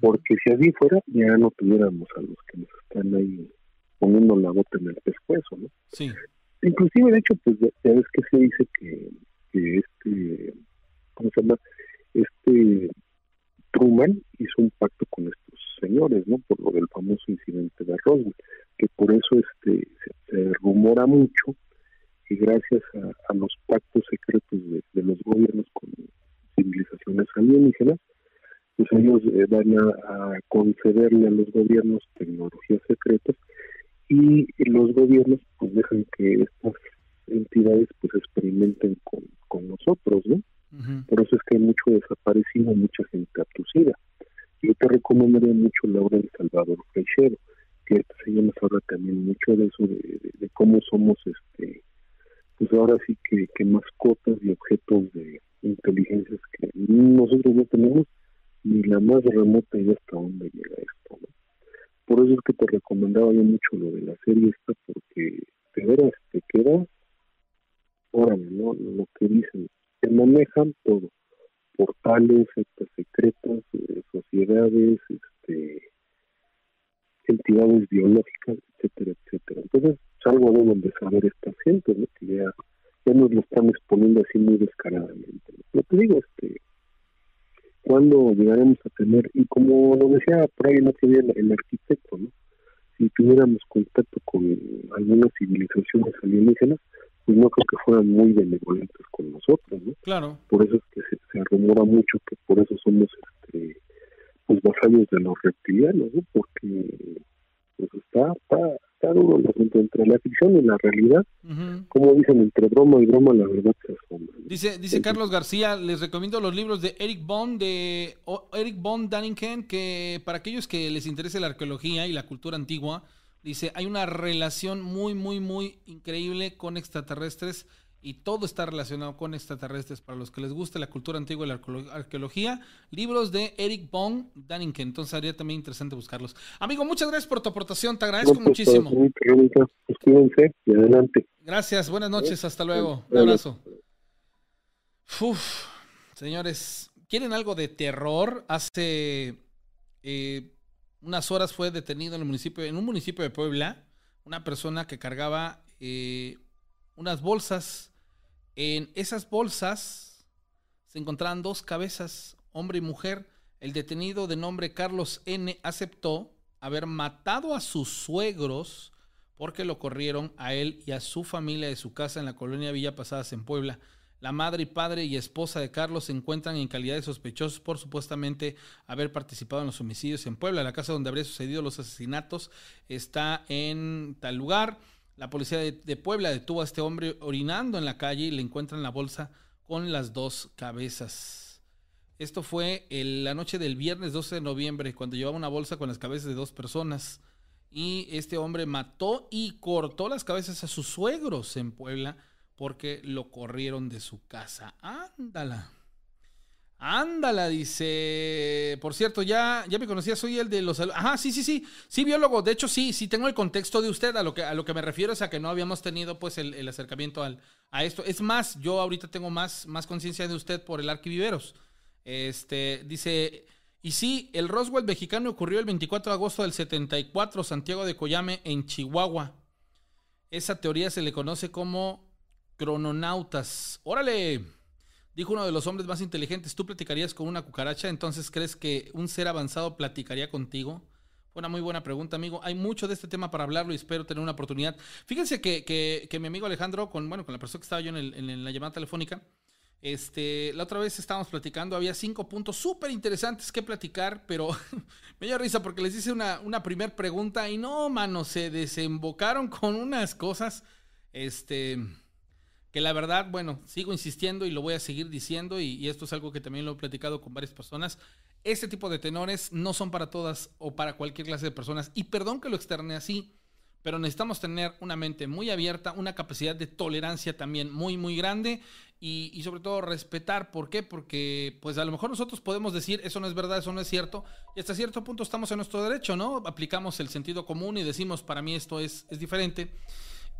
porque si así fuera ya no tuviéramos a los que nos están ahí poniendo la bota en el pescuezo no Sí. Inclusive de hecho pues ya, ya ves que se dice que, este cómo se llama este Truman hizo un pacto con estos señores no por lo del famoso incidente de Roswell que por eso este se, rumora mucho que gracias a, los pactos secretos de, de los gobiernos con civilizaciones alienígenas pues ellos eh, van a, a concederle a los gobiernos tecnologías secretas y los gobiernos pues dejan que estas entidades pues experimenten con, con nosotros, ¿no? Por eso es que hay mucho desaparecido, mucha gente abducida. Yo te recomendaría mucho la obra de Salvador Freixero, que señor nos habla también mucho de eso, de, de- de cómo somos, este pues ahora sí que, que mascotas y objetos de inteligencias que nosotros no tenemos ni la más remota idea hasta dónde llega esto, ¿no? Por eso es que te recomendaba yo mucho lo de la serie esta, porque de veras te quedas, órale, ¿no? Lo que dicen, te manejan todo, portales, sectas secretas, eh, sociedades, este entidades biológicas, etcétera, etcétera. Entonces, es algo deben de saber esta gente, ¿no? Que ya, ya nos lo están exponiendo así muy descaradamente. Lo que digo, este, cuando llegaremos a tener, y como lo decía por ahí día el, el arquitecto, ¿no? si tuviéramos contacto con algunas civilizaciones alienígenas, pues no creo que fueran muy benevolentes con nosotros, ¿no? Claro. Por eso es que se, se rumora mucho que por eso somos este pues vasallos de los reptilianos, ¿no? Porque pues está, está, está duro el asunto entre la ficción y la realidad, Ujú. como dicen, entre broma y broma la verdad se ¿no? Dice, dice Carlos García, les recomiendo los libros de Eric Bond, de o- Eric Bond Dannington, que para aquellos que les interese la arqueología y la cultura antigua, dice, hay una relación muy, muy, muy increíble con extraterrestres y todo está relacionado con extraterrestres. Para los que les guste la cultura antigua y la arqueolo- arqueología, libros de Eric Bond Dannington. Entonces sería también interesante buscarlos. Amigo, muchas gracias por tu aportación, te agradezco muchísimo. pues, y adelante. Gracias, buenas noches, hasta luego. Un abrazo. Uf, señores, ¿quieren algo de terror? Hace eh, unas horas fue detenido en el municipio, en un municipio de Puebla, una persona que cargaba eh, unas bolsas. En esas bolsas se encontraban dos cabezas, hombre y mujer. El detenido de nombre Carlos N aceptó haber matado a sus suegros porque lo corrieron a él y a su familia de su casa en la colonia Villa Pasadas en Puebla. La madre y padre y esposa de Carlos se encuentran en calidad de sospechosos por supuestamente haber participado en los homicidios en Puebla. La casa donde habría sucedido los asesinatos está en tal lugar. La policía de, Puebla detuvo a este hombre orinando en la calle y le encuentran la bolsa con las dos cabezas. Esto fue el- la noche del viernes 12 de noviembre, cuando llevaba una bolsa con las cabezas de dos personas. Y este hombre mató y cortó las cabezas a sus suegros en Puebla porque lo corrieron de su casa. Ándala. Ándala, dice. Por cierto, ya, ya me conocía, soy el de los. Ajá, sí, sí, sí. Sí, biólogo. De hecho, sí, sí tengo el contexto de usted. A lo que, a lo que me refiero es a que no habíamos tenido pues el, el acercamiento al, a esto. Es más, yo ahorita tengo más, más conciencia de usted por el arquiviveros. Este, dice. Y sí, el Roswell mexicano ocurrió el 24 de agosto del 74, Santiago de Coyame, en Chihuahua. Esa teoría se le conoce como crononautas. ¡Órale! Dijo uno de los hombres más inteligentes, ¿tú platicarías con una cucaracha? Entonces, ¿crees que un ser avanzado platicaría contigo? Fue una muy buena pregunta, amigo. Hay mucho de este tema para hablarlo y espero tener una oportunidad. Fíjense que, que- que mi amigo Alejandro, con, bueno, con la persona que estaba yo en, la llamada telefónica, este, la otra vez estábamos platicando, había cinco puntos súper interesantes que platicar, pero me dio risa porque les hice una, una primer pregunta y no, mano, se desembocaron con unas cosas, este, que la verdad, bueno, sigo insistiendo y lo voy a seguir diciendo y, esto es algo que también lo he platicado con varias personas. Este tipo de tenores no son para todas o para cualquier clase de personas y perdón que lo externe así, pero necesitamos tener una mente muy abierta, una capacidad de tolerancia también muy, muy grande y, y sobre todo respetar. ¿Por qué? Porque pues a lo mejor nosotros podemos decir eso no es verdad, eso no es cierto y hasta cierto punto estamos en nuestro derecho, ¿no? Aplicamos el sentido común y decimos para mí esto es, es diferente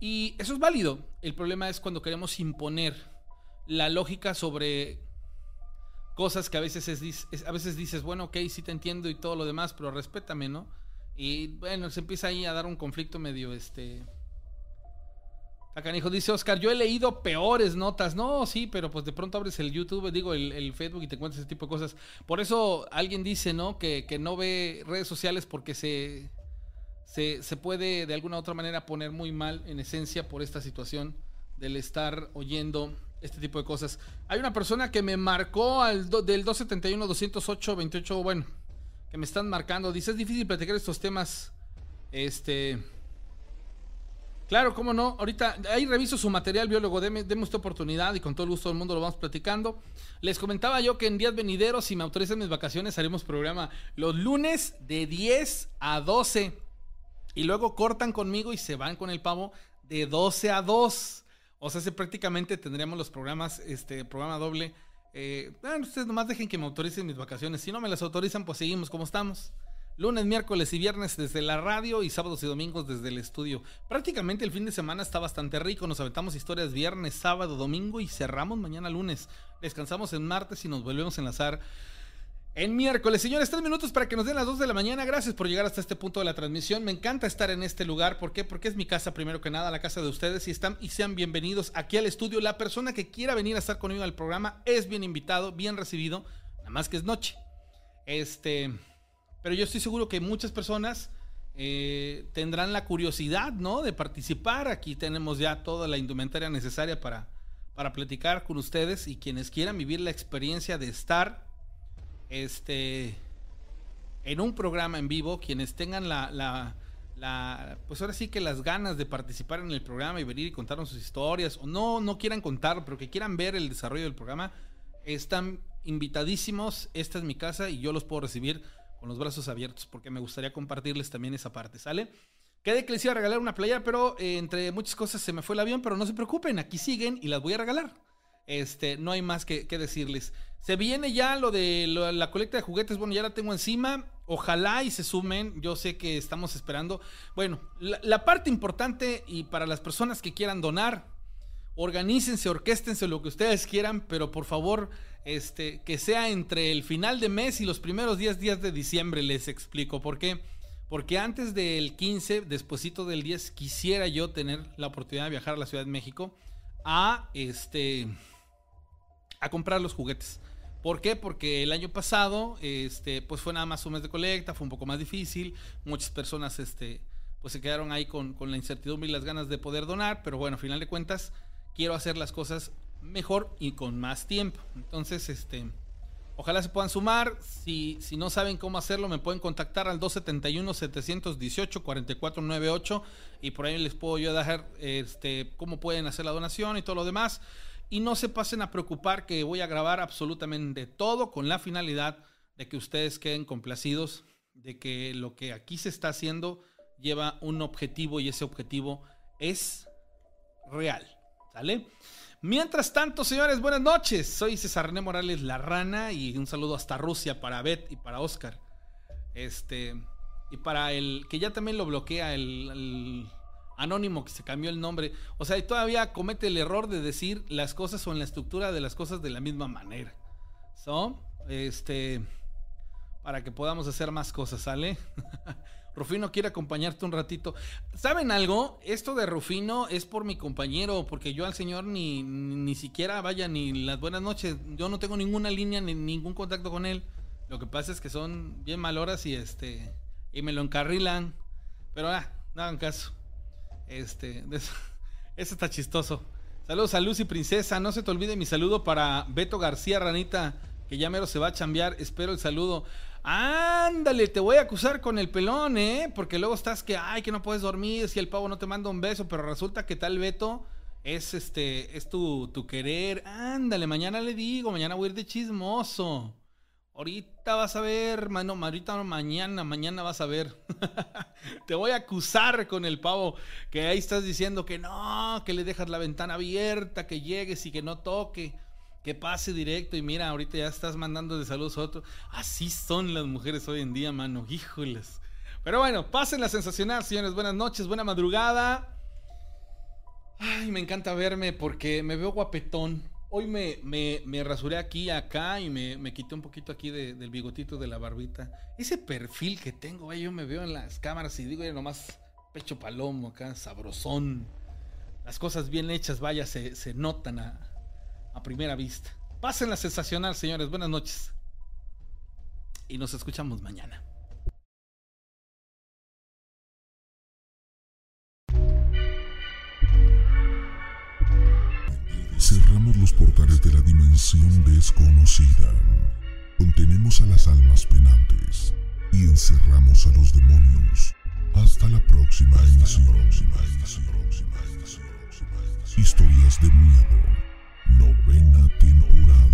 y eso es válido. El problema es cuando queremos imponer la lógica sobre cosas que a veces, es, a veces dices, bueno, ok, sí te entiendo y todo lo demás, pero respétame, ¿no? Y bueno, se empieza ahí a dar un conflicto medio, este... Acanijo dice Oscar, yo he leído peores notas. No, sí, pero pues de pronto abres el YouTube, digo, el, el Facebook y te encuentras ese tipo de cosas. Por eso alguien dice, ¿no? Que, que no ve redes sociales porque se, se, se puede de alguna u otra manera poner muy mal en esencia por esta situación del estar oyendo este tipo de cosas. Hay una persona que me marcó al del 271 208 28, bueno, que me están marcando. Dice, es difícil platicar estos temas. Este. Claro, cómo no. Ahorita ahí reviso su material, biólogo. Deme, deme usted oportunidad y con todo el gusto del mundo lo vamos platicando. Les comentaba yo que en días venideros, si me autorizan mis vacaciones, haremos programa los lunes de 10 a 12. Y luego cortan conmigo y se van con el pavo de 12 a 2. O sea, se prácticamente tendríamos los programas, este, programa doble. Eh, ustedes nomás dejen que me autoricen mis vacaciones. Si no me las autorizan, pues seguimos como estamos. Lunes, miércoles y viernes desde la radio y sábados y domingos desde el estudio. Prácticamente el fin de semana está bastante rico. Nos aventamos historias viernes, sábado, domingo y cerramos mañana lunes. Descansamos en martes y nos volvemos a enlazar en miércoles. Señores, tres minutos para que nos den las dos de la mañana. Gracias por llegar hasta este punto de la transmisión. Me encanta estar en este lugar. ¿Por qué? Porque es mi casa primero que nada, la casa de ustedes. Y están y sean bienvenidos aquí al estudio. La persona que quiera venir a estar conmigo al programa es bien invitado, bien recibido. Nada más que es noche. Este. Pero yo estoy seguro que muchas personas eh, tendrán la curiosidad, ¿no? De participar. Aquí tenemos ya toda la indumentaria necesaria para, para platicar con ustedes y quienes quieran vivir la experiencia de estar este, en un programa en vivo, quienes tengan la, la, pues ahora sí que las ganas de participar en el programa y venir y contarnos sus historias, o no, no quieran contar, pero que quieran ver el desarrollo del programa, están invitadísimos. Esta es mi casa y yo los puedo recibir con los brazos abiertos porque me gustaría compartirles también esa parte, ¿sale? Quedé que les iba a regalar una playa, pero eh, entre muchas cosas se me fue el avión, pero no se preocupen, aquí siguen y las voy a regalar. Este, no hay más que decirles. Se viene ya lo de la colecta de juguetes, bueno, ya la tengo encima. Ojalá y se sumen, yo sé que estamos esperando. Bueno, la, la parte importante y para las personas que quieran donar, organícense, orquéstense lo que ustedes quieran, pero por favor, este, que sea entre el final de mes y los primeros 10 días de diciembre, les explico por qué. Porque antes del 15, despuesito del 10, quisiera yo tener la oportunidad de viajar a la Ciudad de México a este a comprar los juguetes. ¿Por qué? Porque el año pasado, este, pues fue nada más un mes de colecta, fue un poco más difícil. Muchas personas, este, pues se quedaron ahí con, con la incertidumbre y las ganas de poder donar. Pero bueno, a final de cuentas, quiero hacer las cosas mejor y con más tiempo. Entonces, este, ojalá se puedan sumar. Si, si no saben cómo hacerlo, me pueden contactar al 271-718-4498 y por ahí les puedo yo dejar este, cómo pueden hacer la donación y todo lo demás. Y no se pasen a preocupar que voy a grabar absolutamente todo con la finalidad de que ustedes queden complacidos, de que lo que aquí se está haciendo lleva un objetivo y ese objetivo es real. ¿Sale? Mientras tanto, señores, buenas noches. Soy César René Morales La Rana y un saludo hasta Rusia para Beth y para Oscar. Este, y para el que ya también lo bloquea el anónimo que se cambió el nombre. O sea, y todavía comete el error de decir las cosas o en la estructura de las cosas de la misma manera. ¿So? Este, para que podamos hacer más cosas, ¿sale? Rufino quiere acompañarte un ratito. ¿Saben algo? Esto de Rufino es por mi compañero, porque yo al señor ni, ni, siquiera vaya ni las buenas noches. Yo no tengo ninguna línea ni ningún contacto con él. Lo que pasa es que son bien mal horas y este y me lo encarrilan. Pero ah, no hagan caso. Este, eso está chistoso. Saludos a Lucy Princesa. No se te olvide mi saludo para Beto García Ranita, que ya mero se va a chambear. Espero el saludo. Ándale, te voy a acusar con el pelón, ¿eh? Porque luego estás que, ay, que no puedes dormir si el pavo no te manda un beso, pero resulta que tal Beto es este, es tu, tu querer. Ándale, mañana le digo, mañana voy a ir de chismoso. Ahorita vas a ver, mano, ahorita mañana, mañana vas a ver. Te voy a acusar con el pavo, que ahí estás diciendo que no, que le dejas la ventana abierta, que llegues y que no toque, que pase directo y mira, ahorita ya estás mandando de saludos a otro. Así son las mujeres hoy en día, mano, híjoles. Pero bueno, pasen la sensacional, señores. Buenas noches, buena madrugada. Ay, me encanta verme porque me veo guapetón. Hoy me, me, me rasuré aquí, acá y me, me quité un poquito aquí de- del bigotito de la barbita. Ese perfil que tengo, güey, yo me veo en las cámaras y digo, ya nomás pecho palomo acá, sabrosón. Las cosas bien hechas, vaya, se, se notan a, a primera vista. Pasen la sensacional, señores. Buenas noches. Y nos escuchamos mañana. los portales de la dimensión desconocida, contenemos a las almas penantes y encerramos a los demonios. Hasta la próxima emisión. Historias de miedo, novena temporada.